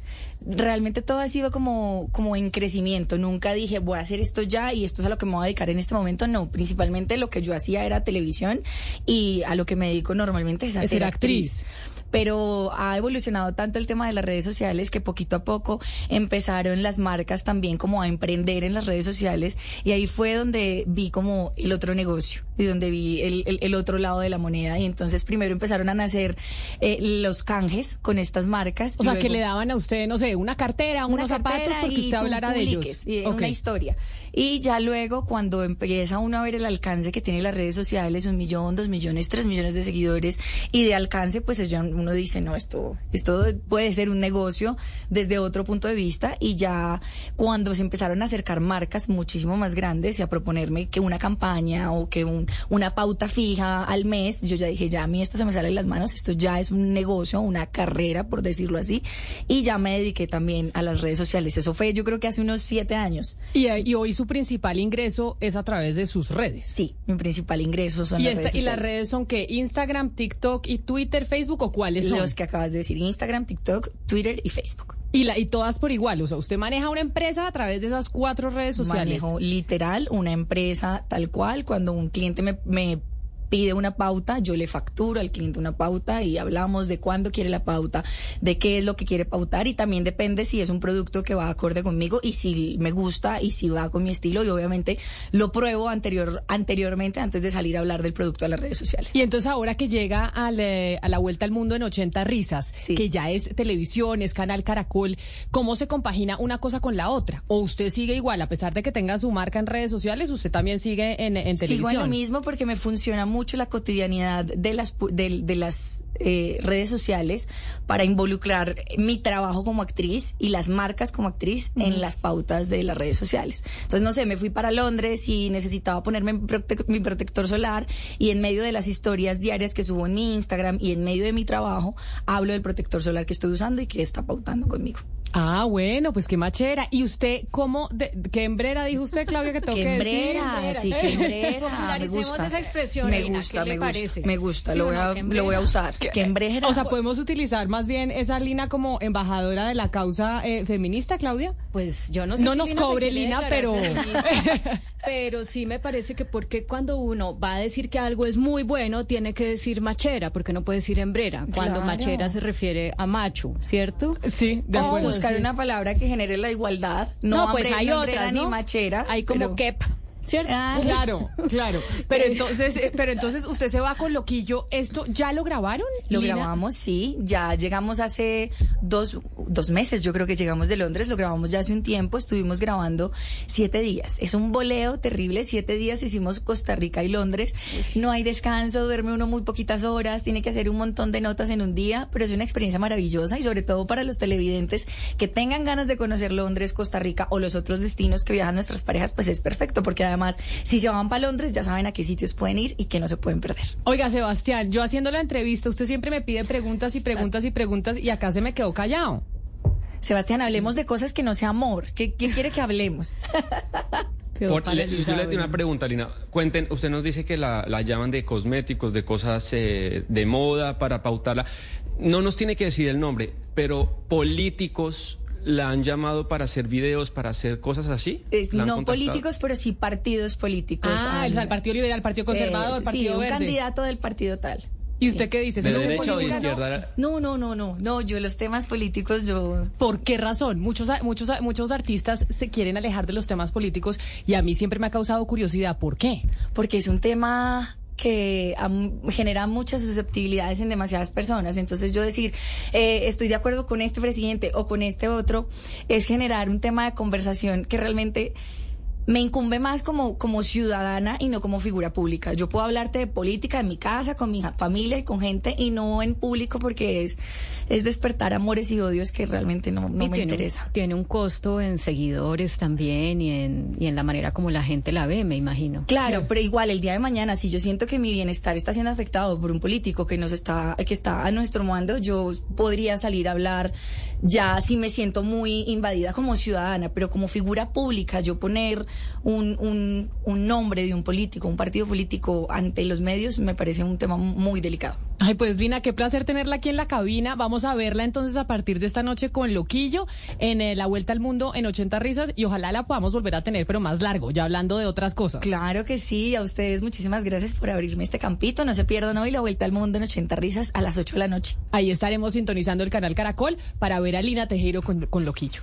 Realmente todo ha sido como, como en crecimiento. Nunca dije voy a hacer esto ya y esto es a lo que me voy a dedicar en este momento. No, principalmente lo que yo hacía era televisión y a lo que me dedico normalmente es a ser actriz pero ha evolucionado tanto el tema de las redes sociales que poquito a poco empezaron las marcas también como a emprender en las redes sociales y ahí fue donde vi como el otro negocio y donde vi el, el, otro lado de la moneda y entonces primero empezaron a nacer eh, los canjes con estas marcas. O sea, que le daban a usted, no sé, una cartera, unos zapatos porque usted hablara de ellos. Y Una historia. Y ya luego cuando empieza uno a ver el alcance que tiene las redes sociales, un millón, dos millones, tres millones de seguidores y de alcance, pues es ya uno dice, no, esto, esto puede ser un negocio desde otro punto de vista y ya cuando se empezaron a acercar marcas muchísimo más grandes y a proponerme que una campaña o que un, una pauta fija al mes, yo ya dije, ya a mí esto se me sale de las manos, esto ya es un negocio, una carrera, por decirlo así, y ya me dediqué también a las redes sociales. Eso fue yo creo que hace unos siete años. Y, y hoy su principal ingreso es a través de sus redes. Sí, mi principal ingreso son ¿Y, las redes ¿Y las redes son que Instagram, TikTok y Twitter, Facebook o cuáles son? Los que acabas de decir, Instagram, TikTok, Twitter y Facebook. Y, la, y todas por igual, o sea, usted maneja una empresa a través de esas cuatro redes sociales. Manejo literal una empresa tal cual, cuando un cliente me, me pide una pauta, yo le facturo al cliente una pauta y hablamos de cuándo quiere la pauta, de qué es lo que quiere pautar y también depende si es un producto que va acorde conmigo y si me gusta y si va con mi estilo y obviamente lo pruebo anterior, anteriormente antes de salir a hablar del producto a las redes sociales. Y entonces ahora que llega al, eh, a la vuelta al mundo en 80 risas, que ya es televisión, es canal Caracol, ¿cómo se compagina una cosa con la otra? ¿O usted sigue igual, a pesar de que tenga su marca en redes sociales, usted también sigue en, en televisión? Sigo en lo mismo porque me funciona mucho mucho la cotidianidad de las, de, de las eh, redes sociales para involucrar mi trabajo como actriz y las marcas como actriz en las pautas de las redes sociales. Entonces, no sé, me fui para Londres y necesitaba ponerme mi protector solar y en medio de las historias diarias que subo en mi Instagram y en medio de mi trabajo, hablo del protector solar que estoy usando y que está pautando conmigo. Ah, bueno, pues qué machera. ¿Y usted cómo, de, qué hembrera dijo usted, Claudia, que tengo que hembrera, sí, qué hembrera. me gusta. esa expresión. Me gusta, me gusta, me gusta, lo, voy a, lo voy a usar. ¿Qué? O sea, ¿podemos utilizar más bien esa Lina como embajadora de la causa eh, feminista, Claudia? Pues yo no sé. No nos cobre Lina, pero... pero sí me parece que porque cuando uno va a decir que algo es muy bueno, tiene que decir machera, porque no puede decir hembrera, cuando machera se refiere a macho, ¿cierto? Sí, de acuerdo buscar una palabra que genere la igualdad. No, pues hay otras, ni machera. Hay como kep. ¿Cierto? Ah, claro, claro. Pero entonces, eh, pero entonces usted se va con Loquillo. ¿Esto ya lo grabaron? Lo grabamos, sí. Ya llegamos hace dos, dos meses, yo creo que llegamos de Londres. Lo grabamos ya hace un tiempo. Estuvimos grabando siete días. Es un boleo terrible. Siete días hicimos Costa Rica y Londres. No hay descanso, duerme uno muy poquitas horas, tiene que hacer un montón de notas en un día, pero es una experiencia maravillosa y sobre todo para los televidentes que tengan ganas de conocer Londres, Costa Rica o los otros destinos que viajan nuestras parejas, pues es perfecto porque además, si se van para Londres, ya saben a qué sitios pueden ir y que no se pueden perder. Oiga, Sebastián, yo haciendo la entrevista, usted siempre me pide preguntas y preguntas y preguntas y acá se me quedó callado. Sebastián, hablemos de cosas que no sea amor. ¿Qué, quiere que hablemos? Por, le, yo le tengo una pregunta, Lina. Cuenten, usted nos dice que la, la llaman de cosméticos, de cosas eh, de moda para pautarla. No nos tiene que decir el nombre, pero políticos la han llamado para hacer videos, para hacer cosas así? no políticos, pero sí partidos políticos. Ah, el, Partido Liberal, el Partido Conservador, el Partido sí, un candidato del partido tal. ¿Y usted qué dice? ¿De derecha o de izquierda? No, no, no, no, no, yo los temas políticos, yo... ¿Por qué razón? Muchos, muchos, muchos artistas se quieren alejar de los temas políticos y a mí siempre me ha causado curiosidad. ¿Por qué? Porque es un tema que genera muchas susceptibilidades en demasiadas personas. Entonces yo decir, eh, estoy de acuerdo con este presidente o con este otro, es generar un tema de conversación que realmente me incumbe más como, como ciudadana y no como figura pública. Yo puedo hablarte de política en mi casa, con mi familia y con gente y no en público porque es, es despertar amores y odios que realmente no, no me interesa. tiene un costo en seguidores también y en, y en la manera como la gente la ve, me imagino. Claro, pero igual el día de mañana, si yo siento que mi bienestar está siendo afectado por un político que nos está, que está a nuestro mando, yo podría salir a hablar ya si me siento muy invadida como ciudadana, pero como figura pública, yo poner un, un, un nombre de un político, un partido político ante los medios, me parece un tema muy delicado. Ay, pues Lina, qué placer tenerla aquí en la cabina. Vamos a verla entonces a partir de esta noche con Loquillo en eh, la Vuelta al Mundo en 80 risas y ojalá la podamos volver a tener, pero más largo, ya hablando de otras cosas. Claro que sí, a ustedes muchísimas gracias por abrirme este campito. No se pierdan hoy la Vuelta al Mundo en 80 risas a las 8 de la noche. Ahí estaremos sintonizando el canal Caracol para ver a Lina Tejero con, con Loquillo.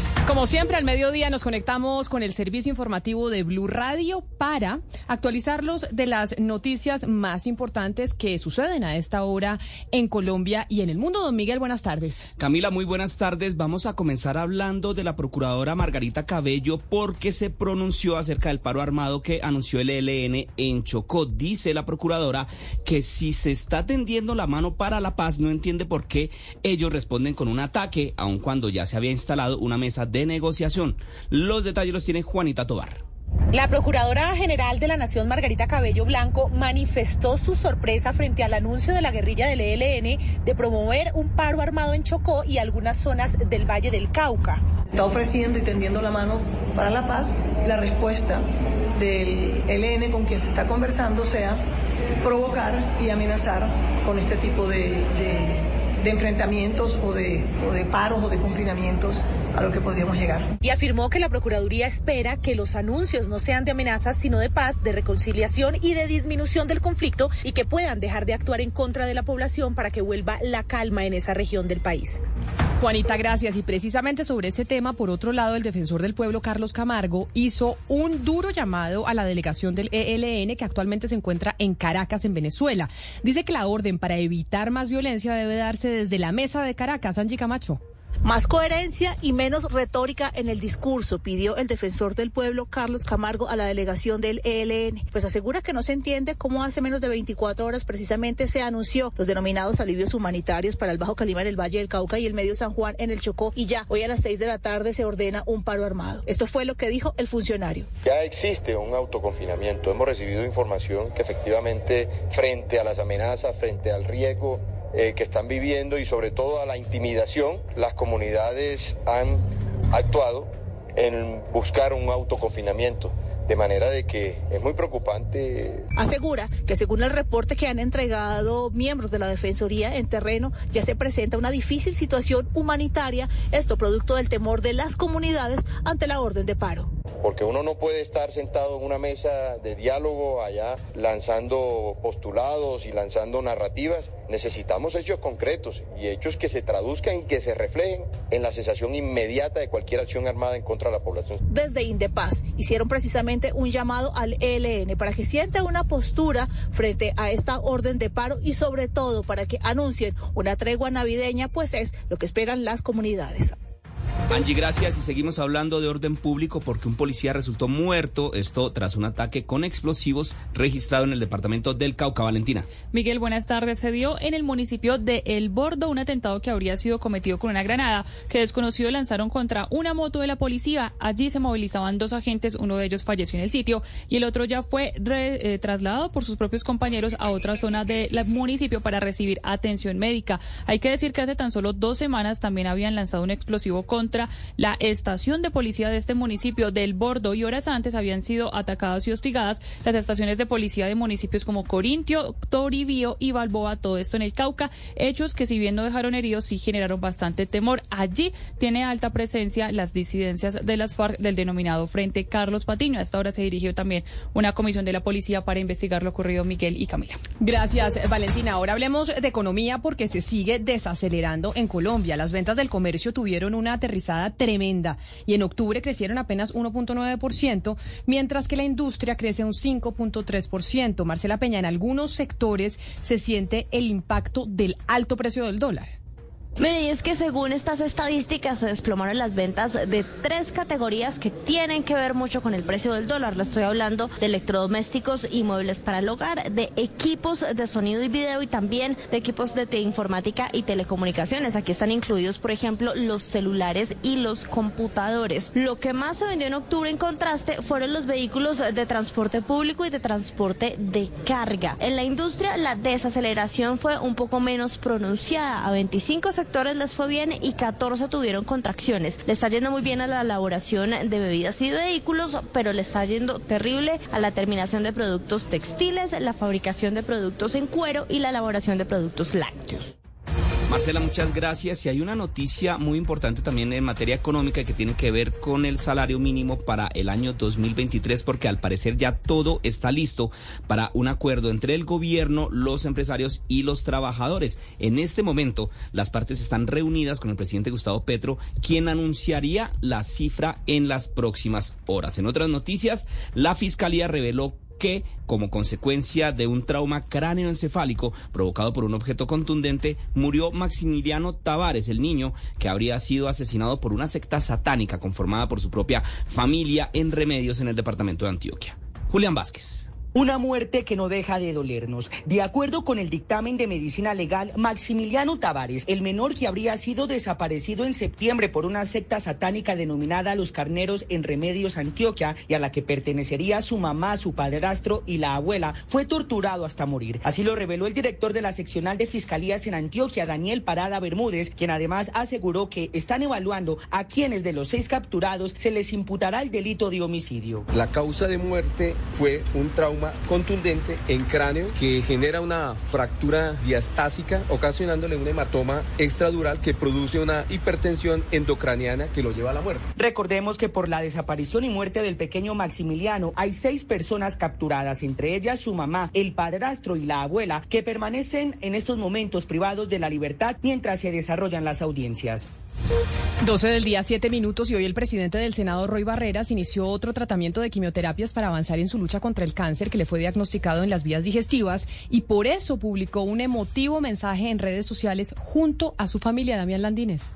Como siempre, al mediodía nos conectamos con el servicio informativo de Blue Radio para actualizarlos de las noticias más importantes que suceden a esta hora en Colombia y en el mundo. Don Miguel, buenas tardes. Camila, muy buenas tardes. Vamos a comenzar hablando de la procuradora Margarita Cabello porque se pronunció acerca del paro armado que anunció el ELN en Chocó. Dice la procuradora que si se está tendiendo la mano para la paz, no entiende por qué ellos responden con un ataque, aun cuando ya se había instalado una mesa de negociación. Los detalles los tiene Juanita Tobar. La Procuradora General de la Nación, Margarita Cabello Blanco, manifestó su sorpresa frente al anuncio de la guerrilla del ELN de promover un paro armado en Chocó y algunas zonas del Valle del Cauca. Está ofreciendo y tendiendo la mano para la paz. La respuesta del ELN con quien se está conversando sea provocar y amenazar con este tipo de, enfrentamientos o de, o de paros o de confinamientos a lo que podríamos llegar. Y afirmó que la Procuraduría espera que los anuncios no sean de amenazas, sino de paz, de reconciliación y de disminución del conflicto y que puedan dejar de actuar en contra de la población para que vuelva la calma en esa región del país. Juanita, gracias. Y precisamente sobre ese tema, por otro lado, el defensor del pueblo, Carlos Camargo, hizo un duro llamado a la delegación del ELN que actualmente se encuentra en Caracas, en Venezuela. Dice que la orden para evitar más violencia debe darse desde la mesa de Caracas. Angie Camacho. Más coherencia y menos retórica en el discurso, pidió el defensor del pueblo Carlos Camargo a la delegación del ELN. Pues asegura que no se entiende cómo hace menos de 24 horas precisamente se anunció los denominados alivios humanitarios para el Bajo Calima en el Valle del Cauca y el Medio San Juan en el Chocó y ya hoy a las 6 de la tarde se ordena un paro armado. Esto fue lo que dijo el funcionario. Ya existe un autoconfinamiento. Hemos recibido información que efectivamente frente a las amenazas, frente al riesgo eh, que están viviendo y sobre todo a la intimidación, las comunidades han actuado en buscar un autoconfinamiento. De manera de que es muy preocupante. Asegura que según el reporte que han entregado miembros de la Defensoría en terreno, ya se presenta una difícil situación humanitaria, esto producto del temor de las comunidades ante la orden de paro porque uno no puede estar sentado en una mesa de diálogo allá lanzando postulados y lanzando narrativas. Necesitamos hechos concretos y hechos que se traduzcan y que se reflejen en la cesación inmediata de cualquier acción armada en contra de la población. Desde Indepaz hicieron precisamente un llamado al ELN para que siente una postura frente a esta orden de paro y sobre todo para que anuncien una tregua navideña, pues es lo que esperan las comunidades. Angie, gracias y seguimos hablando de orden público porque un policía resultó muerto, esto tras un ataque con explosivos registrado en el departamento del Cauca. Valentina. Miguel, buenas tardes. Se dio en el municipio de El Bordo un atentado que habría sido cometido con una granada que desconocidos lanzaron contra una moto de la policía. Allí se movilizaban dos agentes, uno de ellos falleció en el sitio y el otro ya fue eh, trasladado por sus propios compañeros a otra zona del municipio para recibir atención médica. Hay que decir que hace tan solo dos semanas también habían lanzado un explosivo contra la estación de policía de este municipio del Bordo y horas antes habían sido atacadas y hostigadas las estaciones de policía de municipios como Corintio, Toribío y Balboa, todo esto en el Cauca, hechos que si bien no dejaron heridos sí generaron bastante temor. Allí tiene alta presencia las disidencias de las FARC del denominado Frente Carlos Patiño. A esta hora se dirigió también una comisión de la policía para investigar lo ocurrido Miguel y Camila. Gracias, Valentina. Ahora hablemos de economía porque se sigue desacelerando en Colombia. Las ventas del comercio tuvieron una aterrizaje tremenda y en octubre crecieron apenas 1.9%, mientras que la industria crece un 5.3%. Marcela Peña, en algunos sectores se siente el impacto del alto precio del dólar. Mire, y es que según estas estadísticas se desplomaron las ventas de tres categorías que tienen que ver mucho con el precio del dólar. Lo estoy hablando de electrodomésticos y muebles para el hogar, de equipos de sonido y video y también de equipos de informática y telecomunicaciones. Aquí están incluidos, por ejemplo, los celulares y los computadores. Lo que más se vendió en octubre en contraste fueron los vehículos de transporte público y de transporte de carga. En la industria la desaceleración fue un poco menos pronunciada, a 25 sectores les fue bien y 14 tuvieron contracciones. Le está yendo muy bien a la elaboración de bebidas y vehículos, pero le está yendo terrible a la terminación de productos textiles, la fabricación de productos en cuero y la elaboración de productos lácteos. Marcela, muchas gracias. Y hay una noticia muy importante también en materia económica que tiene que ver con el salario mínimo para el año 2023, porque al parecer ya todo está listo para un acuerdo entre el gobierno, los empresarios y los trabajadores. En este momento, las partes están reunidas con el presidente Gustavo Petro, quien anunciaría la cifra en las próximas horas. En otras noticias, la Fiscalía reveló que, como consecuencia de un trauma cráneoencefálico provocado por un objeto contundente, murió Maximiliano Tavares, el niño que habría sido asesinado por una secta satánica conformada por su propia familia en Remedios en el departamento de Antioquia. Julián Vázquez. Una muerte que no deja de dolernos. De acuerdo con el dictamen de medicina legal, Maximiliano Tavares, el menor que habría sido desaparecido en septiembre por una secta satánica denominada Los Carneros en Remedios, Antioquia, y a la que pertenecería su mamá, su padrastro y la abuela, fue torturado hasta morir. Así lo reveló el director de la seccional de fiscalías en Antioquia, Daniel Parada Bermúdez, quien además aseguró que están evaluando a quienes de los seis capturados se les imputará el delito de homicidio. La causa de muerte fue un trauma contundente en cráneo que genera una fractura diastásica, ocasionándole un hematoma extradural que produce una hipertensión endocraniana que lo lleva a la muerte. Recordemos que por la desaparición y muerte del pequeño Maximiliano hay seis personas capturadas, entre ellas su mamá, el padrastro y la abuela, que permanecen en estos momentos privados de la libertad mientras se desarrollan las audiencias. 12 del día, 7 minutos y hoy el presidente del Senado, Roy Barreras, inició otro tratamiento de quimioterapias para avanzar en su lucha contra el cáncer que le fue diagnosticado en las vías digestivas y por eso publicó un emotivo mensaje en redes sociales junto a su familia, Damián Landines.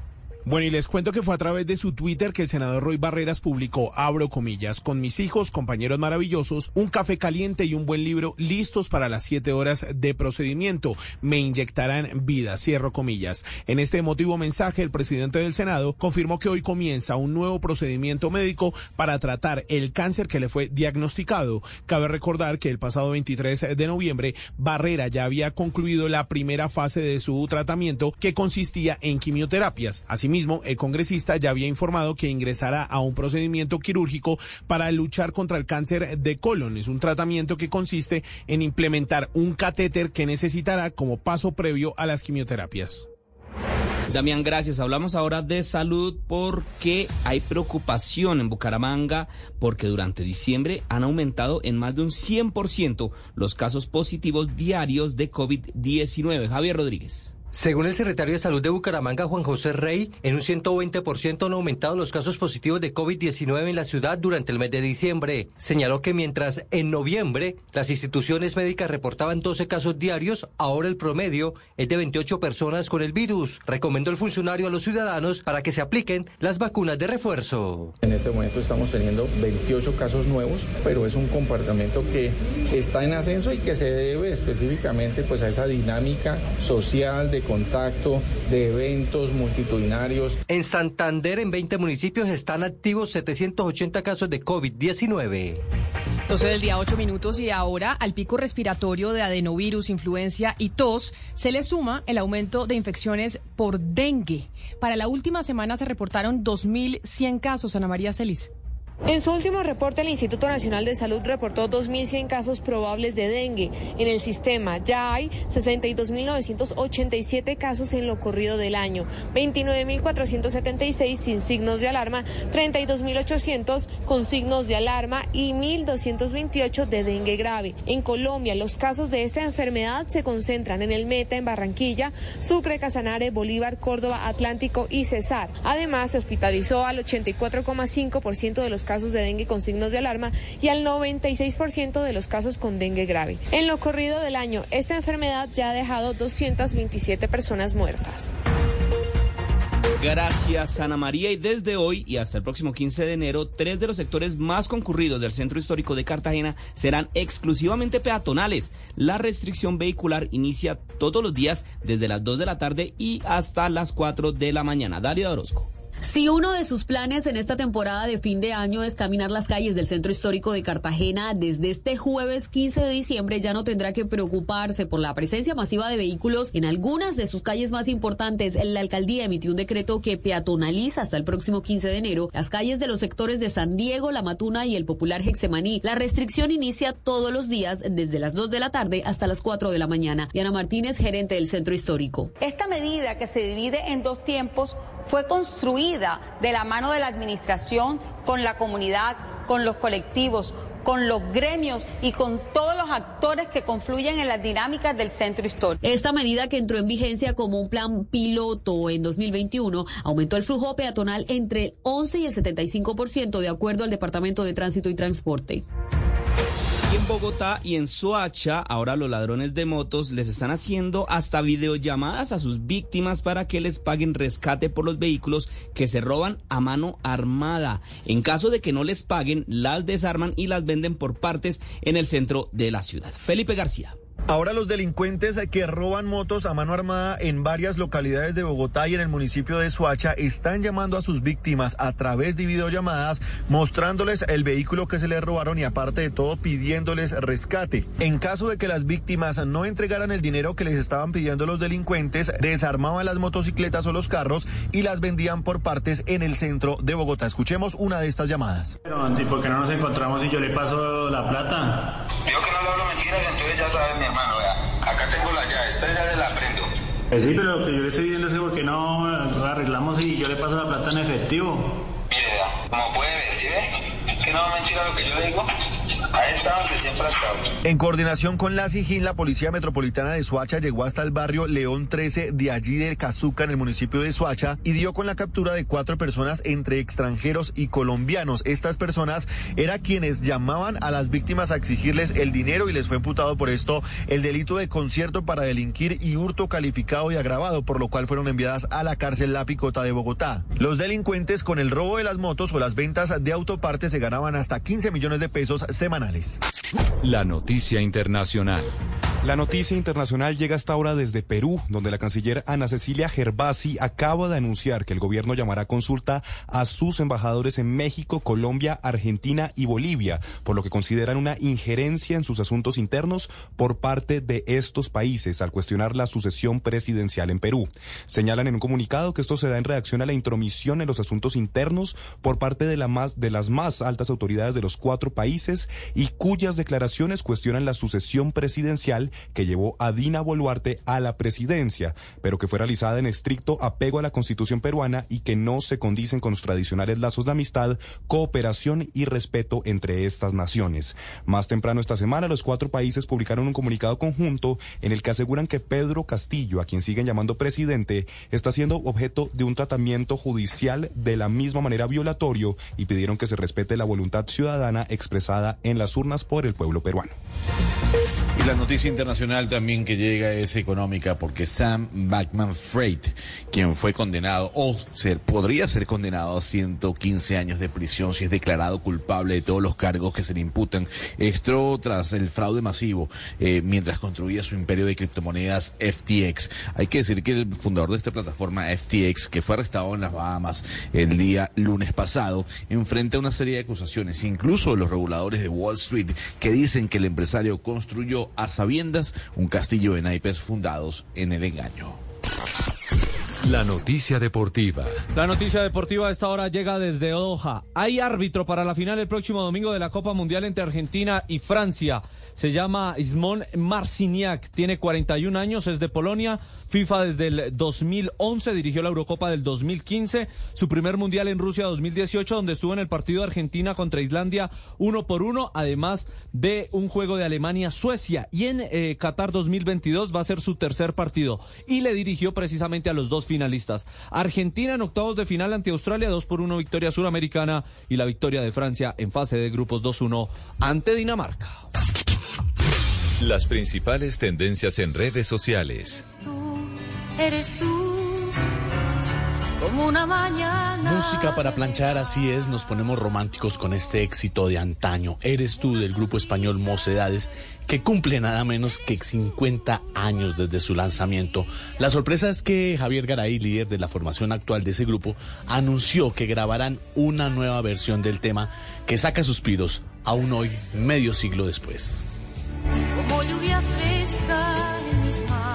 Bueno, y les cuento que fue a través de su Twitter que el senador Roy Barreras publicó, abro comillas, con mis hijos, compañeros maravillosos, un café caliente y un buen libro listos para las siete horas de procedimiento. Me inyectarán vida, cierro comillas. En este emotivo mensaje, el presidente del Senado confirmó que hoy comienza un nuevo procedimiento médico para tratar el cáncer que le fue diagnosticado. Cabe recordar que el pasado 23 de noviembre, Barrera ya había concluido la primera fase de su tratamiento que consistía en quimioterapias. Mismo, el congresista ya había informado que ingresará a un procedimiento quirúrgico para luchar contra el cáncer de colon. Es un tratamiento que consiste en implementar un catéter que necesitará como paso previo a las quimioterapias. Damián, gracias. Hablamos ahora de salud porque hay preocupación en Bucaramanga porque durante diciembre han aumentado en más de un 100% los casos positivos diarios de COVID-19. Javier Rodríguez. Según el secretario de Salud de Bucaramanga, Juan José Rey, en un 120% han aumentado los casos positivos de COVID-19 en la ciudad durante el mes de diciembre. Señaló que mientras en noviembre las instituciones médicas reportaban 12 casos diarios, ahora el promedio es de 28 personas con el virus. Recomendó el funcionario a los ciudadanos para que se apliquen las vacunas de refuerzo. En este momento estamos teniendo 28 casos nuevos, pero es un comportamiento que está en ascenso y que se debe específicamente pues a esa dinámica social de contacto, de eventos multitudinarios. En Santander, en 20 municipios, están activos 780 casos de COVID-19. 12 del día, 8 minutos y ahora al pico respiratorio de adenovirus, influencia y tos se le suma el aumento de infecciones por dengue. Para la última semana se reportaron 2.100 casos, Ana María Celis. En su último reporte, el Instituto Nacional de Salud reportó 2.100 casos probables de dengue. En el sistema ya hay 62.987 casos en lo corrido del año, 29.476 sin signos de alarma, 32.800 con signos de alarma y 1.228 de dengue grave. En Colombia, los casos de esta enfermedad se concentran en el Meta, en Barranquilla, Sucre, Casanare, Bolívar, Córdoba, Atlántico y Cesar. Además, se hospitalizó al 84,5% de los casos de dengue con signos de alarma y al 96% de los casos con dengue grave. En lo corrido del año, esta enfermedad ya ha dejado 227 personas muertas. Gracias, Ana María. Y desde hoy y hasta el próximo 15 de enero, tres de los sectores más concurridos del centro histórico de Cartagena serán exclusivamente peatonales. La restricción vehicular inicia todos los días desde las 2 de la tarde y hasta las 4 de la mañana. Dalia Orozco. Si uno de sus planes en esta temporada de fin de año es caminar las calles del centro histórico de Cartagena, desde este jueves 15 de diciembre ya no tendrá que preocuparse por la presencia masiva de vehículos en algunas de sus calles más importantes. La alcaldía emitió un decreto que peatonaliza hasta el próximo 15 de enero las calles de los sectores de San Diego, La Matuna y el popular Hexemaní. La restricción inicia todos los días desde las 2 de la tarde hasta las 4 de la mañana. Diana Martínez, gerente del centro histórico. Esta medida que se divide en dos tiempos fue construida de la mano de la administración con la comunidad, con los colectivos, con los gremios y con todos los actores que confluyen en las dinámicas del centro histórico. Esta medida que entró en vigencia como un plan piloto en 2021 aumentó el flujo peatonal entre el 11 y el 75% de acuerdo al Departamento de Tránsito y Transporte. Bogotá y en Soacha, ahora los ladrones de motos les están haciendo hasta videollamadas a sus víctimas para que les paguen rescate por los vehículos que se roban a mano armada. En caso de que no les paguen, las desarman y las venden por partes en el centro de la ciudad. Felipe García. Ahora los delincuentes que roban motos a mano armada en varias localidades de Bogotá y en el municipio de Suacha están llamando a sus víctimas a través de videollamadas mostrándoles el vehículo que se les robaron y aparte de todo pidiéndoles rescate. En caso de que las víctimas no entregaran el dinero que les estaban pidiendo los delincuentes, desarmaban las motocicletas o los carros y las vendían por partes en el centro de Bogotá. Escuchemos una de estas llamadas. ¿Y por qué no nos encontramos y yo le paso la plata? Yo que no le hablo mentiras, entonces ya sabes, mi hermano, vea. Acá tengo la llave, esta llave la prendo. Eh, sí, pero lo que yo le estoy diciendo es que por qué no arreglamos y yo le paso la plata en efectivo. Mire, vea, como puede ver, ¿sí ve? Que no mentira lo que yo digo. Ahí está donde siempre ha estado. En coordinación con la SIGIN, la Policía Metropolitana de Suacha llegó hasta el barrio León 13 de allí del Cazuca, en el municipio de Suacha, y dio con la captura de cuatro personas entre extranjeros y colombianos. Estas personas eran quienes llamaban a las víctimas a exigirles el dinero y les fue imputado por esto el delito de concierto para delinquir y hurto calificado y agravado, por lo cual fueron enviadas a la cárcel La Picota de Bogotá. Los delincuentes con el robo de las motos o las ventas de autopartes se ganaban hasta 15 millones de pesos semanales. La noticia internacional. La noticia internacional llega hasta ahora desde Perú, donde la canciller Ana Cecilia Gervasi acaba de anunciar que el gobierno llamará a consulta a sus embajadores en México, Colombia, Argentina y Bolivia, por lo que consideran una injerencia en sus asuntos internos por parte de estos países al cuestionar la sucesión presidencial en Perú. Señalan en un comunicado que esto se da en reacción a la intromisión en los asuntos internos por parte de, la más, de las más altas autoridades de los cuatro países y cuyas declaraciones cuestionan la sucesión presidencial que llevó a Dina Boluarte a la presidencia, pero que fue realizada en estricto apego a la constitución peruana y que no se condicen con los tradicionales lazos de amistad, cooperación y respeto entre estas naciones. Más temprano esta semana, los cuatro países publicaron un comunicado conjunto en el que aseguran que Pedro Castillo, a quien siguen llamando presidente, está siendo objeto de un tratamiento judicial de la misma manera violatorio y pidieron que se respete la ciudadana expresada en las urnas por el pueblo peruano. Y la noticia internacional también que llega es económica porque Sam Backman Fried, quien fue condenado o ser, podría ser condenado a 115 años de prisión si es declarado culpable de todos los cargos que se le imputan, esto tras el fraude masivo eh, mientras construía su imperio de criptomonedas FTX. Hay que decir que el fundador de esta plataforma FTX, que fue arrestado en las Bahamas el día lunes pasado, enfrenta una serie de acusaciones, incluso los reguladores de Wall Street, que dicen que el empresario construyó a sabiendas un castillo de naipes fundados en el engaño. La noticia deportiva. La noticia deportiva a esta hora llega desde Doha. Hay árbitro para la final el próximo domingo de la Copa Mundial entre Argentina y Francia. Se llama Ismon Marciniak, tiene 41 años, es de Polonia, FIFA desde el 2011, dirigió la Eurocopa del 2015, su primer mundial en Rusia 2018, donde estuvo en el partido de Argentina contra Islandia uno por uno, además de un juego de Alemania-Suecia. Y en eh, Qatar 2022 va a ser su tercer partido y le dirigió precisamente a los dos finalistas. Argentina en octavos de final ante Australia, 2 por 1 victoria suramericana y la victoria de Francia en fase de grupos 2-1 ante Dinamarca. Las principales tendencias en redes sociales. Eres tú, como una mañana. Música para planchar, así es, nos ponemos románticos con este éxito de antaño. Eres tú del grupo español Mocedades, que cumple nada menos que 50 años desde su lanzamiento. La sorpresa es que Javier Garay, líder de la formación actual de ese grupo, anunció que grabarán una nueva versión del tema que saca suspiros aún hoy, medio siglo después. Como lluvia fresca en mis manos.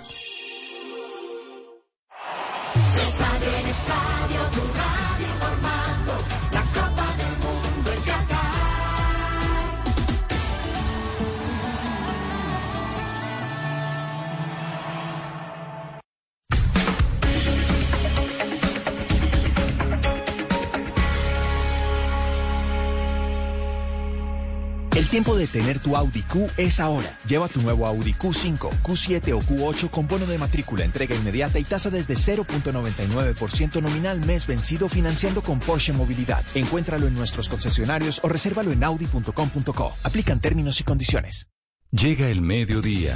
Tener tu Audi Q es ahora. Lleva tu nuevo Audi Q5, Q7 o Q8 con bono de matrícula, entrega inmediata y tasa desde 0.99% nominal mes vencido financiando con Porsche Movilidad. Encuéntralo en nuestros concesionarios o resérvalo en audi.com.co. Aplican términos y condiciones. Llega el mediodía.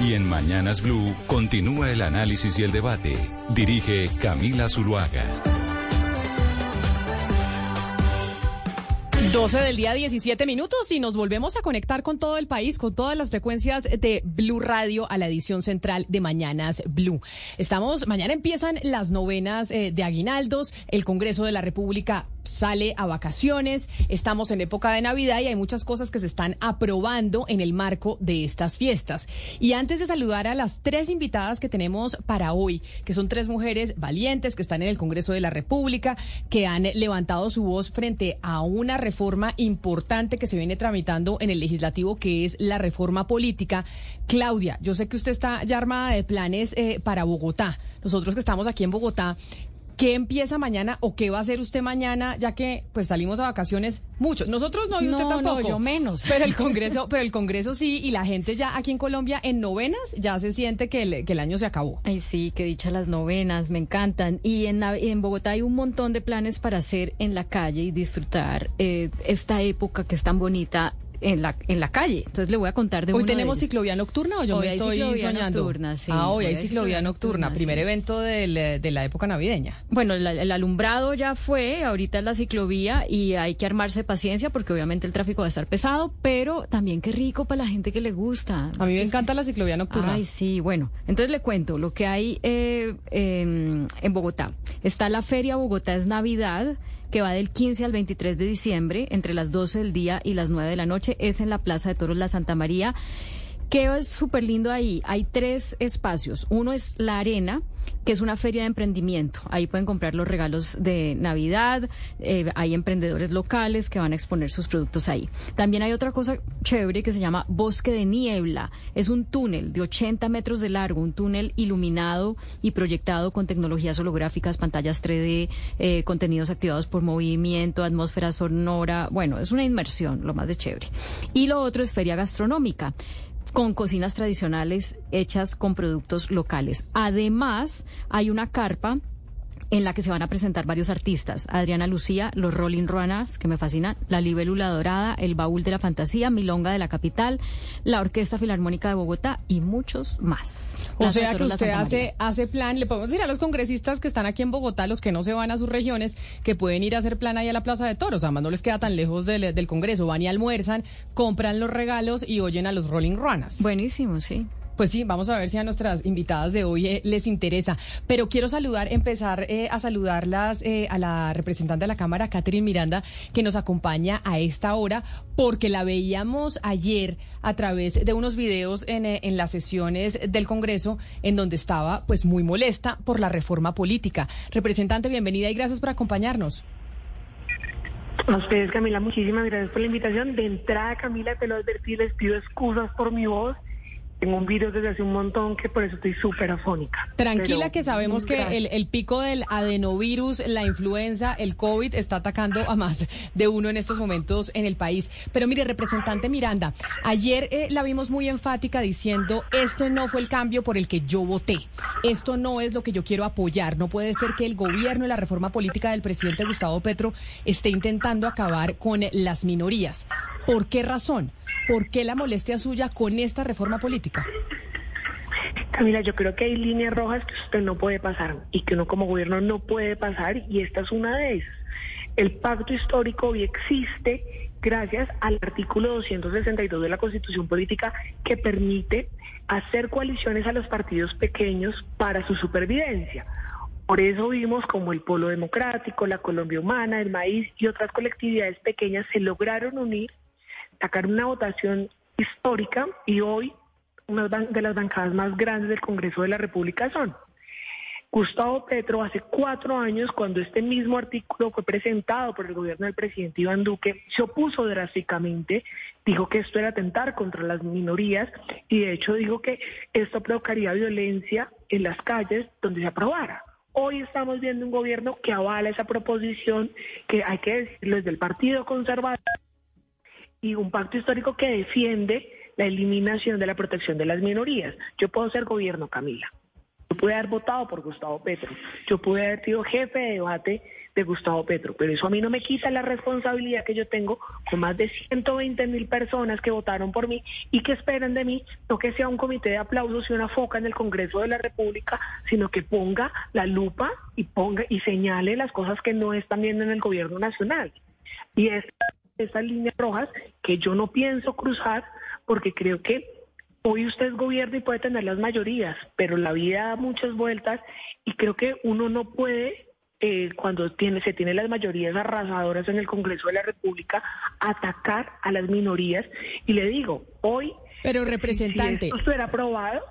Y en Mañanas Blue continúa el análisis y el debate. Dirige Camila Zuluaga. 12 del día, 17 minutos y nos volvemos a conectar con todo el país, con todas las frecuencias de Blue Radio a la edición central de Mañanas Blue. Estamos, mañana empiezan las novenas eh, de Aguinaldos, el Congreso de la República sale a vacaciones, estamos en época de Navidad y hay muchas cosas que se están aprobando en el marco de estas fiestas. Y antes de saludar a las tres invitadas que tenemos para hoy, que son tres mujeres valientes que están en el Congreso de la República, que han levantado su voz frente a una reforma importante que se viene tramitando en el legislativo, que es la reforma política. Claudia, yo sé que usted está ya armada de planes eh, para Bogotá. Nosotros que estamos aquí en Bogotá, ¿Qué empieza mañana o qué va a hacer usted mañana, ya que pues salimos a vacaciones muchos? Nosotros no y usted No, tampoco. no, yo menos. Pero el Congreso, pero el Congreso sí y la gente ya aquí en Colombia en novenas ya se siente que el, que el año se acabó. Ay, sí, que dicha las novenas, me encantan. Y en, en Bogotá hay un montón de planes para hacer en la calle y disfrutar eh, esta época que es tan bonita en la, en la calle. Entonces le voy a contar de Hoy uno de tenemos ellos. ciclovía nocturna o yo Hoy me hay estoy ciclovía soñando. nocturna, sí. Ah, hoy, Hoy hay hay ciclovía nocturna, nocturna, primer sí. evento del, eh, de la época navideña. Bueno, la- el alumbrado ya fue, ahorita es la ciclovía y hay que armarse paciencia porque obviamente el tráfico va a estar pesado, pero también qué rico para la gente que le gusta. A mí me encanta la ciclovía nocturna. Ay, sí, bueno, entonces le cuento lo que hay eh, en, en Bogotá. Está la Feria Bogotá es Navidad, que va del 15 al 23 de diciembre, entre las 12 del día y las 9 de la noche. Es en la Plaza de Toros La Santa María. ¿Qué es súper lindo ahí? Hay tres espacios. Uno es la arena, que es una feria de emprendimiento. Ahí pueden comprar los regalos de Navidad. eh, hay emprendedores locales que van a exponer sus productos ahí. También hay otra cosa chévere que se llama Bosque de Niebla. Es un túnel de 80 metros de largo, un túnel iluminado y proyectado con tecnologías holográficas, pantallas 3D, eh, contenidos activados por movimiento, atmósfera sonora. Bueno, es una inmersión, lo más de chévere. Y lo otro es feria gastronómica con cocinas tradicionales hechas con productos locales. Además, hay una carpa en la que se van a presentar varios artistas. Adriana Lucía, los Rolling Ruanas, que me fascinan, La Libélula Dorada, El Baúl de la Fantasía, Milonga de la Capital, la Orquesta Filarmónica de Bogotá y muchos más. O sea que usted hace, hace plan, le podemos decir a los congresistas que están aquí en Bogotá, los que no se van a sus regiones, que pueden ir a hacer plan ahí a la Plaza de Toros, además no les queda tan lejos del, del Congreso, van y almuerzan, compran los regalos y oyen a los Rolling Ruanas. Buenísimo, sí. Pues sí, vamos a ver si a nuestras invitadas de hoy eh, les interesa. Pero quiero saludar, empezar eh, a saludarlas eh, a la representante de la Cámara, Catherine Miranda, que nos acompaña a esta hora, porque la veíamos ayer a través de unos videos en, eh, en las sesiones del Congreso, en donde estaba pues muy molesta por la reforma política. Representante, bienvenida y gracias por acompañarnos. A ustedes, Camila, muchísimas gracias por la invitación. De entrada, Camila, te lo advertí, les pido excusas por mi voz. Tengo un virus desde hace un montón que por eso estoy súper afónica. Tranquila Pero, que sabemos que el, el pico del adenovirus, la influenza, el COVID está atacando a más de uno en estos momentos en el país. Pero mire, representante Miranda, ayer eh, la vimos muy enfática diciendo, esto no fue el cambio por el que yo voté, esto no es lo que yo quiero apoyar, no puede ser que el gobierno y la reforma política del presidente Gustavo Petro esté intentando acabar con las minorías. ¿Por qué razón? ¿Por qué la molestia suya con esta reforma política? Camila, yo creo que hay líneas rojas que usted no puede pasar y que uno como gobierno no puede pasar y esta es una de esas. El pacto histórico hoy existe gracias al artículo 262 de la Constitución Política que permite hacer coaliciones a los partidos pequeños para su supervivencia. Por eso vimos como el Polo Democrático, la Colombia Humana, el Maíz y otras colectividades pequeñas se lograron unir, sacar una votación histórica y hoy una de las bancadas más grandes del Congreso de la República son Gustavo Petro hace cuatro años, cuando este mismo artículo fue presentado por el gobierno del presidente Iván Duque, se opuso drásticamente, dijo que esto era atentar contra las minorías y de hecho dijo que esto provocaría violencia en las calles donde se aprobara. Hoy estamos viendo un gobierno que avala esa proposición, que hay que decirlo desde el Partido Conservador, y un pacto histórico que defiende la eliminación de la protección de las minorías. Yo puedo ser gobierno, Camila. Yo pude haber votado por Gustavo Petro. Yo pude haber sido jefe de debate de Gustavo Petro. Pero eso a mí no me quita la responsabilidad que yo tengo con más de 120 mil personas que votaron por mí y que esperan de mí no que sea un comité de aplausos y una foca en el Congreso de la República, sino que ponga la lupa y ponga y señale las cosas que no están viendo en el gobierno nacional. Y estas líneas rojas que yo no pienso cruzar porque creo que Hoy usted es gobierno y puede tener las mayorías, pero la vida da muchas vueltas y creo que uno no puede, eh, cuando tiene, se tiene las mayorías arrasadoras en el Congreso de la República, atacar a las minorías. Y le digo, hoy... Pero representante... Si esto estuviera aprobado,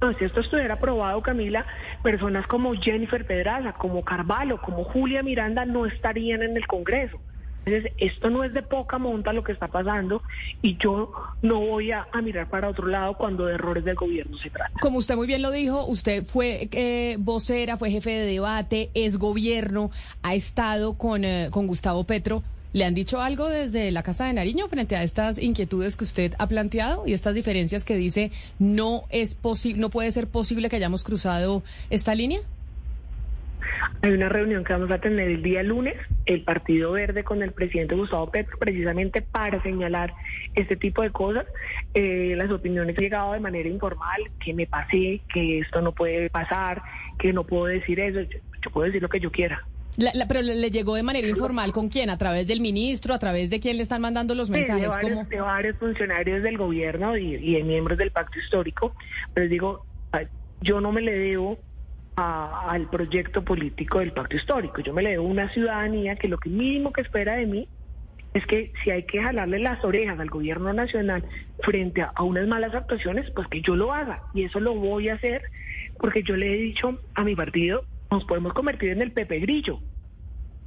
no, si esto estuviera aprobado, Camila, personas como Jennifer Pedraza, como Carvalho, como Julia Miranda no estarían en el Congreso. Entonces, esto no es de poca monta lo que está pasando y yo no voy a, mirar para otro lado cuando de errores del gobierno se trata. Como usted muy bien lo dijo, usted fue eh, vocera, fue jefe de debate, es gobierno, ha estado con, eh, con Gustavo Petro. ¿Le han dicho algo desde la Casa de Nariño frente a estas inquietudes que usted ha planteado y estas diferencias que dice no es posible, no puede ser posible que hayamos cruzado esta línea? Hay una reunión que vamos a tener el día lunes, el Partido Verde con el presidente Gustavo Petro, precisamente para señalar este tipo de cosas. Eh, las opiniones han llegado de manera informal, que me pasé, que esto no puede pasar, que no puedo decir eso. Yo, puedo decir lo que yo quiera. pero le, llegó de manera informal con quién, a través del ministro, a través de quién le están mandando los mensajes. de, varios, funcionarios del gobierno y, y de miembros del pacto histórico. Pero digo, yo no me le debo al proyecto político del pacto histórico. Yo me le doy una ciudadanía que lo que mínimo que espera de mí es que si hay que jalarle las orejas al gobierno nacional frente a, unas malas actuaciones, pues que yo lo haga. Y eso lo voy a hacer porque yo le he dicho a mi partido, nos podemos convertir en el Pepe Grillo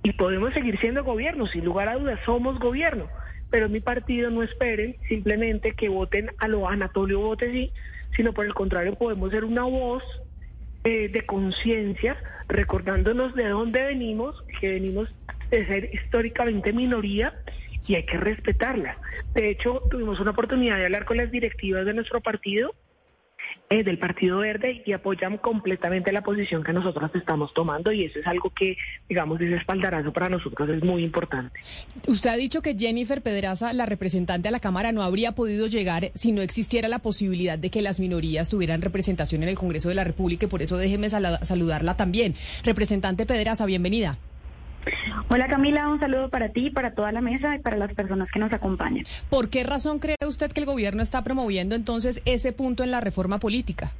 y podemos seguir siendo gobierno, sin lugar a dudas somos gobierno. Pero mi partido no esperen simplemente que voten a lo Anatolio Botesi, sino por el contrario podemos ser una voz eh, de conciencia, recordándonos de dónde venimos, que venimos de ser históricamente minoría y hay que respetarla. De hecho, tuvimos una oportunidad de hablar con las directivas de nuestro partido del Partido Verde y apoyan completamente la posición que nosotros estamos tomando y eso es algo que, digamos, ese espaldarazo para nosotros es muy importante. Usted ha dicho que Jennifer Pedraza, la representante a la Cámara, no habría podido llegar si no existiera la posibilidad de que las minorías tuvieran representación en el Congreso de la República y por eso déjeme saludarla también. Representante Pedraza, bienvenida. Hola Camila, un saludo para ti, para toda la mesa y para las personas que nos acompañan. ¿Por qué razón cree usted que el gobierno está promoviendo entonces ese punto en la reforma política?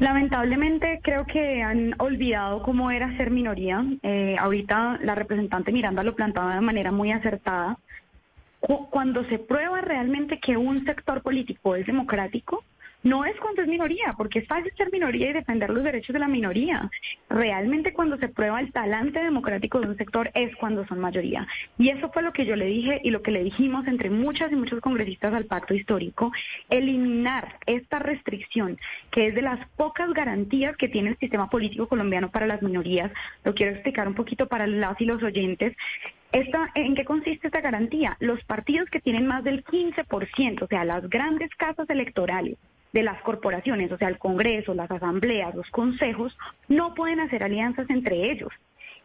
Lamentablemente creo que han olvidado cómo era ser minoría. Eh, ahorita la representante Miranda lo plantaba de manera muy acertada. Cuando se prueba realmente que un sector político es democrático, no es cuando es minoría, porque es fácil ser minoría y defender los derechos de la minoría. Realmente cuando se prueba el talante democrático de un sector es cuando son mayoría. Y eso fue lo que yo le dije y lo que le dijimos entre muchas y muchos congresistas al pacto histórico, eliminar esta restricción, que es de las pocas garantías que tiene el sistema político colombiano para las minorías. Lo quiero explicar un poquito para las y los oyentes. Esta, ¿En qué consiste esta garantía? Los partidos que tienen más del 15%, o sea, las grandes casas electorales, de las corporaciones, o sea, el Congreso, las asambleas, los consejos, no pueden hacer alianzas entre ellos.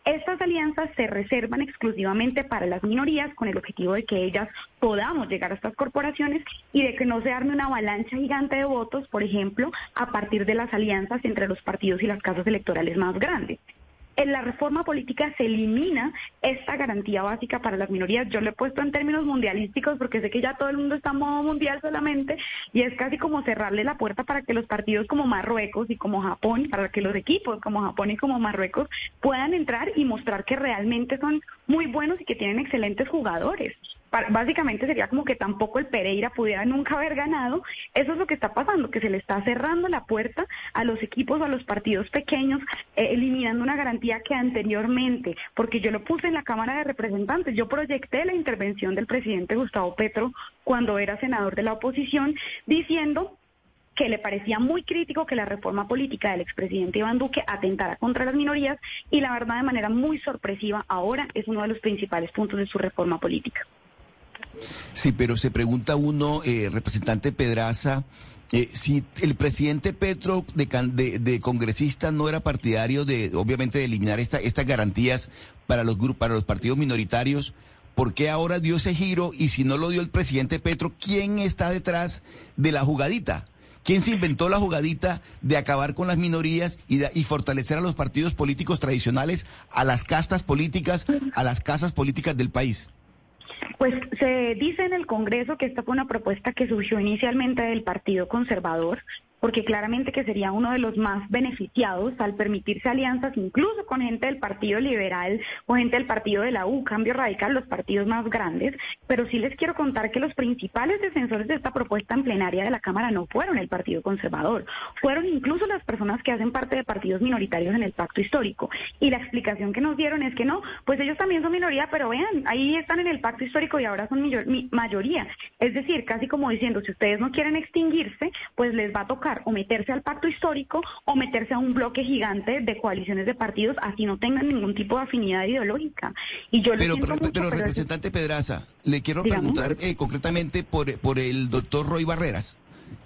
Estas alianzas se reservan exclusivamente para las minorías con el objetivo de que ellas podamos llegar a estas corporaciones y de que no se arme una avalancha gigante de votos, por ejemplo, a partir de las alianzas entre los partidos y las casas electorales más grandes en la reforma política se elimina esta garantía básica para las minorías. Yo lo he puesto en términos mundialísticos porque sé que ya todo el mundo está en modo mundial solamente y es casi como cerrarle la puerta para que los partidos como Marruecos y como Japón, para que los equipos como Japón y como Marruecos puedan entrar y mostrar que realmente son muy buenos y que tienen excelentes jugadores básicamente sería como que tampoco el Pereira pudiera nunca haber ganado. Eso es lo que está pasando, que se le está cerrando la puerta a los equipos, a los partidos pequeños, eh, eliminando una garantía que anteriormente, porque yo lo puse en la Cámara de Representantes, yo proyecté la intervención del presidente Gustavo Petro cuando era senador de la oposición, diciendo que le parecía muy crítico que la reforma política del expresidente Iván Duque atentara contra las minorías y la verdad de manera muy sorpresiva ahora es uno de los principales puntos de su reforma política. Sí, pero se pregunta uno, eh, representante Pedraza, eh, si el presidente Petro de, congresista no era partidario de, obviamente, de eliminar esta, estas garantías para los grupos, para los partidos minoritarios, ¿por qué ahora dio ese giro? Y si no lo dio el presidente Petro, ¿quién está detrás de la jugadita? ¿Quién se inventó la jugadita de acabar con las minorías y, y fortalecer a los partidos políticos tradicionales, a las castas políticas, a las casas políticas del país? Pues se dice en el Congreso que esta fue una propuesta que surgió inicialmente del Partido Conservador, porque claramente que sería uno de los más beneficiados al permitirse alianzas incluso con gente del Partido Liberal o gente del Partido de la U, Cambio Radical, los partidos más grandes, pero sí les quiero contar que los principales defensores de esta propuesta en plenaria de la Cámara no fueron el Partido Conservador, fueron incluso las personas que hacen parte de partidos minoritarios en el pacto histórico. Y la explicación que nos dieron es que no, pues ellos también son minoría, pero vean, ahí están en el pacto histórico y ahora son mayoría. Es decir, casi como diciendo, si ustedes no quieren extinguirse, pues les va a tocar o meterse al pacto histórico o meterse a un bloque gigante de coaliciones de partidos, así no tengan ningún tipo de afinidad ideológica. Y yo pero, pero, pero, representante Pedraza, le quiero preguntar eh, concretamente por, por el doctor Roy Barreras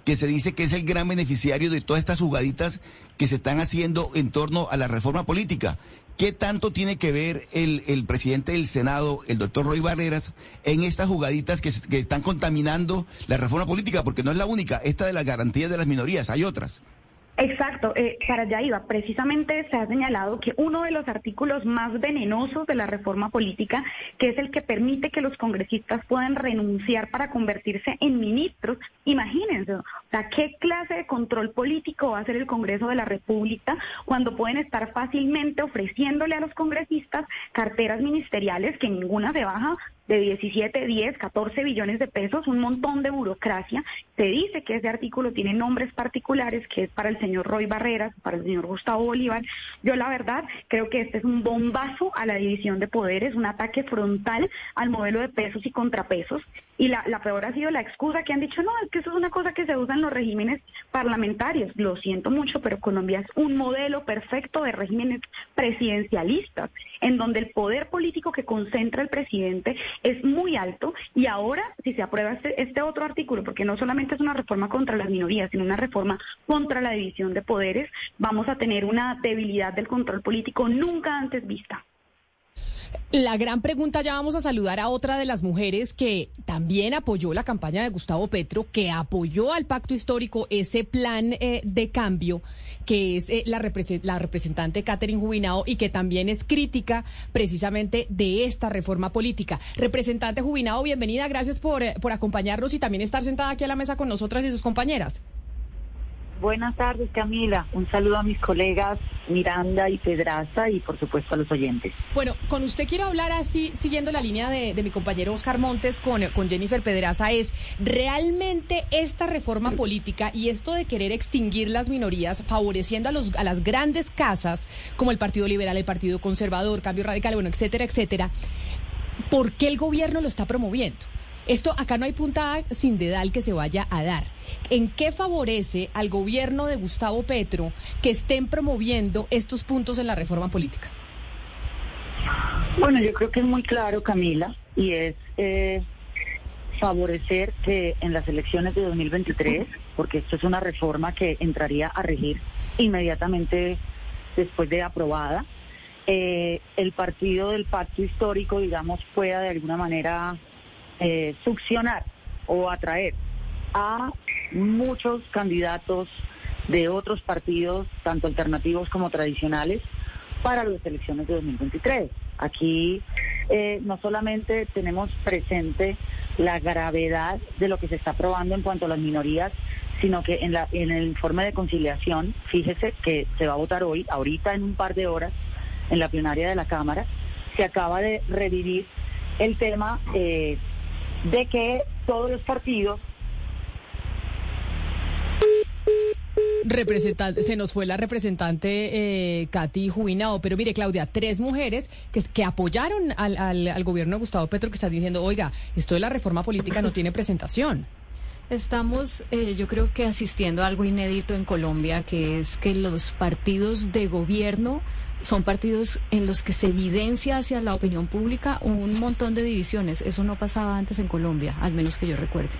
que se dice que es el gran beneficiario de todas estas jugaditas que se están haciendo en torno a la reforma política. ¿Qué tanto tiene que ver el, el presidente del Senado, el doctor Roy Barreras, en estas jugaditas que, que están contaminando la reforma política? Porque no es la única, esta de las garantías de las minorías, hay otras. Exacto, eh, para allá iba. Precisamente se ha señalado que uno de los artículos más venenosos de la reforma política, que es el que permite que los congresistas puedan renunciar para convertirse en ministros, imagínense, o sea, ¿qué clase de control político va a hacer el Congreso de la República cuando pueden estar fácilmente ofreciéndole a los congresistas carteras ministeriales que ninguna se baja de 17, 10, 14 billones de pesos, un montón de burocracia. Se dice que ese artículo tiene nombres particulares, que es para el señor Roy Barreras, para el señor Gustavo Bolívar. Yo la verdad creo que este es un bombazo a la división de poderes, un ataque frontal al modelo de pesos y contrapesos. Y la, peor ha sido la excusa que han dicho, no, es que eso es una cosa que se usa en los regímenes parlamentarios. Lo siento mucho, pero Colombia es un modelo perfecto de regímenes presidencialistas, en donde el poder político que concentra el presidente es muy alto. Y ahora, si se aprueba este, este otro artículo, porque no solamente es una reforma contra las minorías, sino una reforma contra la división de poderes, vamos a tener una debilidad del control político nunca antes vista. La gran pregunta, ya vamos a saludar a otra de las mujeres que también apoyó la campaña de Gustavo Petro, que apoyó al pacto histórico, ese plan eh, de cambio, que es eh, la, la, representante Catherine Jubinao y que también es crítica precisamente de esta reforma política. Representante Jubinao, bienvenida, gracias por, eh, por acompañarnos y también estar sentada aquí a la mesa con nosotras y sus compañeras. Buenas tardes, Camila. Un saludo a mis colegas Miranda y Pedraza y, por supuesto, a los oyentes. Bueno, con usted quiero hablar así, siguiendo la línea de, mi compañero Oscar Montes con, con Jennifer Pedraza, es realmente esta reforma política y esto de querer extinguir las minorías, favoreciendo a, los, a las grandes casas, como el Partido Liberal, el Partido Conservador, Cambio Radical, bueno, etcétera, etcétera. ¿Por qué el gobierno lo está promoviendo? Esto acá no hay puntada sin dedal que se vaya a dar. ¿En qué favorece al gobierno de Gustavo Petro que estén promoviendo estos puntos en la reforma política? Bueno, yo creo que es muy claro, Camila, y es eh, favorecer que en las elecciones de 2023, porque esto es una reforma que entraría a regir inmediatamente después de aprobada, eh, el partido del pacto histórico, digamos, pueda de alguna manera eh, succionar o atraer a muchos candidatos de otros partidos, tanto alternativos como tradicionales, para las elecciones de 2023. Aquí eh, no solamente tenemos presente la gravedad de lo que se está aprobando en cuanto a las minorías, sino que en, la, en el informe de conciliación, fíjese que se va a votar hoy, ahorita en un par de horas, en la plenaria de la Cámara, se acaba de revivir el tema eh, de que todos los partidos Representante, se nos fue la representante eh, Katy Jubinao, pero mire Claudia, tres mujeres que, que apoyaron al, al, al gobierno de Gustavo Petro que estás diciendo, oiga, esto de la reforma política no tiene presentación. Estamos, eh, yo creo que asistiendo a algo inédito en Colombia, que es que los partidos de gobierno son partidos en los que se evidencia hacia la opinión pública un montón de divisiones. Eso no pasaba antes en Colombia, al menos que yo recuerde.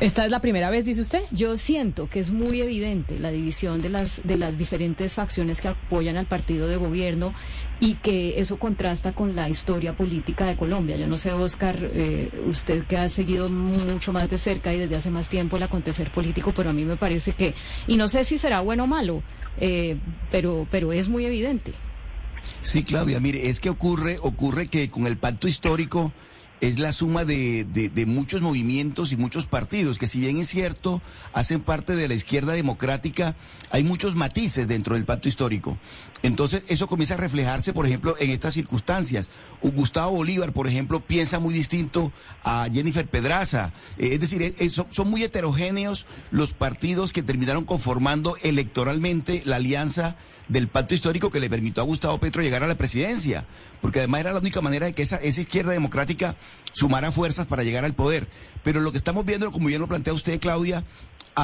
¿Esta es la primera vez, dice usted? Yo siento que es muy evidente la división de las, de las diferentes facciones que apoyan al partido de gobierno y que eso contrasta con la historia política de Colombia. Yo no sé, Oscar, eh, usted que ha seguido mucho más de cerca y desde hace más tiempo el acontecer político, pero a mí me parece que, y no sé si será bueno o malo, eh, pero, pero es muy evidente. Sí, Claudia, mire, es que ocurre, ocurre que con el pacto histórico es la suma de, de, de, muchos movimientos y muchos partidos, que si bien es cierto, hacen parte de la izquierda democrática, hay muchos matices dentro del pacto histórico. Entonces, eso comienza a reflejarse, por ejemplo, en estas circunstancias. Gustavo Bolívar, por ejemplo, piensa muy distinto a Jennifer Pedraza. Eh, es decir, es, son muy heterogéneos los partidos que terminaron conformando electoralmente la alianza del pacto histórico que le permitió a Gustavo Petro llegar a la presidencia. Porque además era la única manera de que esa, esa izquierda democrática sumara fuerzas para llegar al poder. Pero lo que estamos viendo, como bien lo plantea usted, Claudia,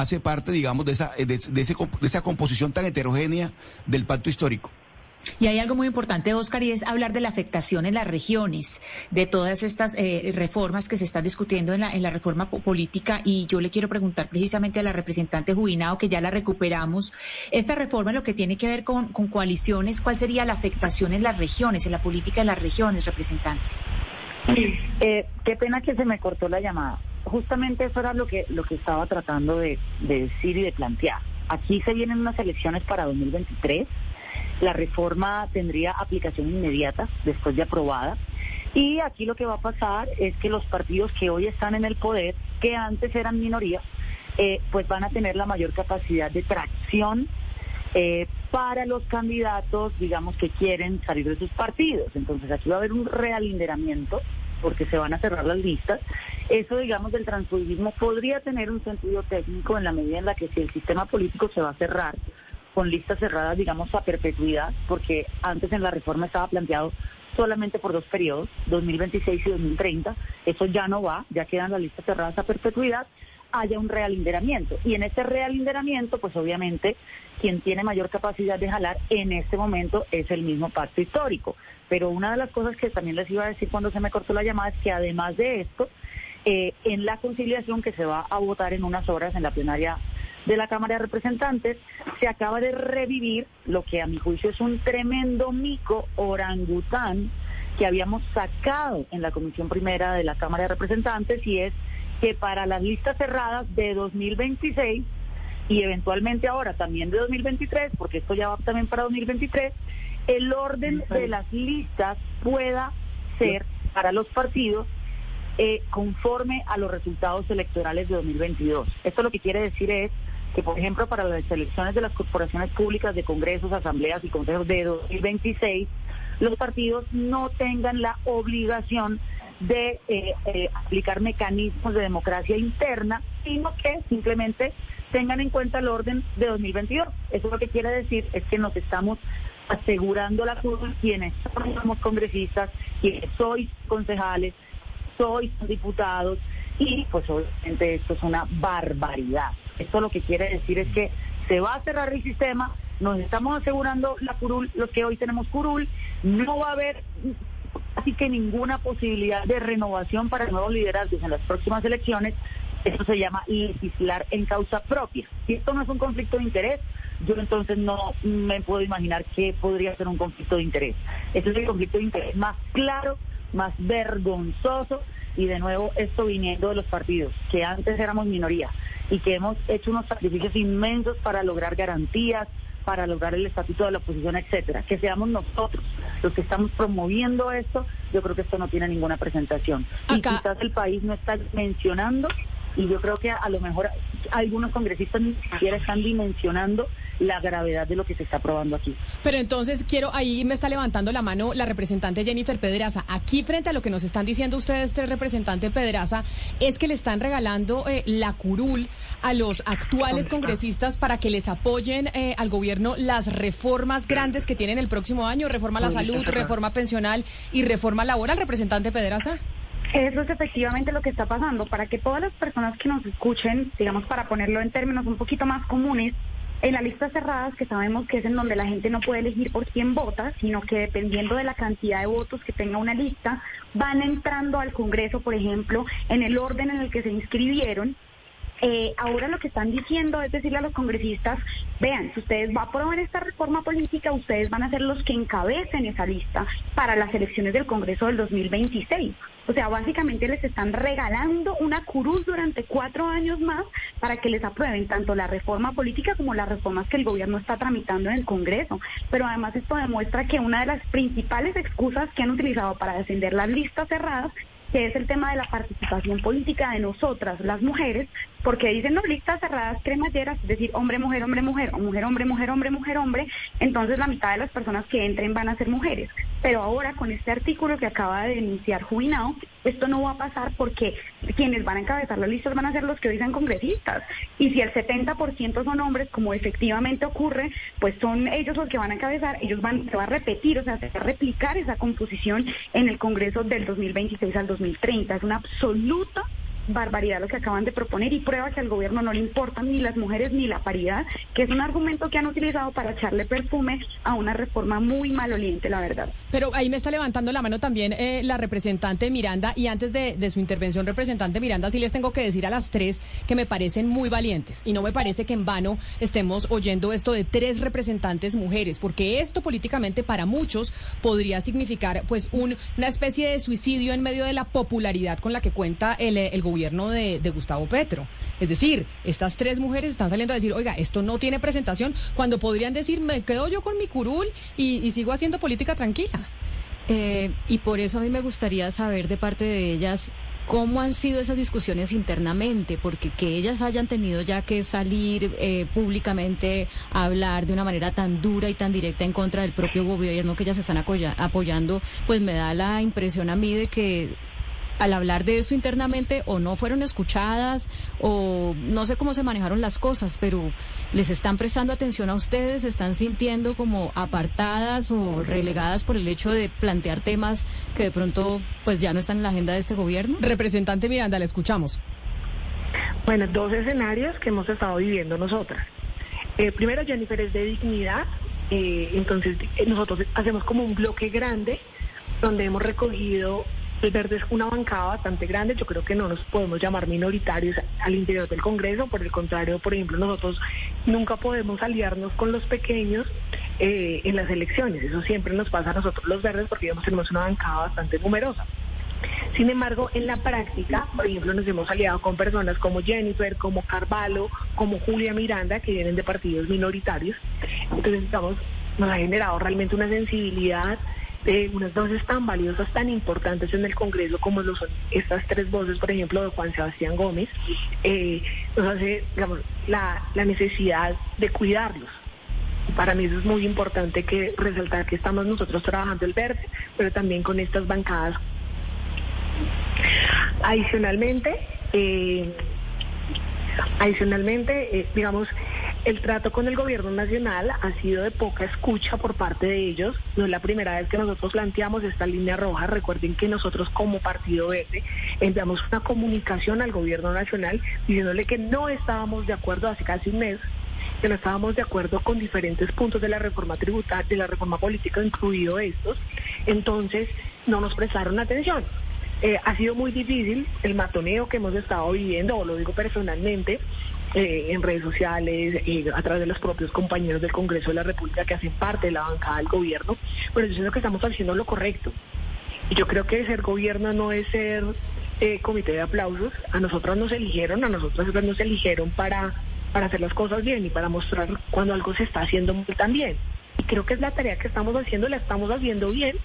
hace parte, digamos, de esa, de, de, ese, de esa composición tan heterogénea del pacto histórico. Y hay algo muy importante, Oscar, y es hablar de la afectación en las regiones, de todas estas eh, reformas que se están discutiendo en la, en la reforma política. Y yo le quiero preguntar precisamente a la representante Jubinao, que ya la recuperamos, esta reforma lo que tiene que ver con, con coaliciones, ¿cuál sería la afectación en las regiones, en la política de las regiones, representante? Eh, qué pena que se me cortó la llamada. Justamente eso era lo que, lo que estaba tratando de, de decir y de plantear. Aquí se vienen unas elecciones para 2023. La reforma tendría aplicación inmediata después de aprobada. Y aquí lo que va a pasar es que los partidos que hoy están en el poder, que antes eran minoría, eh, pues van a tener la mayor capacidad de tracción eh, para los candidatos, digamos, que quieren salir de sus partidos. Entonces aquí va a haber un realinderamiento porque se van a cerrar las listas. Eso, digamos, del transfugismo podría tener un sentido técnico en la medida en la que si el sistema político se va a cerrar con listas cerradas, digamos, a perpetuidad, porque antes en la reforma estaba planteado solamente por dos periodos, 2026 y 2030, eso ya no va, ya quedan las listas cerradas a perpetuidad, haya un realinderamiento. Y en ese realinderamiento, pues obviamente quien tiene mayor capacidad de jalar en este momento es el mismo pacto histórico. Pero una de las cosas que también les iba a decir cuando se me cortó la llamada es que además de esto, eh, en la conciliación que se va a votar en unas horas en la plenaria de la Cámara de Representantes, se acaba de revivir lo que a mi juicio es un tremendo mico orangután que habíamos sacado en la Comisión Primera de la Cámara de Representantes y es que para las listas cerradas de 2026 y eventualmente ahora también de 2023, porque esto ya va también para 2023, el orden de las listas pueda ser para los partidos eh, conforme a los resultados electorales de 2022. Esto lo que quiere decir es que, por ejemplo, para las elecciones de las corporaciones públicas de congresos, asambleas y consejos de 2026, los partidos no tengan la obligación de eh, eh, aplicar mecanismos de democracia interna, sino que simplemente tengan en cuenta el orden de 2022. Eso lo que quiere decir es que nos estamos asegurando la curva quienes somos congresistas, quienes sois concejales, sois diputados y pues obviamente esto es una barbaridad. Esto lo que quiere decir es que se va a cerrar el sistema, nos estamos asegurando la curul, los que hoy tenemos curul, no va a haber así que ninguna posibilidad de renovación para nuevos liderazgos en las próximas elecciones. Eso se llama legislar en causa propia. Si esto no es un conflicto de interés, yo entonces no me puedo imaginar qué podría ser un conflicto de interés. Este es el conflicto de interés más claro, más vergonzoso y de nuevo esto viniendo de los partidos, que antes éramos minoría y que hemos hecho unos sacrificios inmensos para lograr garantías, para lograr el estatuto de la oposición, etcétera. Que seamos nosotros los que estamos promoviendo esto, yo creo que esto no tiene ninguna presentación. Y quizás el país no está mencionando y yo creo que a lo mejor algunos congresistas ni siquiera están dimensionando la gravedad de lo que se está aprobando aquí. Pero entonces quiero, ahí me está levantando la mano la representante Jennifer Pedraza. Aquí frente a lo que nos están diciendo ustedes, este representante Pedraza, es que le están regalando eh, la curul a los actuales congresistas para que les apoyen eh, al gobierno las reformas grandes que tienen el próximo año, reforma a la salud, reforma pensional y reforma laboral, representante Pedraza. Eso es efectivamente lo que está pasando. Para que todas las personas que nos escuchen, digamos, para ponerlo en términos un poquito más comunes, en la lista cerradas, que sabemos que es en donde la gente no puede elegir por quién vota, sino que dependiendo de la cantidad de votos que tenga una lista, van entrando al Congreso, por ejemplo, en el orden en el que se inscribieron. Eh, ahora lo que están diciendo es decirle a los congresistas, vean, si ustedes van a aprobar esta reforma política, ustedes van a ser los que encabecen esa lista para las elecciones del Congreso del 2026. O sea, básicamente les están regalando una curuz durante cuatro años más para que les aprueben tanto la reforma política como las reformas que el gobierno está tramitando en el Congreso. Pero además esto demuestra que una de las principales excusas que han utilizado para defender las listas cerradas que es el tema de la participación política de nosotras, las mujeres, porque dicen, no, listas cerradas cremalleras, es decir, hombre, mujer, hombre, mujer, o mujer, hombre, mujer, hombre, mujer, hombre, entonces la mitad de las personas que entren van a ser mujeres. Pero ahora con este artículo que acaba de denunciar Jubilado, esto no va a pasar porque quienes van a encabezar las listas van a ser los que hoy sean congresistas. Y si el 70% son hombres, como efectivamente ocurre, pues son ellos los que van a encabezar, ellos van, se va a repetir, o sea, se va a replicar esa composición en el Congreso del 2026 al 2030. Es una absoluta barbaridad lo que acaban de proponer y prueba que al gobierno no le importan ni las mujeres ni la paridad, que es un argumento que han utilizado para echarle perfume a una reforma muy maloliente, la verdad. Pero ahí me está levantando la mano también eh, la representante Miranda y antes de, su intervención, representante Miranda, sí les tengo que decir a las tres que me parecen muy valientes y no me parece que en vano estemos oyendo esto de tres representantes mujeres, porque esto políticamente para muchos podría significar pues un, una especie de suicidio en medio de la popularidad con la que cuenta el, el gobierno gobierno de, Gustavo Petro. Es decir, estas tres mujeres están saliendo a decir, oiga, esto no tiene presentación, cuando podrían decir, me quedo yo con mi curul y, y sigo haciendo política tranquila. Eh, y por eso a mí me gustaría saber de parte de ellas cómo han sido esas discusiones internamente, porque que ellas hayan tenido ya que salir eh, públicamente a hablar de una manera tan dura y tan directa en contra del propio gobierno que ellas están apoyando, pues me da la impresión a mí de que al hablar de esto internamente o no fueron escuchadas o no sé cómo se manejaron las cosas, pero les están prestando atención a ustedes, se están sintiendo como apartadas o relegadas por el hecho de plantear temas que de pronto pues ya no están en la agenda de este gobierno. Representante Miranda, le escuchamos. Bueno, dos escenarios que hemos estado viviendo nosotras. Eh, primero, Jennifer es de dignidad, eh, entonces eh, nosotros hacemos como un bloque grande donde hemos recogido el Verde es una bancada bastante grande, yo creo que no nos podemos llamar minoritarios al interior del Congreso, por el contrario, por ejemplo, nosotros nunca podemos aliarnos con los pequeños eh, en las elecciones, eso siempre nos pasa a nosotros los verdes porque tenemos una bancada bastante numerosa. Sin embargo, en la práctica, por ejemplo, nos hemos aliado con personas como Jennifer, como Carvalho, como Julia Miranda, que vienen de partidos minoritarios. Entonces, estamos, nos ha generado realmente una sensibilidad eh, unas voces tan valiosas, tan importantes en el Congreso como lo son estas tres voces, por ejemplo, de Juan Sebastián Gómez, eh, nos hace, digamos, la, necesidad de cuidarlos. Para mí eso es muy importante que resaltar que estamos nosotros trabajando el verde, pero también con estas bancadas. Adicionalmente, eh, adicionalmente, eh, digamos, el trato con el gobierno nacional ha sido de poca escucha por parte de ellos. No es la primera vez que nosotros planteamos esta línea roja. Recuerden que nosotros como Partido Verde enviamos una comunicación al gobierno nacional diciéndole que no estábamos de acuerdo hace casi un mes que no estábamos de acuerdo con diferentes puntos de la reforma tributaria, de la reforma política, incluido estos, entonces no nos prestaron atención. Eh, ha sido muy difícil el matoneo que hemos estado viviendo, o lo digo personalmente, eh, en redes sociales, eh, a través de los propios compañeros del Congreso de la República que hacen parte de la bancada del gobierno, pero yo siento que estamos haciendo lo correcto. Y yo creo que ser gobierno no es ser comité de aplausos. A nosotros nos eligieron, a nosotros nos eligieron para, para hacer las cosas bien y para mostrar cuando algo se está haciendo muy tan bien. Y creo que es la tarea que estamos haciendo, la estamos haciendo bien.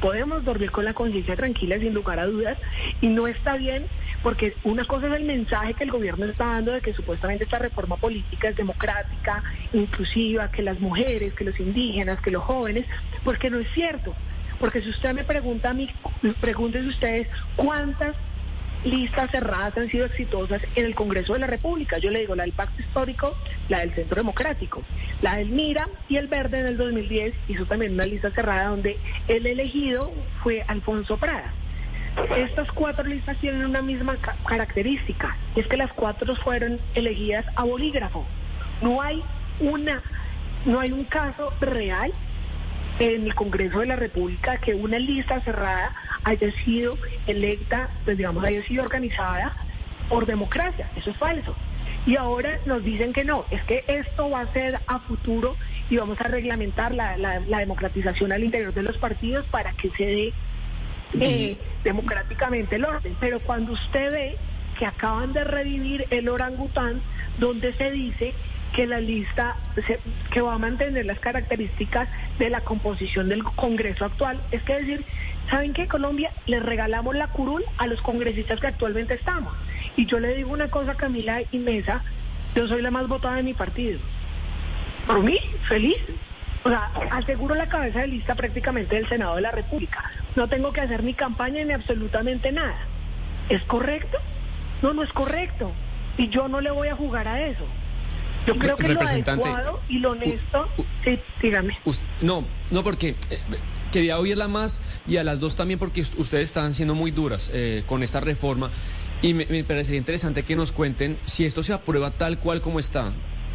Podemos dormir con la conciencia tranquila sin lugar a dudas y no está bien porque una cosa es el mensaje que el gobierno está dando de que supuestamente esta reforma política es democrática, inclusiva, que las mujeres, que los indígenas, que los jóvenes, porque no es cierto. Porque si usted me pregunta a mí, pregúntense ustedes cuántas listas cerradas han sido exitosas en el Congreso de la República. Yo le digo la del Pacto Histórico, la del Centro Democrático, la del Mira y el Verde en el 2010 hizo también una lista cerrada donde el elegido fue Alfonso Prada. Estas cuatro listas tienen una misma ca- característica, y es que las cuatro fueron elegidas a bolígrafo. No hay una, no hay un caso real en el Congreso de la República que una lista cerrada haya sido electa, pues digamos, haya sido organizada por democracia. Eso es falso. Y ahora nos dicen que no, es que esto va a ser a futuro y vamos a reglamentar la, la- la democratización al interior de los partidos para que se dé eh, democráticamente el orden. Pero cuando usted ve que acaban de revivir el orangután, donde se dice que la lista se- que va a mantener las características de la composición del Congreso actual, es que decir, ¿saben qué? Colombia les regalamos la curul a los congresistas que actualmente estamos. Y yo le digo una cosa, Camila y Mesa, yo soy la más votada de mi partido. Por mí, feliz. O sea, aseguro la cabeza de lista prácticamente del Senado de la República. No tengo que hacer ni campaña ni absolutamente nada. ¿Es correcto? No, no es correcto. Y yo no le voy a jugar a eso. Yo creo que lo adecuado y lo honesto, sí, dígame. No, no porque eh, quería oírla más y a las dos también porque us- ustedes están siendo muy duras eh, con esta reforma y me, me parecería interesante que nos cuenten si esto se aprueba tal cual como está.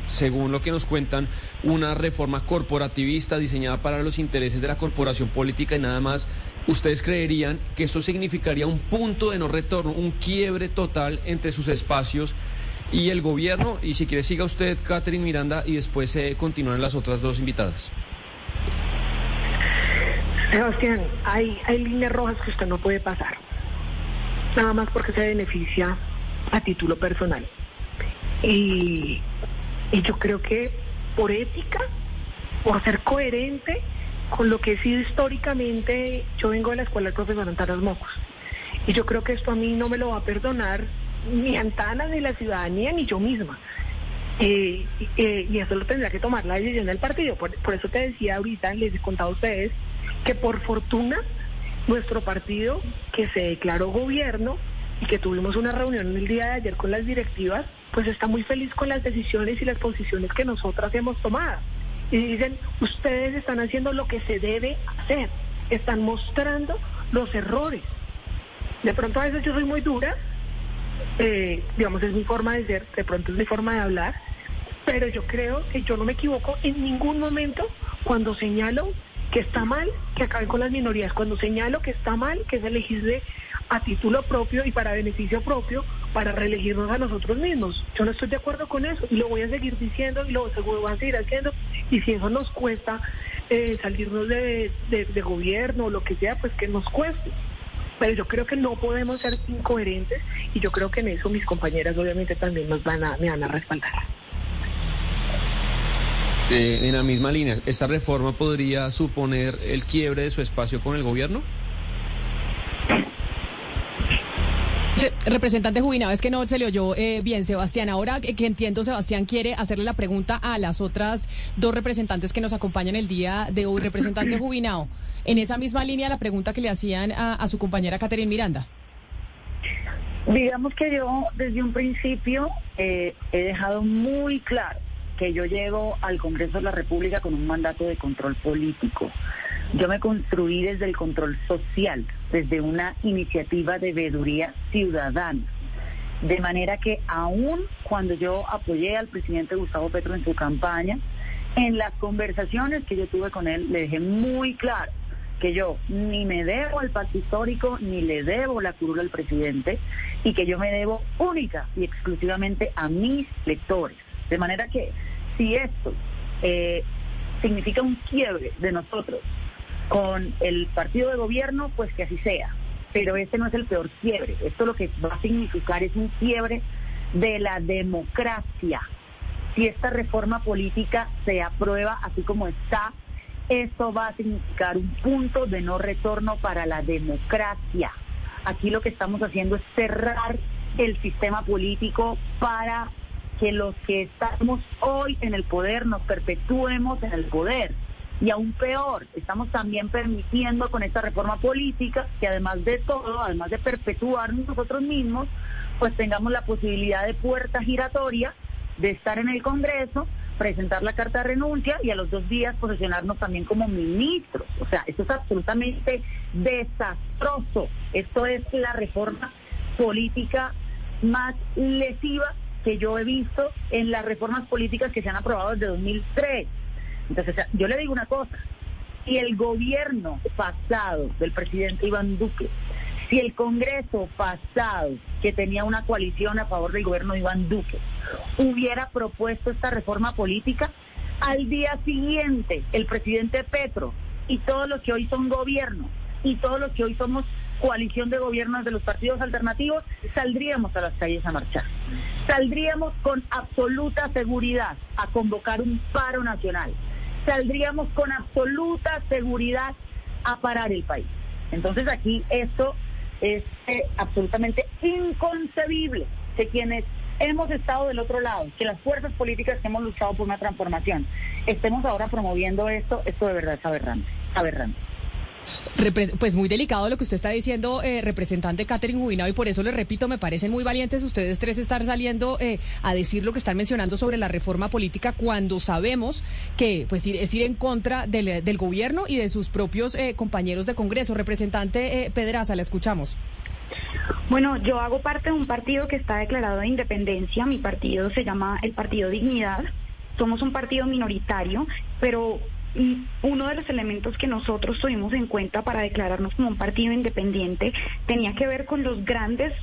Según lo que nos cuentan, una reforma corporativista diseñada para los intereses de la corporación política y nada más, ¿ustedes creerían que eso significaría un punto de no retorno, un quiebre total entre sus espacios y el gobierno? Y si quiere siga usted, Catherine Miranda, y después eh, continúan las otras dos invitadas. Sebastián, hay, hay líneas rojas que usted no puede pasar. Nada más porque se beneficia a título personal. Y, y yo creo que por ética, por ser coherente con lo que he sido históricamente, yo vengo de la escuela del profesor Antanas Mocos. Y yo creo que esto a mí no me lo va a perdonar ni Antana, ni la ciudadanía, ni yo misma. Eh, eh, y eso lo tendrá que tomar la decisión del partido. Por, por eso te decía ahorita, les he contado a ustedes, que por fortuna nuestro partido, que se declaró gobierno y que tuvimos una reunión el día de ayer con las directivas, pues está muy feliz con las decisiones y las posiciones que nosotras hemos tomado. Y dicen, ustedes están haciendo lo que se debe hacer, están mostrando los errores. De pronto a veces yo soy muy dura, eh, digamos, es mi forma de ser, de pronto es mi forma de hablar, pero yo creo que yo no me equivoco en ningún momento cuando señalo que está mal que acaben con las minorías, cuando señalo que está mal que se legisle a título propio y para beneficio propio para reelegirnos a nosotros mismos. Yo no estoy de acuerdo con eso y lo voy a seguir diciendo y lo seguro voy a seguir haciendo y si eso nos cuesta eh, salirnos de, de- de gobierno o lo que sea, pues que nos cueste. Pero yo creo que no podemos ser incoherentes y yo creo que en eso mis compañeras obviamente también nos van a, me van a respaldar. Eh, en la misma línea, ¿esta reforma podría suponer el quiebre de su espacio con el gobierno? Se- Representante Jubinado, es que no se le oyó eh, bien, Sebastián. Ahora que que entiendo, Sebastián quiere hacerle la pregunta a las otras dos representantes que nos acompañan el día de hoy. Representante Jubinado, en esa misma línea la pregunta que le hacían a, su compañera Catherine Miranda. Digamos que yo desde un principio eh, he dejado muy claro que yo llego al Congreso de la República con un mandato de control político. Yo me construí desde el control social, desde una iniciativa de veeduría ciudadana. De manera que aún cuando yo apoyé al presidente Gustavo Petro en su campaña, en las conversaciones que yo tuve con él le dejé muy claro que yo ni me debo al pacto histórico, ni le debo la curula al presidente, y que yo me debo única y exclusivamente a mis lectores. De manera que si esto eh, significa un quiebre de nosotros con el partido de gobierno, pues que así sea. Pero este no es el peor quiebre. Esto lo que va a significar es un quiebre de la democracia. Si esta reforma política se aprueba así como está, esto va a significar un punto de no retorno para la democracia. Aquí lo que estamos haciendo es cerrar el sistema político para que los que estamos hoy en el poder nos perpetuemos en el poder. Y aún peor, estamos también permitiendo con esta reforma política que además de todo, además de perpetuarnos nosotros mismos, pues tengamos la posibilidad de puerta giratoria de estar en el Congreso, presentar la carta de renuncia y a los dos días posicionarnos también como ministros. O sea, esto es absolutamente desastroso. Esto es la reforma política más lesiva que yo he visto en las reformas políticas que se han aprobado desde 2003. Entonces, yo le digo una cosa, si el gobierno pasado del presidente Iván Duque, si el Congreso pasado, que tenía una coalición a favor del gobierno de Iván Duque, hubiera propuesto esta reforma política, al día siguiente el presidente Petro y todos los que hoy son gobierno y todos los que hoy somos coalición de gobiernos de los partidos alternativos, saldríamos a las calles a marchar. Saldríamos con absoluta seguridad a convocar un paro nacional. Saldríamos con absoluta seguridad a parar el país. Entonces aquí esto es eh, absolutamente inconcebible que quienes hemos estado del otro lado, que las fuerzas políticas que hemos luchado por una transformación, estemos ahora promoviendo esto, esto de verdad es aberrante, aberrante. Pues muy delicado lo que usted está diciendo, eh, representante Catherine Jubinado, y por eso le repito, me parecen muy valientes ustedes tres estar saliendo eh, a decir lo que están mencionando sobre la reforma política cuando sabemos que pues es ir en contra del, gobierno y de sus propios eh, compañeros de Congreso. Representante Pedraza, la escuchamos. Bueno, yo hago parte de un partido que está declarado de independencia. Mi partido se llama el Partido Dignidad. Somos un partido minoritario, pero uno de los elementos que nosotros tuvimos en cuenta para declararnos como un partido independiente tenía que ver con los grandes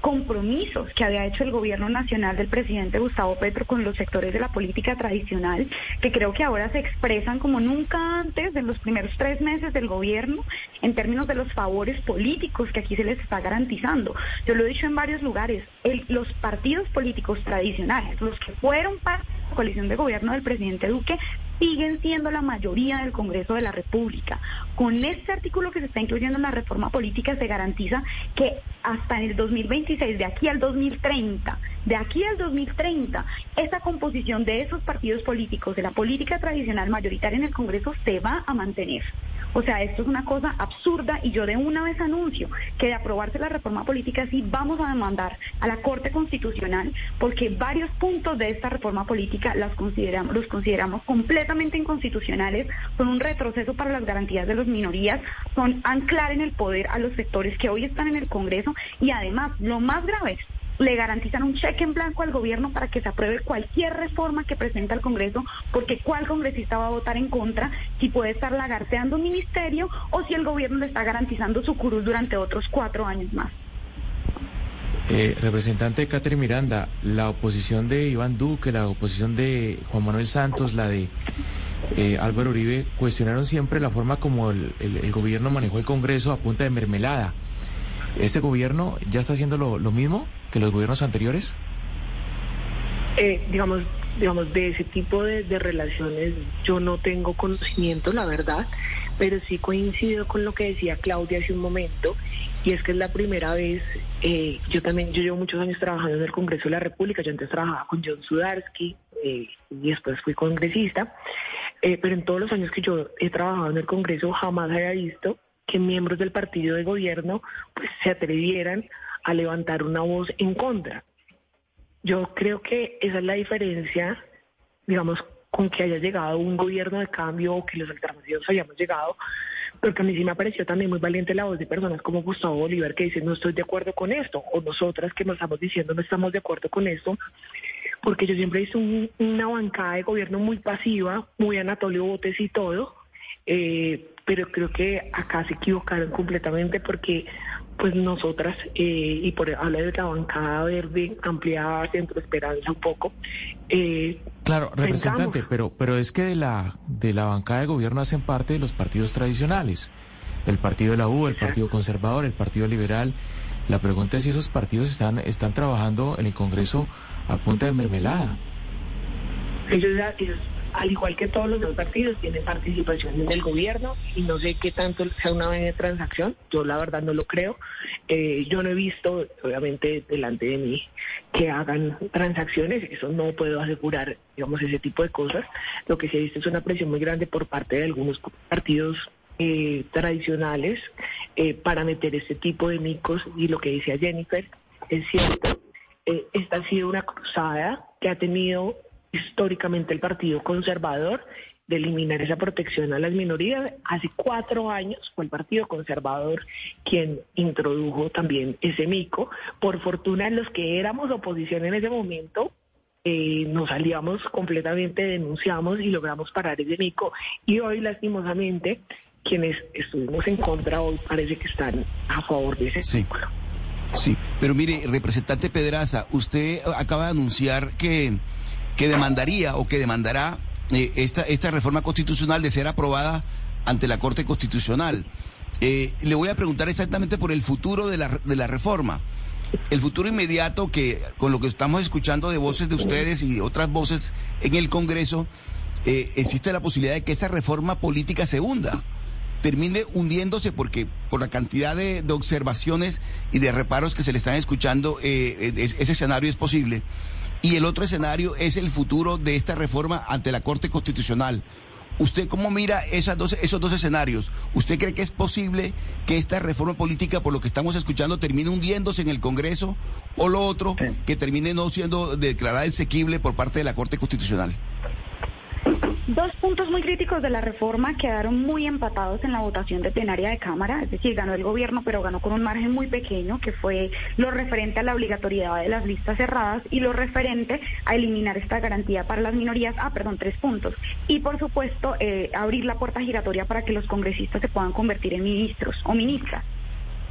compromisos que había hecho el gobierno nacional del presidente Gustavo Petro con los sectores de la política tradicional, que creo que ahora se expresan como nunca antes de los primeros tres meses del gobierno en términos de los favores políticos que aquí se les está garantizando. Yo lo he dicho en varios lugares, los partidos políticos tradicionales, los que fueron parte de la coalición de gobierno del presidente Duque, siguen siendo la mayoría del Congreso de la República. Con este artículo que se está incluyendo en la reforma política se garantiza que hasta en el 2026, de aquí al 2030, de aquí al 2030, esa composición de esos partidos políticos, de la política tradicional mayoritaria en el Congreso, se va a mantener. O sea, esto es una cosa absurda y yo de una vez anuncio que de aprobarse la reforma política sí vamos a demandar a la Corte Constitucional porque varios puntos de esta reforma política las consideramos, los consideramos completamente inconstitucionales, son un retroceso para las garantías de las minorías, son anclar en el poder a los sectores que hoy están en el Congreso y además, lo más grave, le garantizan un cheque en blanco al gobierno para que se apruebe cualquier reforma que presenta el Congreso, porque cuál congresista va a votar en contra si puede estar lagarteando un ministerio o si el gobierno le está garantizando su curul durante otros cuatro años más. Eh, representante Catherine Miranda, la oposición de Iván Duque, la oposición de Juan Manuel Santos, la de eh, Álvaro Uribe, cuestionaron siempre la forma como el, el, gobierno manejó el Congreso a punta de mermelada. ¿Este gobierno ya está haciendo lo, mismo? que los gobiernos anteriores? Eh, digamos, digamos, de ese tipo de, relaciones yo no tengo conocimiento, la verdad, pero sí coincido con lo que decía Claudia hace un momento, y es que es la primera vez, eh, yo también, yo llevo muchos años trabajando en el Congreso de la República, yo antes trabajaba con John Sudarsky, eh, y después fui congresista, pero en todos los años que yo he trabajado en el Congreso jamás había visto que miembros del partido de gobierno pues, se atrevieran a levantar una voz en contra. Yo creo que esa es la diferencia, digamos, con que haya llegado un gobierno de cambio o que los alternativos hayamos llegado, porque a mí sí me pareció también muy valiente la voz de personas como Gustavo Bolívar que dicen no estoy de acuerdo con esto, o nosotras que nos estamos diciendo no estamos de acuerdo con esto, porque yo siempre he visto una bancada de gobierno muy pasiva, muy Anatolio Botes y todo, eh, pero creo que acá se equivocaron completamente porque pues nosotras, eh, y por hablar de la bancada verde ampliada Centro Esperanza un poco, eh, Claro, representante, pensamos- pero, pero es que de la, de la bancada de gobierno hacen parte de los partidos tradicionales. El partido de la U, el partido conservador, el partido liberal. La pregunta es si esos partidos están, están trabajando en el Congreso a punta de mermelada. ellos, ya- ellos, al igual que todos los dos partidos, tienen participación en el gobierno y no sé qué tanto sea una de transacción. Yo la verdad no lo creo. Eh, yo no he visto, obviamente, delante de mí que hagan transacciones. Eso no puedo asegurar, digamos, ese tipo de cosas. Lo que sí he visto es una presión muy grande por parte de algunos partidos eh, tradicionales eh, para meter este tipo de micos y lo que decía Jennifer es cierto. Eh, esta ha sido una cruzada que ha tenido históricamente el Partido Conservador de eliminar esa protección a las minorías. Hace cuatro años fue el Partido Conservador quien introdujo también ese mico. Por fortuna, los que éramos oposición en ese momento, eh, nos aliamos completamente, denunciamos y logramos parar ese mico. Y hoy, lastimosamente, quienes estuvimos en contra hoy parece que están a favor de ese Sí. Sí, pero mire, representante Pedraza, usted acaba de anunciar que, que demandaría o que demandará eh, esta, esta reforma constitucional de ser aprobada ante la Corte Constitucional. Eh, le voy a preguntar exactamente por el futuro de la, de la reforma. El futuro inmediato que, con lo que estamos escuchando de voces de ustedes y otras voces en el Congreso, eh, existe la posibilidad de que esa reforma política se hunda termine hundiéndose porque por la cantidad de, observaciones y de reparos que se le están escuchando, eh, es- ese escenario es posible. Y el otro escenario es el futuro de esta reforma ante la Corte Constitucional. ¿Usted cómo mira esas dos, esos dos escenarios? ¿Usted cree que es posible que esta reforma política, por lo que estamos escuchando, termine hundiéndose en el Congreso? ¿O lo otro, que termine no siendo declarada exequible por parte de la Corte Constitucional? Dos puntos muy críticos de la reforma quedaron muy empatados en la votación de plenaria de Cámara, es decir, ganó el gobierno, pero ganó con un margen muy pequeño, que fue lo referente a la obligatoriedad de las listas cerradas y lo referente a eliminar esta garantía para las minorías. Ah, perdón, tres puntos. Y por supuesto, eh, abrir la puerta giratoria para que los congresistas se puedan convertir en ministros o ministras.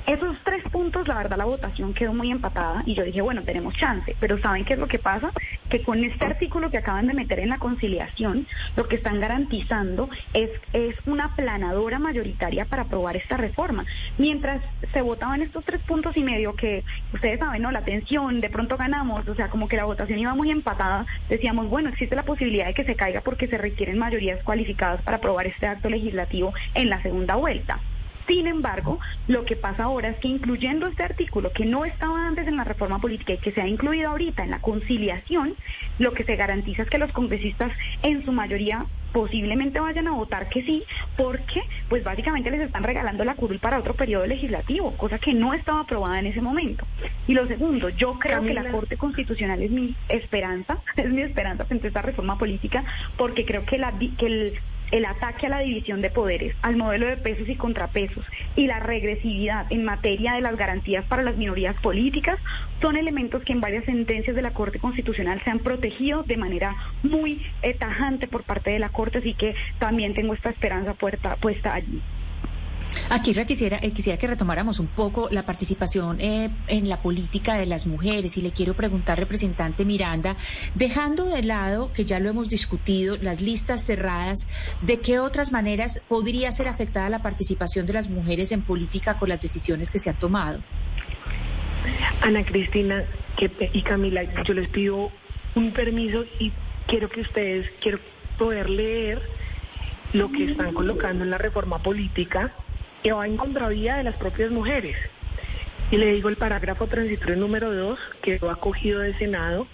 Esos tres puntos, la verdad, la votación quedó muy empatada y yo dije, bueno, tenemos chance, pero ¿saben qué es lo que pasa? Que con este artículo que acaban de meter en la conciliación, lo que están garantizando es, es una planadora mayoritaria para aprobar esta reforma. Mientras se votaban estos tres puntos y medio que ustedes saben, ¿no? La tensión, de pronto ganamos, o sea, como que la votación iba muy empatada, decíamos, bueno, existe la posibilidad de que se caiga porque se requieren mayorías cualificadas para aprobar este acto legislativo en la segunda vuelta. Sin embargo, lo que pasa ahora es que incluyendo este artículo que no estaba antes en la reforma política y que se ha incluido ahorita en la conciliación, lo que se garantiza es que los congresistas en su mayoría posiblemente vayan a votar que sí, porque pues básicamente les están regalando la curul para otro periodo legislativo, cosa que no estaba aprobada en ese momento. Y lo segundo, yo creo que la. Corte Constitucional es mi esperanza, es mi esperanza frente a esta reforma política, porque creo que, la, que el el ataque a la división de poderes, al modelo de pesos y contrapesos y la regresividad en materia de las garantías para las minorías políticas son elementos que en varias sentencias de la Corte Constitucional se han protegido de manera muy eh, tajante por parte de la Corte, así que también tengo esta esperanza puesta allí. Aquí quisiera, eh, quisiera que retomáramos un poco la participación eh, en la política de las mujeres y le quiero preguntar, representante Miranda, dejando de lado, que ya lo hemos discutido, las listas cerradas, ¿de qué otras maneras podría ser afectada la participación de las mujeres en política con las decisiones que se han tomado? Ana Cristina que, y Camila, yo les pido un permiso y quiero que ustedes, quiero poder leer lo que están colocando en la reforma política que va en contravía de las propias mujeres. Y le digo el parágrafo transitorio número 2, que lo ha cogido de Senado,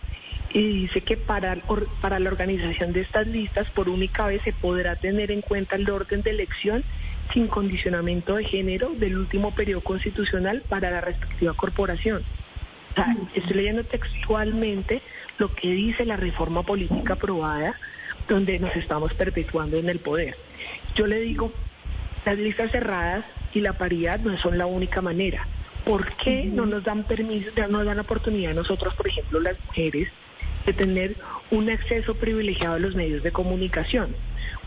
y dice que para, para la organización de estas listas por única vez se podrá tener en cuenta el orden de elección sin condicionamiento de género del último periodo constitucional para la respectiva corporación. O sea, estoy leyendo textualmente lo que dice la reforma política aprobada, donde nos estamos perpetuando en el poder. Yo le digo, las listas cerradas y la paridad no son la única manera. ¿Por qué no nos dan permiso, no nos dan oportunidad a nosotros, por ejemplo, las mujeres, de tener un acceso privilegiado a los medios de comunicación.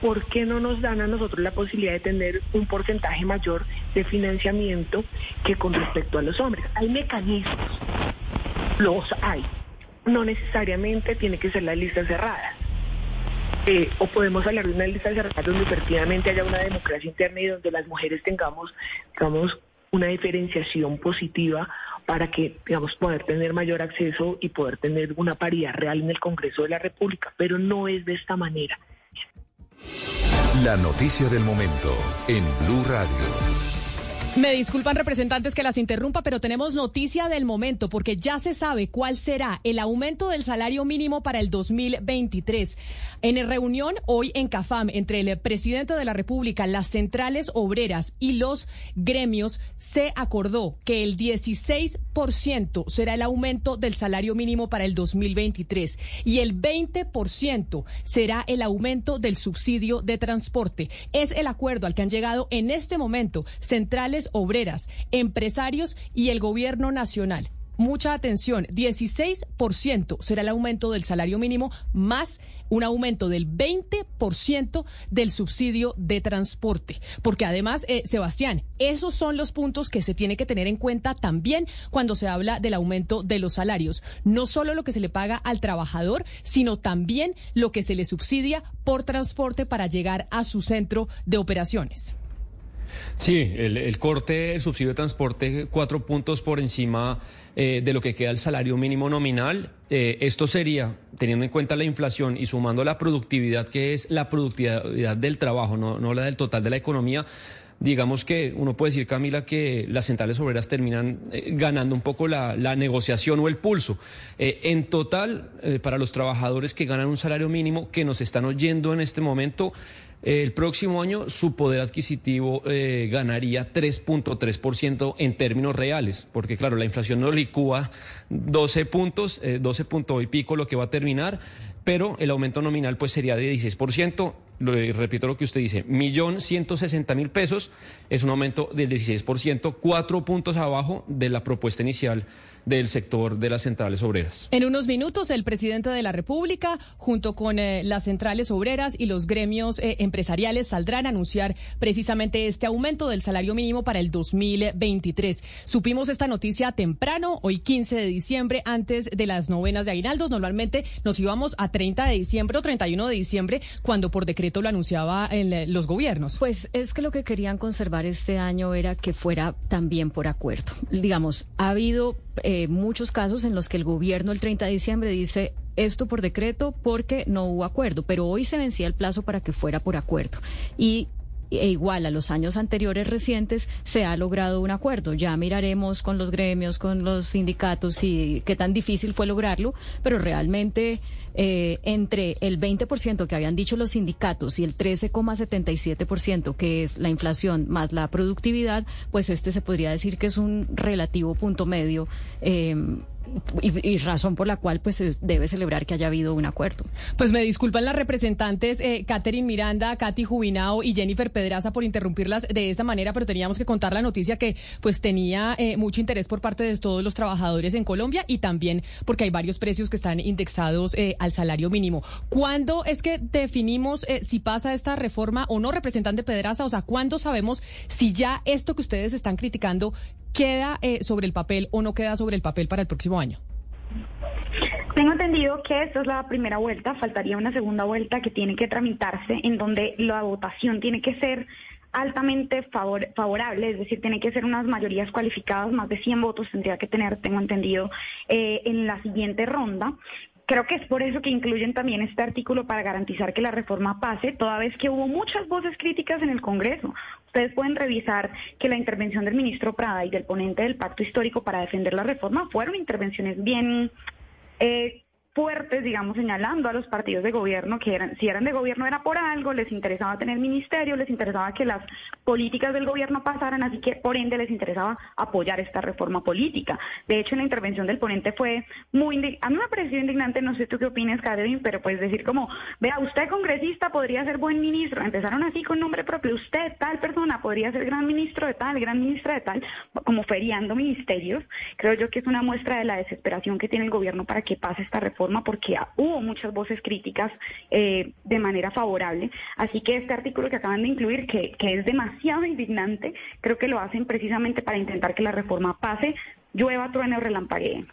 ¿Por qué no nos dan a nosotros la posibilidad de tener un porcentaje mayor de financiamiento que con respecto a los hombres? Hay mecanismos, los hay. No necesariamente tiene que ser la lista cerrada. Eh, o podemos hablar de una lista cerrada donde efectivamente haya una democracia interna y donde las mujeres tengamos, digamos, una diferenciación positiva para que, digamos, poder tener mayor acceso y poder tener una paridad real en el Congreso de la República, pero no es de esta manera. La noticia del momento en Blue Radio. Me disculpan representantes que las interrumpa, pero tenemos noticia del momento porque ya se sabe cuál será el aumento del salario mínimo para el 2023. En reunión hoy en CAFAM entre el presidente de la República, las centrales obreras y los gremios, se acordó que el 16% será el aumento del salario mínimo para el 2023 y el 20% será el aumento del subsidio de transporte. Es el acuerdo al que han llegado en este momento centrales obreras, empresarios y el gobierno nacional. Mucha atención, 16% será el aumento del salario mínimo más un aumento del 20% del subsidio de transporte. Porque además, eh, Sebastián, esos son los puntos que se tiene que tener en cuenta también cuando se habla del aumento de los salarios. No solo lo que se le paga al trabajador, sino también lo que se le subsidia por transporte para llegar a su centro de operaciones. Sí, el, corte, el subsidio de transporte, cuatro puntos por encima eh, de lo que queda el salario mínimo nominal. Eh, esto sería, teniendo en cuenta la inflación y sumando la productividad, que es la productividad del trabajo, no, la del total de la economía, digamos que uno puede decir, Camila, que las centrales obreras terminan eh, ganando un poco la, negociación o el pulso. en total, para los trabajadores que ganan un salario mínimo, que nos están oyendo en este momento, el próximo año su poder adquisitivo eh, ganaría 3.3% en términos reales, porque claro, la inflación no licúa 12 puntos, 12 eh, puntos y pico lo que va a terminar, pero el aumento nominal pues sería de 16%. Lo, repito lo que usted dice, millón ciento sesenta mil pesos es un aumento del 16%, cuatro puntos abajo de la propuesta inicial del sector de las centrales obreras. En unos minutos, el presidente de la República, junto con eh, las centrales obreras y los gremios eh, saldrán a anunciar precisamente este aumento del salario mínimo para el 2023. Supimos esta noticia temprano, hoy 15 de diciembre, antes de las novenas de aguinaldos. Normalmente nos íbamos a 30 de diciembre o 31 de diciembre, cuando por decreto lo anunciaba los gobiernos. Pues es que lo que querían conservar este año era que fuera también por acuerdo. Digamos, ha habido eh, muchos casos en los que el gobierno el 30 de diciembre dice esto por decreto porque no hubo acuerdo, pero hoy se vencía el plazo para que fuera por acuerdo. Y e igual a los años anteriores recientes se ha logrado un acuerdo. Ya miraremos con los gremios, con los sindicatos y qué tan difícil fue lograrlo, pero realmente eh, entre el 20% que habían dicho los sindicatos y el 13,77% que es la inflación más la productividad, pues este se podría decir que es un relativo punto medio. Eh, y, razón por la cual pues se debe celebrar que haya habido un acuerdo. Pues me disculpan las representantes eh, Catherine Miranda, Katy Jubinao y Jennifer Pedraza por interrumpirlas de esa manera, pero teníamos que contar la noticia que pues tenía eh, mucho interés por parte de todos los trabajadores en Colombia y también porque hay varios precios que están indexados eh, al salario mínimo. ¿Cuándo es que definimos eh, si pasa esta reforma o no, representante Pedraza? O sea, ¿cuándo sabemos si ya esto que ustedes están criticando queda eh, sobre el papel o no queda sobre el papel para el próximo año? Tengo entendido que esta es la primera vuelta, faltaría una segunda vuelta que tiene que tramitarse, en donde la votación tiene que ser altamente favorable, es decir, tiene que ser unas mayorías cualificadas, más de 100 votos tendría que tener, tengo entendido, eh, en la siguiente ronda. Creo que es por eso que incluyen también este artículo para garantizar que la reforma pase, toda vez que hubo muchas voces críticas en el Congreso. Ustedes pueden revisar que la intervención del ministro Prada y del ponente del pacto histórico para defender la reforma fueron intervenciones bien eh, fuertes, digamos, señalando a los partidos de gobierno que eran, si eran de gobierno era por algo, les interesaba tener ministerio, les interesaba que las políticas del gobierno pasaran, así que por ende les interesaba apoyar esta reforma política. De hecho, la intervención del ponente fue muy, a mí me pareció indignante, no sé tú qué opinas, Catherine, pero pues decir como, vea, usted congresista podría ser buen ministro, empezaron así con nombre propio, usted tal persona podría ser gran ministro de tal, gran ministra de tal, como feriando ministerios, creo yo que es una muestra de la desesperación que tiene el gobierno para que pase esta reforma porque hubo muchas voces críticas eh, de manera favorable. Así que este artículo que acaban de incluir, que, que es demasiado indignante, creo que lo hacen precisamente para intentar que la reforma pase, llueva, truene o relampaguee.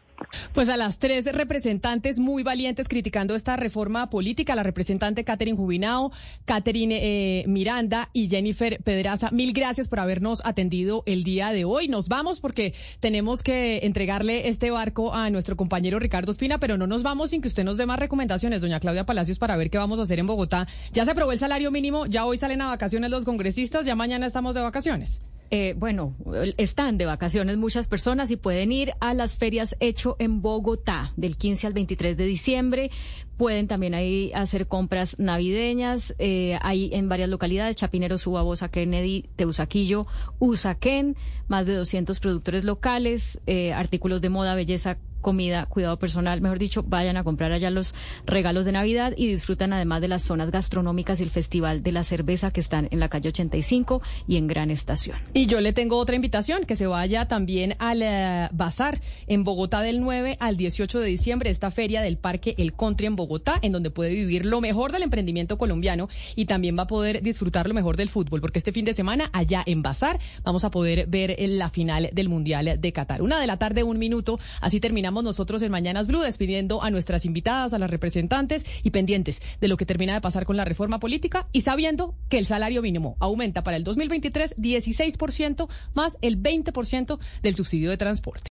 Pues a las tres representantes muy valientes criticando esta reforma política, la representante Catherine Jubinao, Catherine eh, Miranda y Jennifer Pedraza, mil gracias por habernos atendido el día de hoy. Nos vamos porque tenemos que entregarle este barco a nuestro compañero Ricardo Espina, pero no nos vamos sin que usted nos dé más recomendaciones, doña Claudia Palacios, para ver qué vamos a hacer en Bogotá. Ya se aprobó el salario mínimo, ya hoy salen a vacaciones los congresistas, ya mañana estamos de vacaciones. Eh, bueno, están de vacaciones muchas personas y pueden ir a las ferias Hecho en Bogotá del 15 al 23 de diciembre. Pueden también ahí hacer compras navideñas. Eh, hay en varias localidades, Chapinero, Subabosa, Kennedy, Teusaquillo, Usaquén, más de 200 productores locales, eh, artículos de moda, belleza, comida, cuidado personal, mejor dicho, vayan a comprar allá los regalos de Navidad y disfrutan además de las zonas gastronómicas y el Festival de la Cerveza que están en la calle 85 y en Gran Estación. Y yo le tengo otra invitación, que se vaya también al eh, Bazar en Bogotá del 9 al 18 de diciembre, esta feria del Parque El Country en Bogotá, en donde puede vivir lo mejor del emprendimiento colombiano y también va a poder disfrutar lo mejor del fútbol, porque este fin de semana allá en Bazar vamos a poder ver la final del Mundial de Qatar. Una de la tarde, un minuto, así terminamos nosotros en Mañanas Blue despidiendo a nuestras invitadas, a las representantes y pendientes de lo que termina de pasar con la reforma política y sabiendo que el salario mínimo aumenta para el 2023 16% más el 20% del subsidio de transporte.